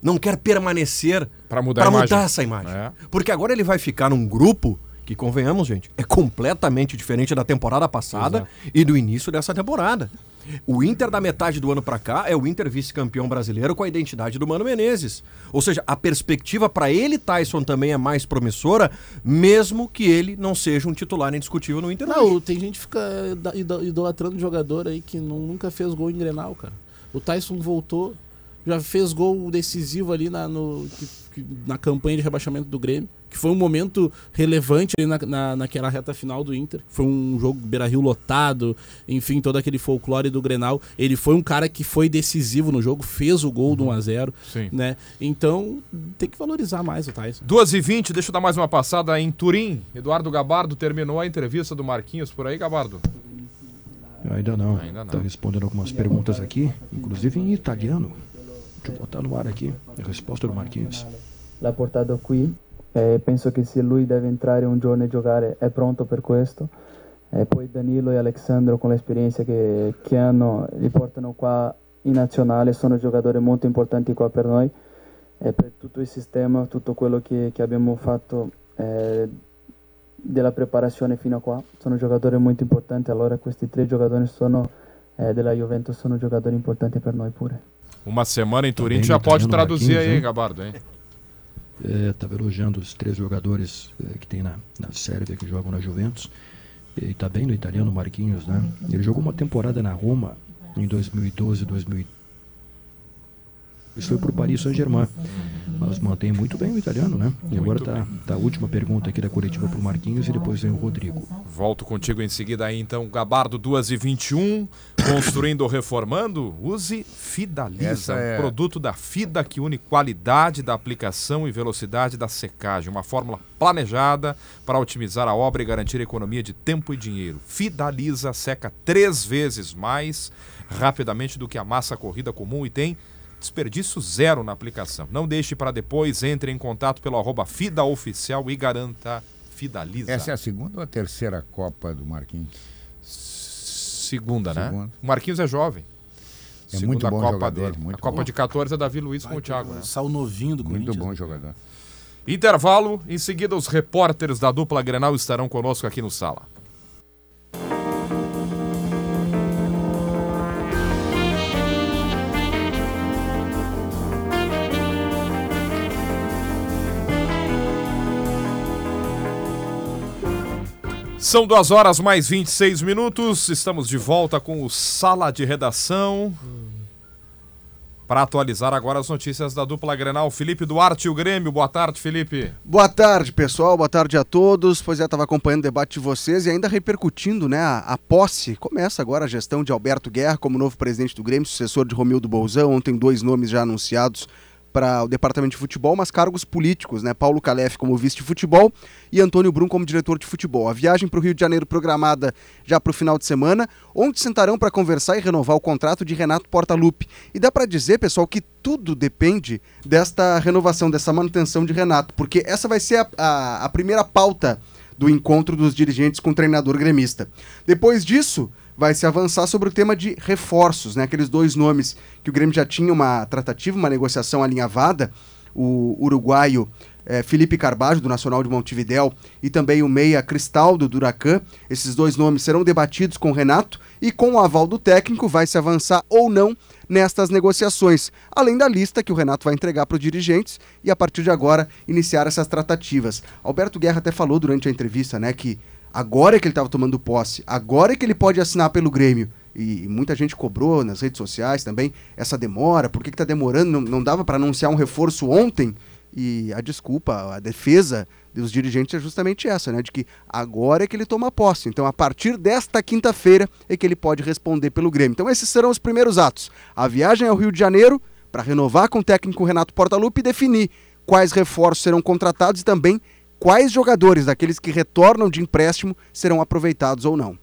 não quer permanecer Pra mudar pra a mudar essa imagem? É. Porque agora ele vai ficar num grupo que, convenhamos, gente, é completamente diferente da temporada passada e do início dessa temporada. O Inter da metade do ano pra cá é o Inter vice-campeão brasileiro com a identidade do Mano Menezes. Ou seja, a perspectiva pra ele, Tyson, também é mais promissora, mesmo que ele não seja um titular indiscutível no Inter. hoje. Não, tem gente que fica ido- ido- idolatrando jogador aí que nu- nunca fez gol em Grenal, cara. O Tyson voltou, já fez gol decisivo ali na, no, na campanha de rebaixamento do Grêmio, que foi um momento relevante ali na, na, naquela reta final do Inter. Foi um jogo Beira-Rio lotado, enfim, todo aquele folclore do Grenal. Ele foi um cara que foi decisivo no jogo, fez o gol do 1x0, Sim. né? Então, tem que valorizar mais o Tyson. 2 e 20 deixa eu dar mais uma passada em Turim. Eduardo Gabardo terminou a entrevista do Marquinhos por aí, Gabardo? Ainda não. Ainda não. Tá respondendo algumas perguntas aqui, inclusive em italiano. Deixa eu botar no ar aqui a resposta do Marquinhos. l'ha portato qui e penso che se lui deve entrare un giorno e giocare è pronto per questo. E poi Danilo e Alexandro con l'esperienza che, che hanno li portano qua in nazionale, sono giocatori molto importanti qua per noi e per tutto il sistema, tutto quello che, che abbiamo fatto eh, della preparazione fino a qua. Sono giocatori molto importanti, allora questi tre giocatori sono, eh, della Juventus sono giocatori importanti per noi pure. Uma semana em Turim, bem tu já pode traduzir aí? Gabardo, hein? Estava elogiando os três jogadores eh, que tem na, na Sérvia que jogam na Juventus. E tá bem no italiano, Marquinhos, né? Ele jogou uma temporada na Roma em 2012, 2013. Isso foi pro Paris Saint-Germain. Mas mantém muito bem o italiano, né? E agora tá, tá a última pergunta aqui da coletiva pro Marquinhos e depois vem o Rodrigo. Volto contigo em seguida aí, então. Gabardo 2 e 21 construindo ou reformando, use Fidaliza, é- um produto da Fida que une qualidade da aplicação e velocidade da secagem. Uma fórmula planejada para otimizar a obra e garantir economia de tempo e dinheiro. Fidaliza seca três vezes mais rapidamente do que a massa corrida comum e tem desperdício zero na aplicação. Não deixe para depois, entre em contato pelo arroba Fida Oficial e garanta Fidaliza. Essa é a segunda ou a terceira Copa do Marquinhos? Segunda, né? Segunda. O Marquinhos é jovem. É Segunda muito bom Copa jogador, dele. muito a Copa bom. de 14 é Davi Luiz com o Thiago, né? Sal novinho do Muito bom jogador. Intervalo, em seguida os repórteres da dupla Grenal estarão conosco aqui no Sala. São duas horas mais 26 minutos. Estamos de volta com o Sala de Redação. Para atualizar agora as notícias da dupla Grenal, Felipe Duarte e o Grêmio. Boa tarde, Felipe. Boa tarde, pessoal. Boa tarde a todos. Pois é, estava acompanhando o debate de vocês e ainda repercutindo, né, a, a posse. Começa agora a gestão de Alberto Guerra como novo presidente do Grêmio, sucessor de Romildo Bolzão. Ontem dois nomes já anunciados para o departamento de futebol, mas cargos políticos, né? Paulo Calef como vice de futebol e Antônio Brum como diretor de futebol. A viagem para o Rio de Janeiro programada já para o final de semana, onde sentarão para conversar e renovar o contrato de Renato Portaluppi. E dá para dizer, pessoal, que tudo depende desta renovação, dessa manutenção de Renato, porque essa vai ser a, a, a primeira pauta do encontro dos dirigentes com o treinador gremista. Depois disso, vai se avançar sobre o tema de reforços, né? Aqueles dois nomes que o Grêmio já tinha uma tratativa, uma negociação alinhavada, o uruguaio eh, Felipe Carbajo, do Nacional de Montevidéu, e também o meia Cristaldo, do Huracan. Esses dois nomes serão debatidos com o Renato e com o aval do técnico vai se avançar ou não nestas negociações, além da lista que o Renato vai entregar para os dirigentes e a partir de agora iniciar essas tratativas. Alberto Guerra até falou durante a entrevista, né, que agora é que ele estava tomando posse, agora é que ele pode assinar pelo Grêmio. E muita gente cobrou nas redes sociais também essa demora, por que está demorando? Não, não dava para anunciar um reforço ontem? E a desculpa, a defesa dos dirigentes é justamente essa, né? De que agora é que ele toma posse. Então, a partir desta quinta-feira é que ele pode responder pelo Grêmio. Então, esses serão os primeiros atos. A viagem ao Rio de Janeiro para renovar com o técnico Renato Portaluppi e definir quais reforços serão contratados e também quais jogadores daqueles que retornam de empréstimo serão aproveitados ou não.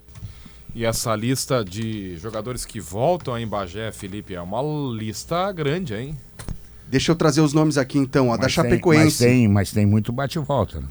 E essa lista de jogadores que voltam a Embagé, Felipe, é uma lista grande, hein? Deixa eu trazer os nomes aqui então, a da Mas tem- Chapecoense. mas, tem, mas tem muito bate-volta. né?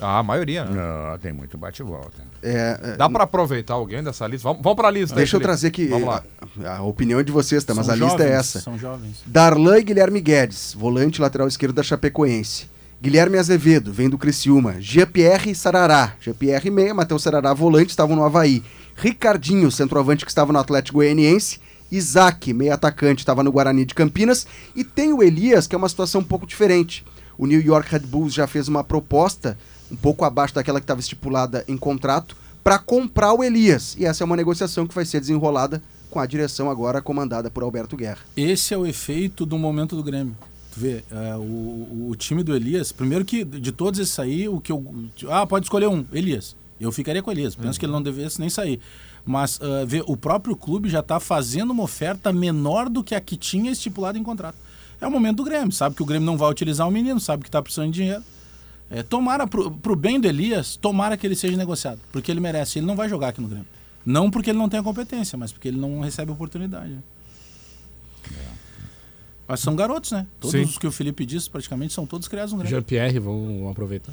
Ah, a maioria, né? Não, tem muito bate-volta. É, é, Dá para aproveitar alguém dessa lista? Vamos, vamos para a lista. aí, Deixa eu Felipe. trazer aqui Vamos lá. a, a opinião é de vocês, tá? Mas São a lista é jovens, essa. São jovens. Darlan e Guilherme Guedes, volante lateral esquerdo da Chapecoense. Guilherme Azevedo, vem do Criciúma. Jean-Pierre Sarará. Jean-Pierre meia, Matheus Sarará volante, estavam no Havaí. Ricardinho, centroavante que estava no Atlético Goianiense. Isaac, meia atacante, estava no Guarani de Campinas. E tem o Elias, que é uma situação um pouco diferente. O New York Red Bulls já fez uma proposta, um pouco abaixo daquela que estava estipulada em contrato, para comprar o Elias. E essa é uma negociação que vai ser desenrolada com a direção agora comandada por Alberto Guerra. Esse é o efeito do momento do Grêmio. Tu vê, é, o, o time do Elias, primeiro que de todos esses aí, o que eu. Ah, pode escolher um, Elias. Eu ficaria com o Elias. Penso que ele não devesse nem sair. Mas ah, vê, o próprio clube já está fazendo uma oferta menor do que a que tinha estipulado em contrato. É o momento do Grêmio. Sabe que o Grêmio não vai utilizar o menino, sabe que está precisando de dinheiro. É, tomara, pro, pro bem do Elias, tomara que ele seja negociado. Porque ele merece. Ele não vai jogar aqui no Grêmio. Não porque ele não tem a competência, mas porque ele não recebe oportunidade. Mas são garotos, né? Todos Sim. os que o Felipe disse, praticamente, são todos criados no Grêmio. Jean-Pierre, vão, vão aproveitar.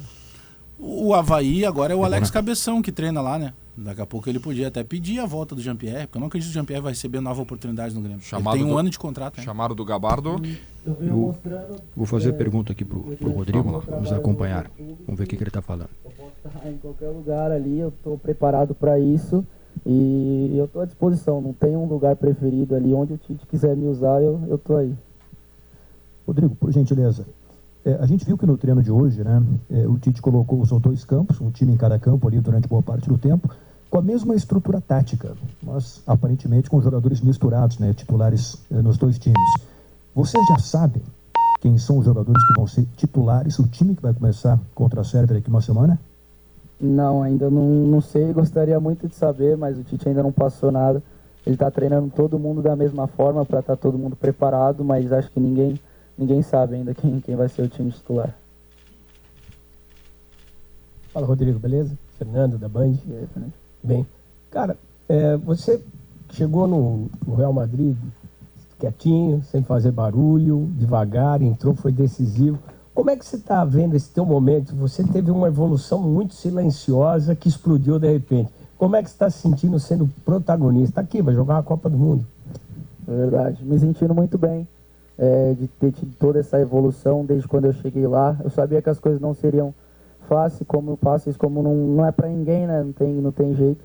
O o Havaí agora é o É Alex bom, né? Cabeção que treina lá, né? Daqui a pouco ele podia até pedir a volta do Jean-Pierre, porque eu não acredito que o Jean-Pierre vai receber nova oportunidade no Grêmio. Chamado ele tem um do- ano de contrato. né? Chamado do Gabardo. Eu vou fazer a pergunta aqui pro, pro Rodrigo. Vamos acompanhar. Vamos ver o que, que ele está falando. estar em qualquer lugar ali, eu estou preparado para isso e eu estou à disposição. Não tem um lugar preferido ali, onde o Tite quiser me usar, eu eu tô aí. Rodrigo, por gentileza. é, a gente viu que no treino de hoje, né, é, o Tite colocou os dois campos, um time em cada campo ali durante boa parte do tempo, com a mesma estrutura tática, mas aparentemente com jogadores misturados, né, titulares é, nos dois times. Vocês já sabem quem são os jogadores que vão ser titulares, o time que vai começar contra a Sérvia daqui uma semana? Não, ainda não, não sei, gostaria muito de saber, mas o Tite ainda não passou nada. Ele está treinando todo mundo da mesma forma para estar todo mundo preparado, mas acho que ninguém, ninguém sabe ainda quem, quem vai ser o time titular. Fala, Rodrigo, beleza? Fernando, da Band. Bem, cara, é, você chegou no, no Real Madrid quietinho, sem fazer barulho, devagar, entrou, foi decisivo. Como é que você está vendo esse teu momento? Você teve uma evolução muito silenciosa que explodiu de repente. Como é que você está se sentindo sendo protagonista? Aqui, vai jogar a Copa do Mundo. É verdade, me sentindo muito bem é, de ter tido toda essa evolução desde quando eu cheguei lá. Eu sabia que as coisas não seriam fáceis, como fáceis, como não, não é para ninguém, né? Não tem, não tem jeito.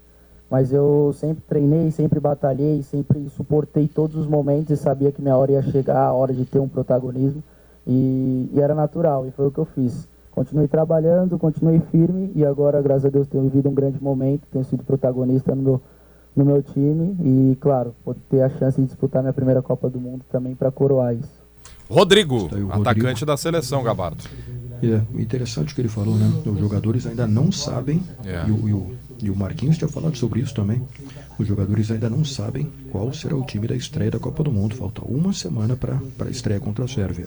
Mas eu sempre treinei, sempre batalhei, sempre suportei todos os momentos e sabia que minha hora ia chegar, a hora de ter um protagonismo. E, e era natural, e foi o que eu fiz. Continuei trabalhando, continuei firme e agora, graças a Deus, tenho vivido um grande momento, tenho sido protagonista no meu, no meu time e, claro, vou ter a chance de disputar minha primeira Copa do Mundo também para coroar isso. Rodrigo, atacante Rodrigo. da seleção, Gabardo. É, interessante o que ele falou, né? Os jogadores ainda não sabem, É. e, o, e, o, e o Marquinhos tinha falado sobre isso também. Os jogadores ainda não sabem qual será o time da estreia da Copa do Mundo. Falta uma semana para a estreia contra a Sérvia.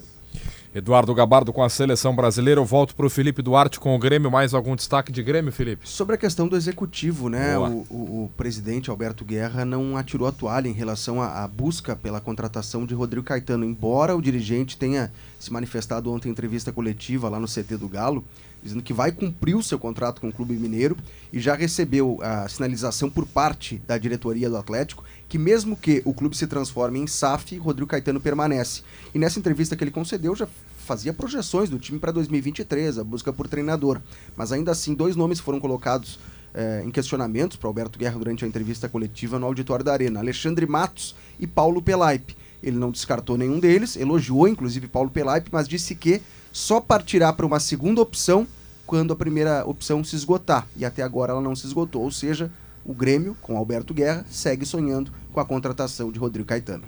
Eduardo Gabardo com a seleção brasileira. Eu volto para o Felipe Duarte com o Grêmio. Mais algum destaque de Grêmio, Felipe? Sobre a questão do executivo, né? O, o- o presidente Alberto Guerra não atirou a toalha em relação à, à busca pela contratação de Rodrigo Caetano. Embora o dirigente tenha se manifestado ontem em entrevista coletiva lá no CT do Galo, dizendo que vai cumprir o seu contrato com o Clube Mineiro e já recebeu a sinalização por parte da diretoria do Atlético que mesmo que o clube se transforme em SAF, Rodrigo Caetano permanece. E nessa entrevista que ele concedeu já fazia projeções do time para 2023, a busca por treinador. Mas ainda assim, dois nomes foram colocados eh, em questionamentos para Alberto Guerra durante a entrevista coletiva no auditório da Arena: Alexandre Matos e Paulo Pelaipe. Ele não descartou nenhum deles, elogiou inclusive Paulo Pelaipe, mas disse que só partirá para uma segunda opção quando a primeira opção se esgotar. E até agora ela não se esgotou, ou seja, o Grêmio, com Alberto Guerra, segue sonhando com a contratação de Rodrigo Caetano.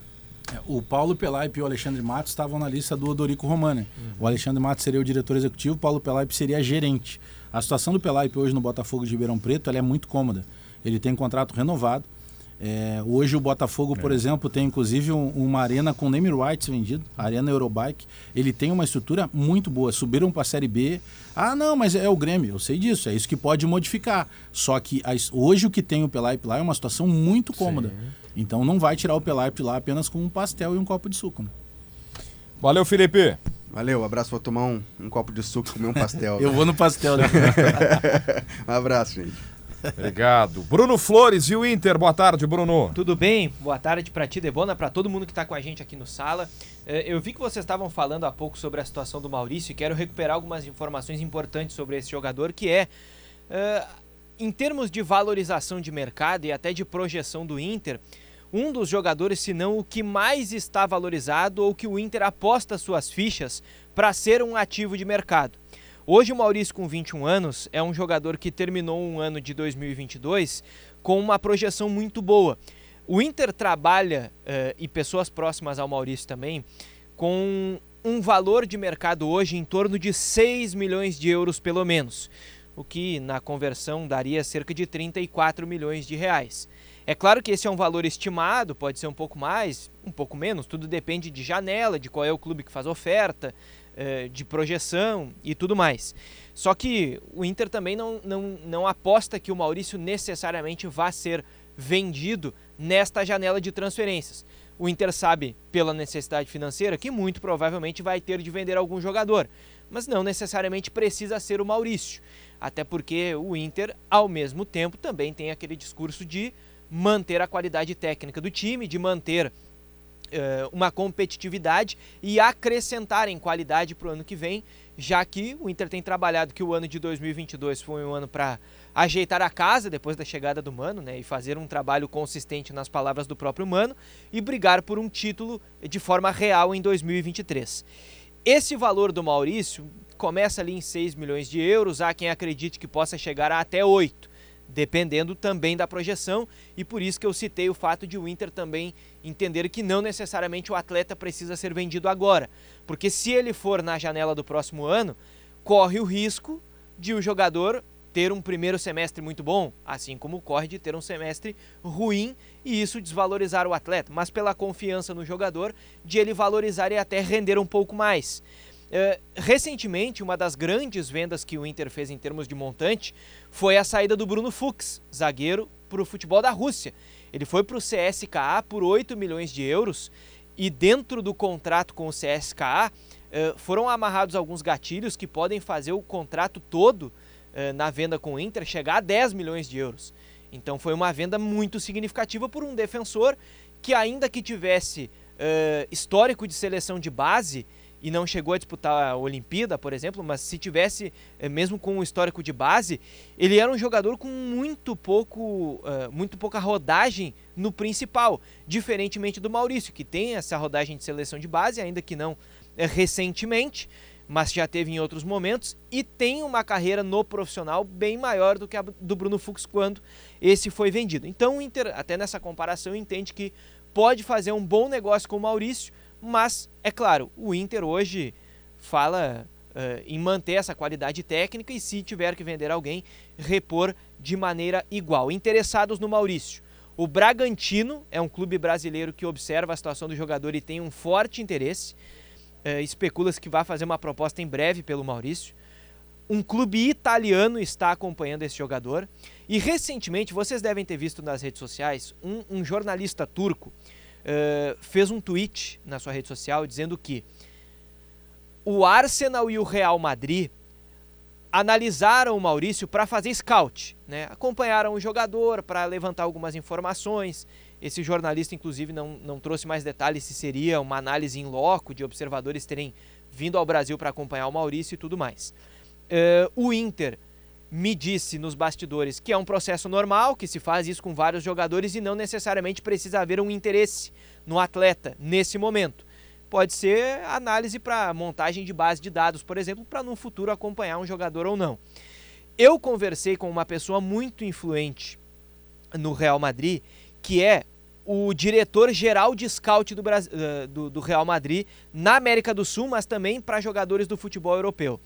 É, O Paulo Pelaipe e o Alexandre Matos estavam na lista do Odorico Romano. O Alexandre Matos seria o diretor executivo, o Paulo Pelaipe seria gerente. A situação do Pelaipe hoje no Botafogo de Ribeirão Preto ela é muito cômoda. Ele tem contrato renovado. É, hoje o Botafogo, por exemplo, tem inclusive um- uma arena com name rights vendido, a Arena Eurobike. Ele tem uma estrutura muito boa. Subiram para a Série B. Ah, não, mas é o Grêmio. Eu sei disso. É isso que pode modificar. Só que a es- hoje o que tem o Pelaipe lá é uma situação muito cômoda. Então não vai tirar o Pelaipe lá apenas com um pastel e um copo de suco. né? Valeu, Felipe. Valeu, abraço, vou tomar um, um copo de suco e comer um pastel. [laughs] Eu vou no pastel, né? [laughs] um abraço, gente. Obrigado. Bruno Flores e o Inter. Boa tarde, Bruno. Tudo bem? Boa tarde pra ti, Debona, pra todo mundo que tá com a gente aqui no sala. Eh, Eu vi que vocês estavam falando há pouco sobre a situação do Maurício e quero recuperar algumas informações importantes sobre esse jogador, que é, eh, em termos de valorização de mercado e até de projeção do Inter, um dos jogadores, se não o que mais está valorizado ou que o Inter aposta suas fichas para ser um ativo de mercado. Hoje o Maurício, com 21 anos, é um jogador que terminou um ano de 2022 com uma projeção muito boa. O Inter trabalha, eh, e pessoas próximas ao Maurício também, com um valor de mercado hoje em torno de 6 milhões de euros, pelo menos. O que na conversão daria cerca de 34 milhões de reais. É claro que esse é um valor estimado, pode ser um pouco mais, um pouco menos, tudo depende de janela, de qual é o clube que faz oferta, eh, de projeção e tudo mais. Só que o Inter também não, não, não aposta que o Maurício necessariamente vá ser vendido nesta janela de transferências. O Inter sabe, pela necessidade financeira, que muito provavelmente vai ter de vender algum jogador, mas não necessariamente precisa ser o Maurício. Até porque o Inter, ao mesmo tempo, também tem aquele discurso de manter a qualidade técnica do time, de manter uma competitividade e acrescentar em qualidade para o ano que vem, já que o Inter tem trabalhado que o ano de 2022 foi um ano para ajeitar a casa depois da chegada do Mano, né, e fazer um trabalho consistente nas palavras do próprio Mano e brigar por um título de forma real em 2023. Esse valor do Maurício começa ali em 6 milhões de euros, há quem acredite que possa chegar a até 8 dependendo também da projeção, e por isso que eu citei o fato de o Inter também entender que não necessariamente o atleta precisa ser vendido agora, porque se ele for na janela do próximo ano, corre o risco de o jogador ter um primeiro semestre muito bom, assim como corre de ter um semestre ruim e isso desvalorizar o atleta, mas pela confiança no jogador, de ele valorizar e até render um pouco mais. Uh, recentemente, uma das grandes vendas que o Inter fez em termos de montante foi a saída do Bruno Fux, zagueiro, para o futebol da Rússia. Ele foi para o CSKA por 8 milhões de euros e dentro do contrato com o CSKA uh, foram amarrados alguns gatilhos que podem fazer o contrato todo uh, na venda com o Inter chegar a 10 milhões de euros. Então foi uma venda muito significativa por um defensor que ainda que tivesse histórico de seleção de base, e não chegou a disputar a Olimpíada, por exemplo, mas se tivesse, eh, mesmo com um histórico de base, ele era um jogador com muito pouco, uh, muito pouca rodagem no principal, diferentemente do Maurício, que tem essa rodagem de seleção de base, ainda que não eh, recentemente, mas já teve em outros momentos, e tem uma carreira no profissional bem maior do que a do Bruno Fux quando esse foi vendido. Então o Inter, até nessa comparação, entende que pode fazer um bom negócio com o Maurício, mas, é claro, o Inter hoje fala uh, em manter essa qualidade técnica e, se tiver que vender alguém, repor de maneira igual. Interessados no Maurício. O Bragantino é um clube brasileiro que observa a situação do jogador e tem um forte interesse. Uh, Especula-se que vai fazer uma proposta em breve pelo Maurício. Um clube italiano está acompanhando esse jogador. E recentemente, vocês devem ter visto nas redes sociais, um, um jornalista turco Uh, fez um tweet na sua rede social dizendo que o Arsenal e o Real Madrid analisaram o Maurício para fazer scout, né? Acompanharam o jogador para levantar algumas informações. Esse jornalista, inclusive, não, não trouxe mais detalhes se seria uma análise em loco de observadores terem vindo ao Brasil para acompanhar o Maurício e tudo mais. Uh, o Inter me disse nos bastidores que é um processo normal, que se faz isso com vários jogadores e não necessariamente precisa haver um interesse no atleta nesse momento. Pode ser análise para montagem de base de dados, por exemplo, para no futuro acompanhar um jogador ou não. Eu conversei com uma pessoa muito influente no Real Madrid, que é o diretor-geral de scout do, do, do, Real Madrid na América do Sul, mas também para jogadores do futebol europeu.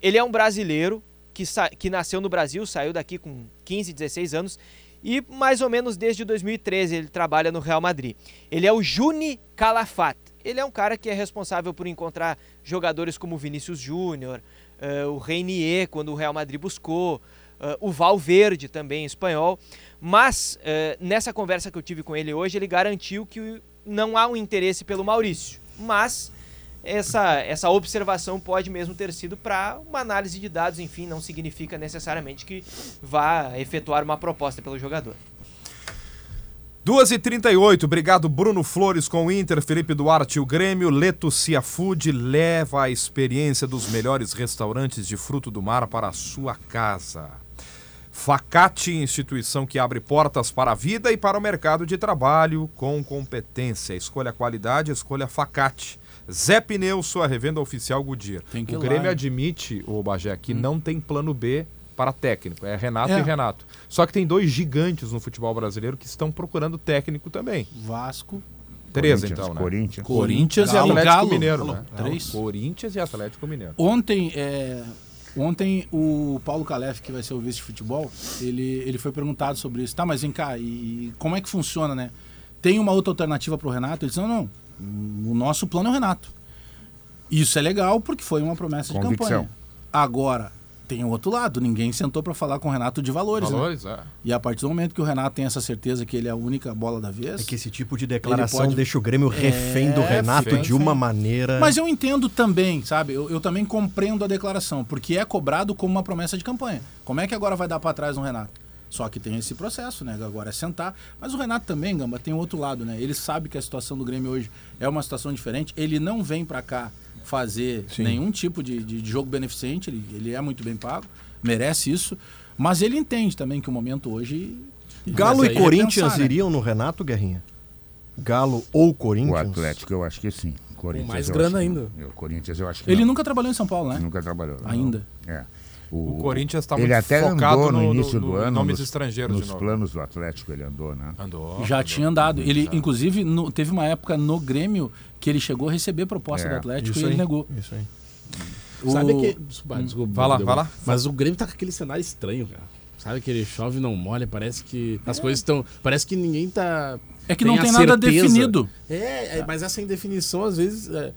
Ele é um brasileiro que, que nasceu no Brasil, saiu daqui com 15, 16 anos e mais ou menos desde 2013 ele trabalha no Real Madrid. Ele é o Juni Calafat. Ele é um cara que é responsável por encontrar jogadores como Vinícius Júnior, uh, o Reinier, quando o Real Madrid buscou, uh, o Valverde também, espanhol. Mas uh, nessa conversa que eu tive com ele hoje, ele garantiu que não há um interesse pelo Maurício. Mas essa, essa observação pode mesmo ter sido para uma análise de dados, enfim, não significa necessariamente que vá efetuar uma proposta pelo jogador. 2h38, obrigado Bruno Flores com o Inter, Felipe Duarte o Grêmio, Leto Cia Food leva a experiência dos melhores restaurantes de fruto do mar para a sua casa. Facate, instituição que abre portas para a vida e para o mercado de trabalho com competência. Escolha qualidade, escolha Facate. Zé Pneu, sua revenda oficial Goodyear. o Grêmio lá, admite, o Bagé, que hum. não tem plano B para técnico. É Renato é. e Renato. Só que tem dois gigantes no futebol brasileiro que estão procurando técnico também. Vasco. Três, então, né? Corinthians. Corinthians Galo, e Atlético Galo, Mineiro, Galo, né? Três. Corinthians e Atlético Mineiro. Ontem, é, ontem o Paulo Calef, que vai ser o vice de futebol, ele, ele foi perguntado sobre isso. Tá, mas vem cá, e como é que funciona, né? Tem uma outra alternativa para o Renato? Ele disse, não, não. O nosso plano é o Renato. Isso é legal porque foi uma promessa Convicção. de campanha. Agora, tem o outro lado. Ninguém sentou para falar com o Renato de valores. Né? Valores, né? é. E a partir do momento que o Renato tem essa certeza que ele é a única bola da vez. É que esse tipo de declaração pode... deixa o Grêmio refém é, do Renato fém, de uma fém. maneira. Mas eu entendo também, sabe? Eu, eu, também compreendo a declaração, porque é cobrado como uma promessa de campanha. Como é que agora vai dar para trás no Renato? Só que tem esse processo, né? Agora é sentar. Mas o Renato também, Gamba, tem outro lado, né? Ele sabe que a situação do Grêmio hoje é uma situação diferente. Ele não vem para cá fazer Sim. nenhum tipo de, de, jogo beneficente. Ele, ele é muito bem pago merece isso, mas ele entende também que o momento hoje. Galo e é Corinthians pensar, né? iriam no Renato Guerrinha? Galo ou Corinthians? O Atlético eu acho que sim. Corinthians, mais grana ainda. Eu, Corinthians eu acho que Ele não. nunca trabalhou em São Paulo, né? Nunca trabalhou. Ainda. Não. É. O, o, Corinthians está muito ele até focado andou no, no início no, do ano nomes nos, estrangeiros nos planos do Atlético ele andou, né? Andou. Já andou, tinha andado. Ele, já. inclusive, no, teve uma época no Grêmio que ele chegou a receber proposta é, do Atlético e ele negou. Isso aí. O... Sabe que. Desculpa, desculpa, vai lá, vai lá. Mas o Grêmio tá com aquele cenário estranho, cara. Sabe que ele chove não molha, parece que as é. coisas estão. Parece que ninguém tá. É que tem não tem nada definido. É, é, mas essa indefinição, às vezes, é,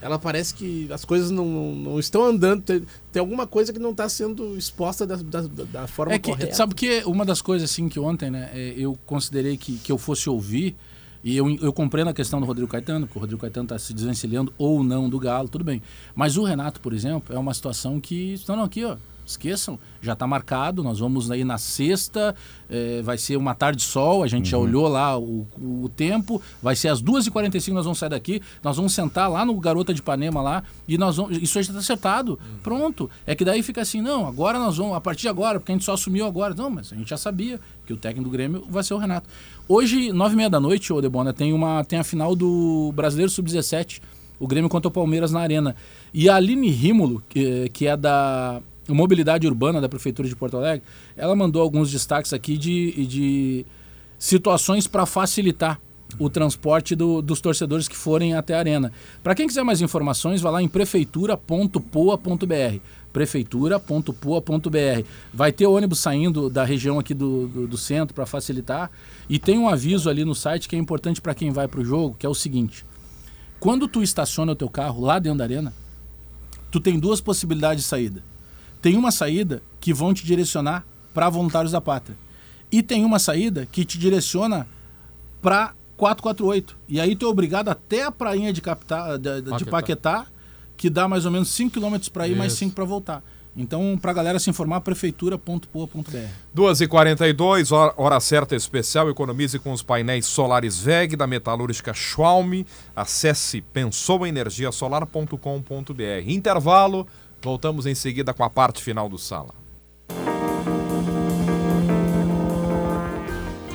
ela parece que as coisas não, não estão andando. Tem, tem alguma coisa que não está sendo exposta da, da, da forma é que, correta. Sabe que uma das coisas assim que ontem, né, é, eu considerei que, que eu fosse ouvir. E eu, eu compreendo a questão do Rodrigo Caetano, porque o Rodrigo Caetano está se desvencilhando ou não do Galo, tudo bem. Mas o Renato, por exemplo, é uma situação que. Estão aqui, ó esqueçam, já está marcado, nós vamos aí na sexta, é, vai ser uma tarde de sol, a gente uhum. já olhou lá o, o, tempo, vai ser às 2h45 nós vamos sair daqui, nós vamos sentar lá no Garota de Ipanema lá, e nós vamos, isso já está acertado, uhum. pronto. É que daí fica assim, não, agora nós vamos, a partir de agora, porque a gente só assumiu agora. Não, mas a gente já sabia que o técnico do Grêmio vai ser o Renato. Hoje, nove e meia da noite, ô Debona, tem, uma, tem a final do Brasileiro Sub-17, o Grêmio contra o Palmeiras na Arena. E a Aline Rímulo, que, que é da Mobilidade Urbana da Prefeitura de Porto Alegre, ela mandou alguns destaques aqui de, de situações para facilitar o transporte do, dos torcedores que forem até a arena. Para quem quiser mais informações, vá lá em prefeitura.poa.br prefeitura.poa.br. Vai ter ônibus saindo da região aqui do, do, do centro para facilitar. E tem um aviso ali no site que é importante para quem vai para o jogo, que é o seguinte. Quando tu estaciona o teu carro lá dentro da arena, tu tem duas possibilidades de saída tem uma saída que vão te direcionar para voluntários da pátria. E tem uma saída que te direciona para 448. E aí tu é obrigado até a prainha de, Capitá, de, de Paquetá, que dá mais ou menos 5 km para ir, Isso. mais 5 para voltar. Então, pra galera se informar, prefeitura.poa.br. 2h42, hora, hora certa especial. Economize com os painéis solares VEG da metalúrgica Schwalm. Acesse pensouenergiasolar.com.br. Intervalo, voltamos em seguida com a parte final do Sala.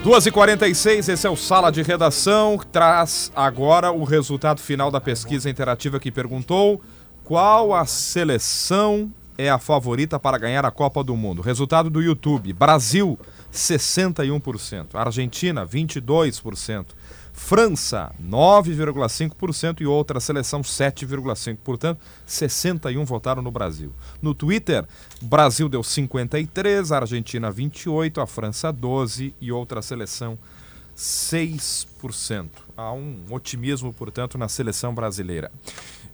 2h46, esse é o Sala de Redação, traz agora o resultado final da pesquisa interativa que perguntou qual a seleção é a favorita para ganhar a Copa do Mundo. Resultado do YouTube: Brasil, 61%, Argentina, 22%, França, 9,5% e outra seleção, 7,5%. Portanto, 61 votaram no Brasil. No Twitter, Brasil deu 53, Argentina 28, a França 12 e outra seleção 6%. Há um otimismo, portanto, na seleção brasileira.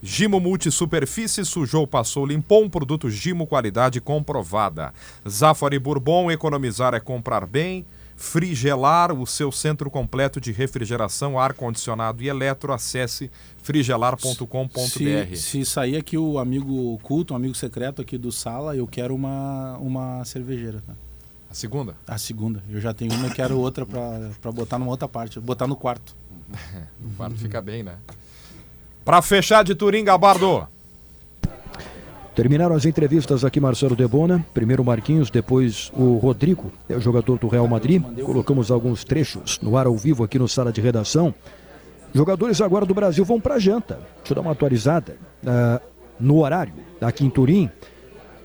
Gimo Multisuperfície sujou, passou, limpou um produto Gimo qualidade comprovada. Zafari Bourbon, economizar é comprar bem. Frigelar, o seu centro completo de refrigeração, ar-condicionado e eletro. Acesse frigelar.com.br. Se, se sair aqui o amigo culto, um amigo secreto aqui do Sala, eu quero uma, uma cervejeira. Tá? A segunda? A segunda. Eu já tenho uma e quero outra para botar numa outra parte, botar no quarto. [laughs] no quarto fica bem, né? Para fechar de Turim, Gabardo. Terminaram as entrevistas aqui, Marcelo Debona. Primeiro o Marquinhos, depois o Rodrigo, é o jogador do Real Madrid. Colocamos alguns trechos no ar ao vivo aqui no sala de redação. Jogadores agora do Brasil vão para janta. Deixa eu dar uma atualizada. Uh, no horário, aqui em Turim.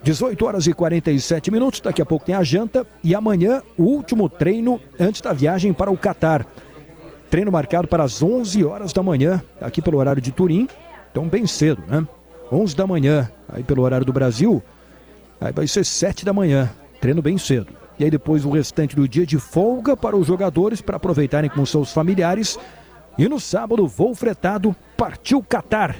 18 horas e 47 minutos. Daqui a pouco tem a janta. E amanhã, o último treino antes da viagem para o Catar. Treino marcado para as 11 horas da manhã, aqui pelo horário de Turim. Então, bem cedo, né? 11 da manhã, aí pelo horário do Brasil, aí vai ser 7 da manhã, treino bem cedo. E aí depois o restante do dia de folga para os jogadores para aproveitarem com seus familiares. E no sábado, voo fretado, partiu Catar.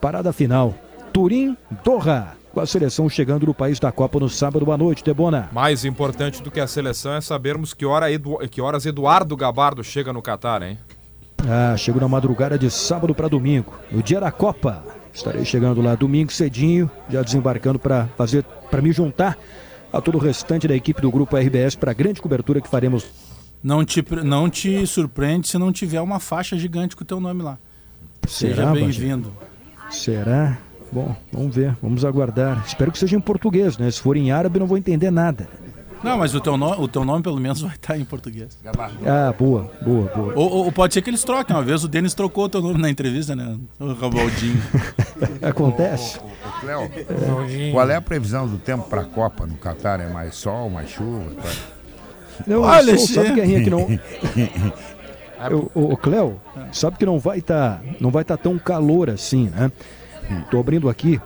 Parada final, Turim, Doha. Com a seleção chegando no país da Copa no sábado à noite, Debona. Mais importante do que a seleção é sabermos que, hora Edu... que horas Eduardo Gabardo chega no Catar, hein? Ah, chego na madrugada de sábado para domingo, no dia da Copa. Estarei chegando lá domingo cedinho, já desembarcando para fazer, para me juntar a todo o restante da equipe do grupo RBS para a grande cobertura que faremos. Não te, não te surpreende se não tiver uma faixa gigante com o teu nome lá. Seja bem-vindo. Será? Bom, vamos ver, vamos aguardar. Espero que seja em português, né? Se for em árabe, não vou entender nada. Não, mas o teu, nome, o teu nome pelo menos [laughs] vai estar em português. Ah, boa, boa, boa. Ou, ou pode ser que eles troquem. Uma vez o Denis trocou o teu nome na entrevista, né? O Rabaldinho. [laughs] Acontece. Ô, Cléo, é. qual é a previsão do tempo para a Copa no Catar? É mais sol, mais chuva? Tá? Não, Olha, sou, sabe, Guerrinha, que não... [laughs] Eu, o Cléo, sabe que não vai estar tá, não vai estar tá tão calor assim, né? Tô abrindo aqui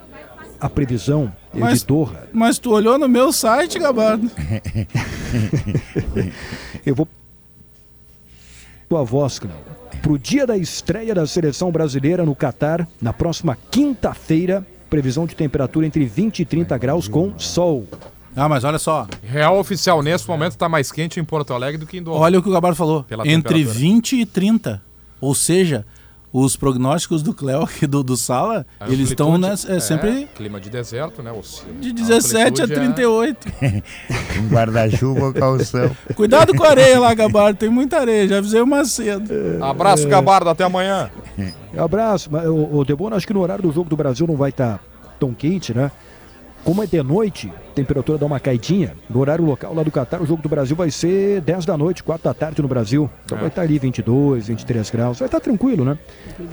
a previsão mas, de Doha. Mas tu olhou no meu site, Gabardo. [laughs] Eu vou tua voz, Cléo. Pro dia da estreia da seleção brasileira no Catar, na próxima quinta-feira, previsão de temperatura entre 20 e 30 graus com sol. Ah, mas olha só. Real oficial nesse momento está mais quente em Porto Alegre do que em Doha. Olha o que o Gabardo falou. Entre 20 e 30. Ou seja, os prognósticos do Cléo e do, do Sala, a eles estão é, é, sempre. Clima de deserto, né? de 17 a, a 38. É... [laughs] um guarda-chuva ou calção. Cuidado com a areia lá, Gabardo, tem muita areia, já avisei cedo. Abraço, Gabardo, até amanhã. Abraço. O, o Debona, acho que no horário do jogo do Brasil não vai estar tá tão quente, né? Como é de noite, temperatura dá uma caidinha. No horário local lá do Catar, o jogo do Brasil vai ser 10 da noite, 4 da tarde no Brasil. Então é. vai estar ali 22, 23 graus. Vai estar tranquilo, né?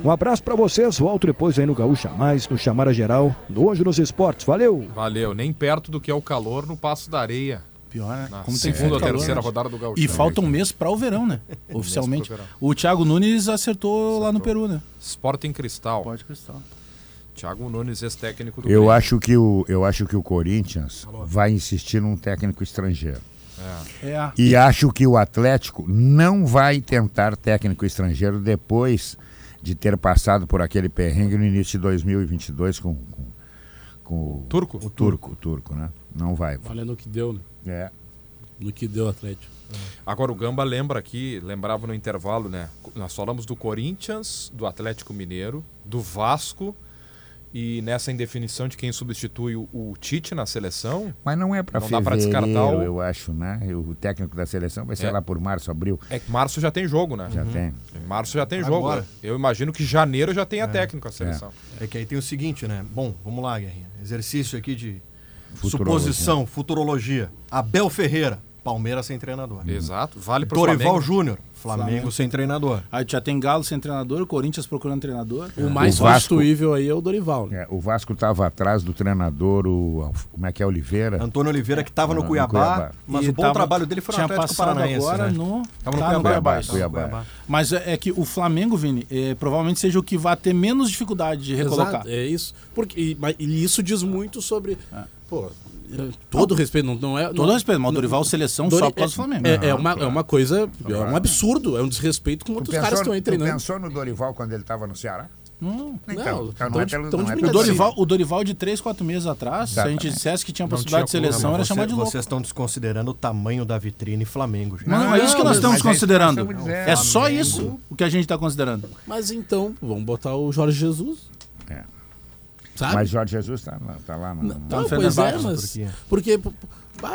Um abraço para vocês. Volto depois aí no Gaúcha Mais, no Chamara Geral, no Hoje nos Esportes. Valeu! Valeu. Nem perto do que é o calor no Passo da Areia. Pior, né? Na Como tem segunda ou terceira rodada do Gaúcho. E falta um mês para o verão, né? [laughs] Oficialmente. Verão. O Thiago Nunes acertou, acertou, lá no Peru, né? Sporting Cristal. Sporting Cristal. Thiago Nunes, ex-técnico do eu Grêmio. acho que o Eu acho que o Corinthians Alô. vai insistir num técnico estrangeiro. É. É. E acho que o Atlético não vai tentar técnico estrangeiro depois de ter passado por aquele perrengue no início de 2022 com, com, com o Turco. O Turco, o Turco, né? Não vai. Olha no que deu, né? É. No que deu o Atlético. Agora o Gamba lembra aqui, lembrava no intervalo, né? Nós falamos do Corinthians, do Atlético Mineiro, do Vasco E nessa indefinição de quem substitui o, o Tite na seleção. Mas não é para Não dá pra fevereiro, descartar o- eu acho, né? O técnico da seleção vai ser É. lá por março, abril. É que março já tem jogo, né? Já tem. Em março já tem Agora. jogo. Eu imagino que janeiro já tenha técnico a seleção. É que aí tem o seguinte, né? Bom, vamos lá, Guerrinha. Exercício aqui de Futurologia. suposição, futurologia. Abel Ferreira, Palmeiras sem treinador. Exato. Vale pro Dorival Flamengo. Júnior, Flamengo, sem treinador. Aí já tem Galo sem treinador, Corinthians procurando treinador. O mais O Vasco- substituível aí é o Dorival. né? É, o Vasco estava atrás do treinador, o como é que é Oliveira? Antônio Oliveira, que estava no, No Cuiabá, Cuiabá. mas E o bom tava- trabalho dele foi no tinha Atlético passado Paranaense. agora né? no- Tava no tá no Cuiabá. Cuiabá, Cuiabá. Mas é, é que o Flamengo, Vini, é, provavelmente seja o que vai ter menos dificuldade de recolocar. Exato, é isso. Porque, e, mas- e isso diz muito sobre. Pô, é, todo respeito, não, não é. Todo não, respeito, mas o Dorival seleção só por causa do Flamengo. É, é Não, uma, é uma coisa. É um absurdo, é um desrespeito com outros caras que estão aí treinando. pensou no Dorival quando ele estava no Ceará? Hum, Então, Não, então tão é de- pelo- não de é O Dorival, o Dorival de 3, 4 meses atrás, se a gente Exatamente. dissesse que tinha Não possibilidade de tinha como, seleção, Não, era você- de louco. Vocês estão desconsiderando o tamanho da vitrine Flamengo, gente. Não, Não, é isso que não, nós estamos é considerando. estamos dizendo. É só isso o que a gente está considerando. Mas então, vamos botar o Jorge Jesus. É. Sabe? Mas Jorge Jesus está tá lá. No, Não, no pois é, mas. Porque.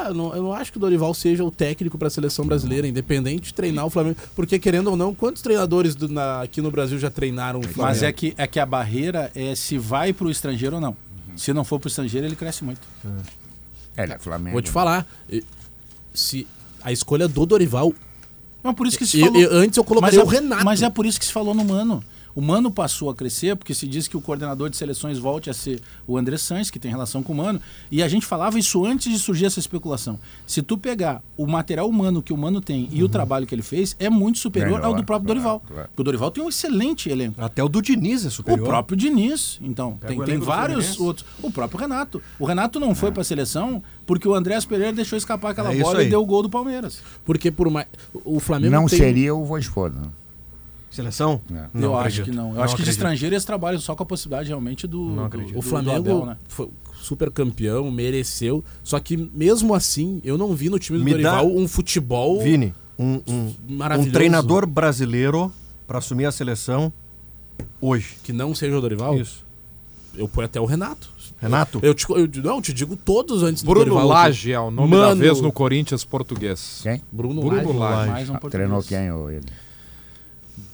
eu não, eu não acho que o Dorival seja o técnico para a seleção brasileira, independente de treinar o Flamengo. Porque, querendo ou não, quantos treinadores do- na- aqui no Brasil já treinaram o Flamengo? Mas é que, é que a barreira é se vai para o estrangeiro ou não. Se não for para o estrangeiro, ele cresce muito. É, ele é Flamengo. Vou te falar. e- Se a escolha do Dorival. Mas por isso que se falou. e antes eu colocaria mas é, o Renato. Mas é por isso que se falou no Mano. O Mano passou a crescer porque se diz que o coordenador de seleções volte a ser o André Sanz, que tem relação com o Mano. E a gente falava isso antes de surgir essa especulação. Se tu pegar o material humano que o Mano tem e o trabalho que ele fez, é muito superior Melhor, ao do próprio claro, Dorival. claro. Porque o Dorival tem um excelente elenco. Até o do Diniz é superior. O próprio Diniz, então. Pega Tem, tem vários outros. O próprio Renato. O Renato não foi para a seleção porque o Andrés Pereira deixou escapar aquela É bola aí. e deu o gol do Palmeiras. Porque por mais. O Flamengo Não tem- seria o Voivoda. Seleção? É. eu acho acredito. que não. Eu Não acho que de acredito. estrangeiro eles trabalham só com a possibilidade realmente do. Não do- acredito. do- O do Flamengo Abel, né? foi super campeão, mereceu. Só que mesmo assim, eu não vi no time do Me Dorival dá- um futebol Vini, um, um, maravilhoso. um treinador brasileiro para assumir a seleção hoje. que não seja o Dorival. Isso. Eu ponho até o Renato. Renato? Eu, te, eu não, eu te digo todos antes do Bruno. Lage é o nome da Mano. vez no Corinthians português. Quem? Bruno, Bruno Lage. Lage. Mais um Ah, português. treinou quem? Ou ele?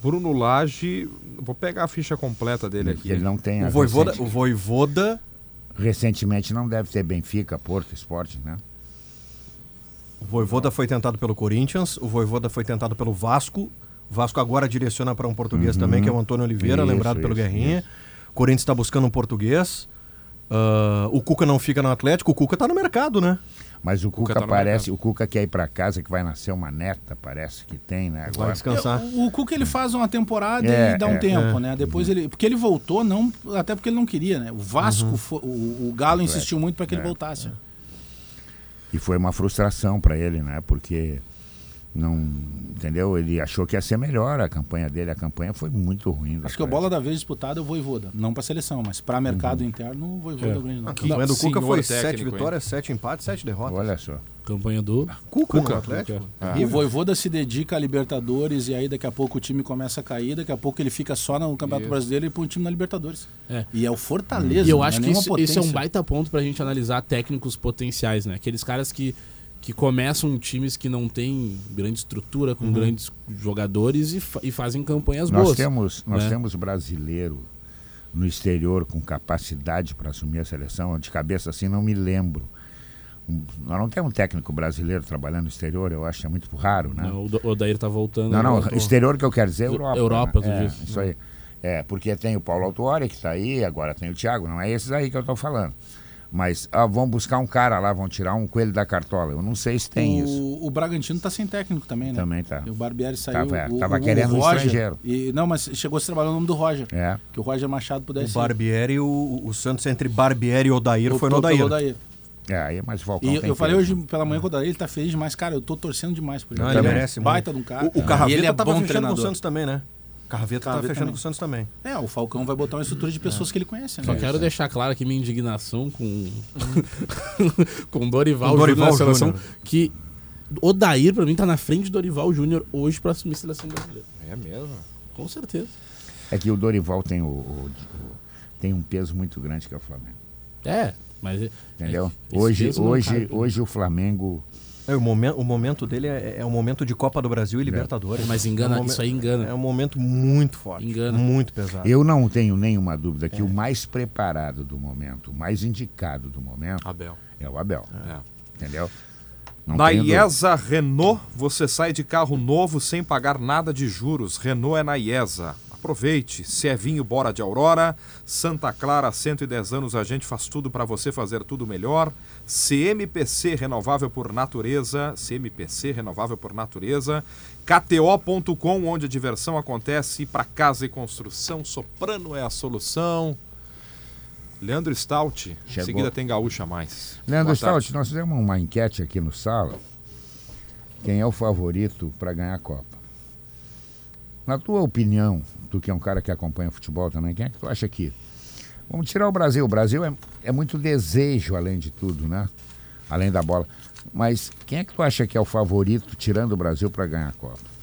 Bruno Lage. Vou pegar a ficha completa dele aqui. Ele não tem. O a Voivoda, recente- o Voivoda, Recentemente não deve ter Benfica, Porto, Esporte, né? o Voivoda foi tentado pelo Corinthians, o Voivoda foi tentado pelo Vasco. O Vasco agora direciona para um português Uhum. também, que é o Antônio Oliveira, Isso, lembrado pelo isso, Guerrinha. O Corinthians está buscando um português. Ah, o Cuca não fica no Atlético, o Cuca está no mercado, né? Mas o Cuca Cuca, tá parece, o Cuca quer ir para casa, que vai nascer uma neta, parece que tem, né? Vai Agora. descansar. O, o Cuca ele faz uma temporada É, e dá um é, tempo, é. né? Depois ele. Porque ele voltou, não, até porque ele não queria, né? O Vasco, Uhum. fo- o, o Galo insistiu muito para que ele É, voltasse. E foi uma frustração para ele, né? Porque não, entendeu? Ele achou que ia ser melhor a campanha dele. A campanha foi muito ruim. Acho que a bola da vez disputada é o Voivoda. Não para seleção, mas para mercado Uhum. interno, o Voivoda é o grande A nome. campanha do Cuca foi técnico, sete hein? vitórias, sete empates, sete derrotas. Olha só. Campanha do. Cuca, Cuca, no Atlético. Cuca. O Voivoda se dedica a Libertadores e aí daqui a pouco o time começa a cair, daqui a pouco ele fica só no Campeonato Isso. Brasileiro e põe um time na Libertadores. É. E é o Fortaleza. E eu não acho é que isso, esse é um baita ponto pra gente analisar técnicos potenciais, né? Aqueles caras que, que começam times que não têm grande estrutura, com grandes jogadores e, fa- e fazem campanhas Nós boas. temos, nós né? temos brasileiro no exterior com capacidade para assumir a seleção. De cabeça assim, não me lembro. Um- nós não temos um técnico brasileiro trabalhando no exterior, eu acho que é muito raro, né? Não, o Odair tá voltando. Não, não, exterior que eu quero dizer é Europa. Europa, né? tu é. Isso aí. É, porque tem o Paulo Autuori que está aí, agora tem o Thiago, não é esses aí que eu estou falando. Mas ah, vão buscar um cara lá, vão tirar um coelho da cartola. Eu não sei se tem isso. O, o Bragantino tá sem técnico também, né? Também tá. E o Barbieri saiu. Tava- é, o, tava o- o querendo um Roger, estrangeiro. E, não, mas chegou a se trabalhar o nome do Roger. É. Que o Roger Machado O pudesse Barbieri, o, o Santos entre Barbieri e Odair foi no Odair. Odair. É, aí, mas o Falcão E eu, falei hoje pela manhã com o Odair, ele tá feliz demais. Cara, eu tô torcendo demais por ele. Não, ele merece Baita muito. de um cara. O, o Carraveta ele é tava bom fechando com treinador. o Santos também, né? Carraveta tá Carraveta fechando também. com o Santos também. É, o Falcão vai botar uma estrutura de pessoas que ele conhece, né? Só quero deixar claro aqui minha indignação com [laughs] com Dorival, Com Dorival Júnior seleção, que Odair pra mim tá na frente de Dorival Júnior hoje pra assumir a seleção brasileira. É mesmo? Com certeza. É que o Dorival tem o, o- o- tem um peso muito grande que é o Flamengo. É, mas. Entendeu? esse hoje, não hoje, hoje o Flamengo. É, o, momento, o momento dele é, é um momento de Copa do Brasil e Libertadores. Mas engana- É um momen- isso aí engana. É um momento muito forte. Engana. Muito pesado. Eu não tenho nenhuma dúvida que o mais preparado do momento, o mais indicado do momento, Abel. é o Abel. Entendeu? Não Na. IESA Renault, você sai de carro novo sem pagar nada de juros. Renault é na IESA. Aproveite. Se é vinho, bora de Aurora. Santa Clara, 110 anos, a gente faz tudo para você fazer tudo melhor. CMPC Renovável por Natureza. CMPC Renovável por Natureza. KTO.com, onde a diversão acontece. Para casa e construção, Soprano é a solução. Leandro Stout. Em Chegou. seguida tem Gaúcha Mais. Leandro Boa tarde. Stout, nós fizemos uma enquete aqui no Sala. Quem é o favorito para ganhar a Copa? Na tua opinião, tu que é um cara que acompanha futebol também, quem é que tu acha que? Vamos tirar o Brasil. O Brasil é, é muito desejo, além de tudo, né? Além da bola. Mas quem é que tu acha que é o favorito, tirando o Brasil, para ganhar a Copa?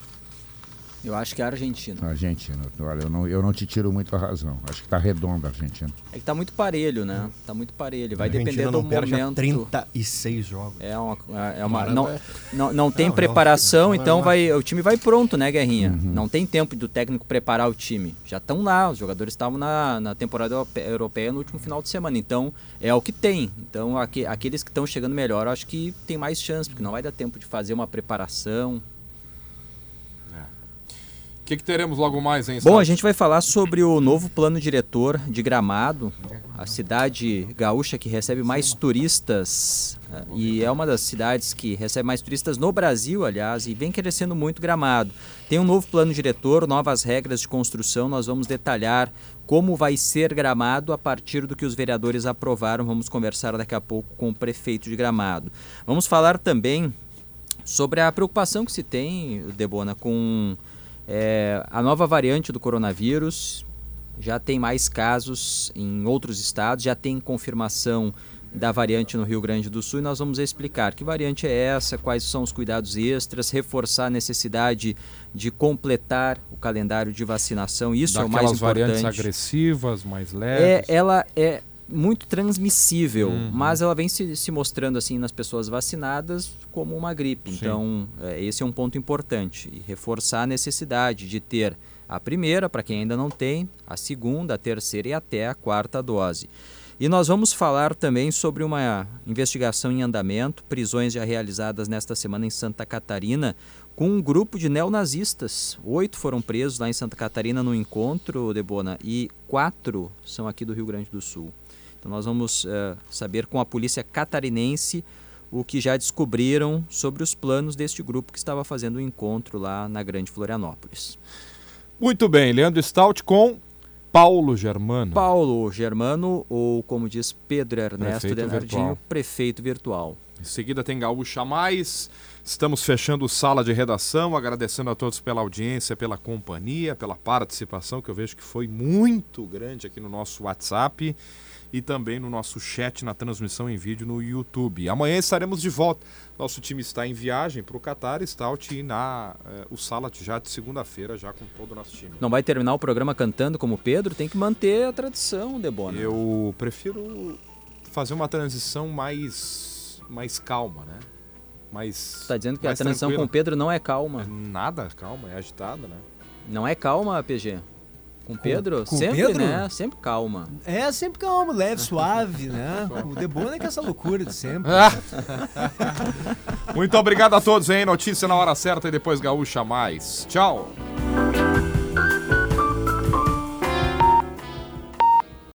Eu acho que é a Argentina. A Argentina. Olha, eu não, eu não te tiro muito a razão. Acho que tá redonda a Argentina. É que tá muito parelho, né? Tá muito parelho. Vai depender não do momento. 36 jogos. É uma, é uma não, é. não, não tem Não, preparação, não, então não. vai o time vai pronto, né, Guerrinha? Não tem tempo do técnico preparar o time. Já estão lá, os jogadores estavam na, na temporada europe- europeia no último final de semana, então é o que tem. Então aque- aqueles que estão chegando melhor, eu acho que tem mais chance, porque não vai dar tempo de fazer uma preparação. O que, que teremos logo mais, hein, Bom, a gente vai falar sobre o novo plano diretor de Gramado, a cidade gaúcha que recebe mais turistas eh, e é uma das cidades que recebe mais turistas no Brasil, aliás, e vem crescendo muito Gramado. Tem um novo plano diretor, novas regras de construção, nós vamos detalhar como vai ser Gramado a partir do que os vereadores aprovaram. Vamos conversar daqui a pouco com o prefeito de Gramado. Vamos falar também sobre a preocupação que se tem, Debona, com é, a nova variante do coronavírus. Já tem mais casos em outros estados, já tem confirmação da variante no Rio Grande do Sul e nós vamos explicar que variante é essa, quais são os cuidados extras, reforçar a necessidade de completar o calendário de vacinação. Isso é o mais Daquelas variantes importante. agressivas, mais É, leves. ela é muito transmissível, Uhum. mas ela vem se, se mostrando assim nas pessoas vacinadas como uma gripe. Sim. Então, é, esse é um ponto importante. E reforçar a necessidade de ter a primeira, para quem ainda não tem, a segunda, a terceira e até a quarta dose. E nós vamos falar também sobre uma investigação em andamento, prisões já realizadas nesta semana em Santa Catarina, com um grupo de neonazistas. Oito foram presos lá em Santa Catarina no encontro, Debona, e quatro são aqui do Rio Grande do Sul. Então nós vamos eh, saber com a polícia catarinense o que já descobriram sobre os planos deste grupo que estava fazendo o encontro lá na Grande Florianópolis. Muito bem, Leandro Stout com Paulo Germano. Paulo Germano, ou como diz Pedro Ernesto Prefeito Denardinho, virtual. prefeito virtual. Em seguida tem Gaúcha Mais. Estamos fechando sala de redação, agradecendo a todos pela audiência, pela companhia, pela participação, que eu vejo que foi muito grande aqui no nosso WhatsApp e também no nosso chat na transmissão em vídeo no YouTube. Amanhã estaremos de volta. Nosso time está em viagem para o Catar, Stout e na eh, o Sala já de segunda-feira, já com todo o nosso time. Não vai terminar o programa cantando como Pedro, tem que manter a tradição, Debona. Eu prefiro fazer uma transição mais, mais calma, né? Mais. Tá dizendo que a transição tranquila. com o Pedro não é calma. Nada, calma, é agitada, né? Não é calma, PG? Com Pedro? com o Sempre, Pedro? né? Sempre calma. É sempre calmo, leve, suave, né? O Debona é que é essa loucura de sempre. [laughs] Muito obrigado a todos, hein? Notícia na hora certa e depois Gaúcha Mais. Tchau.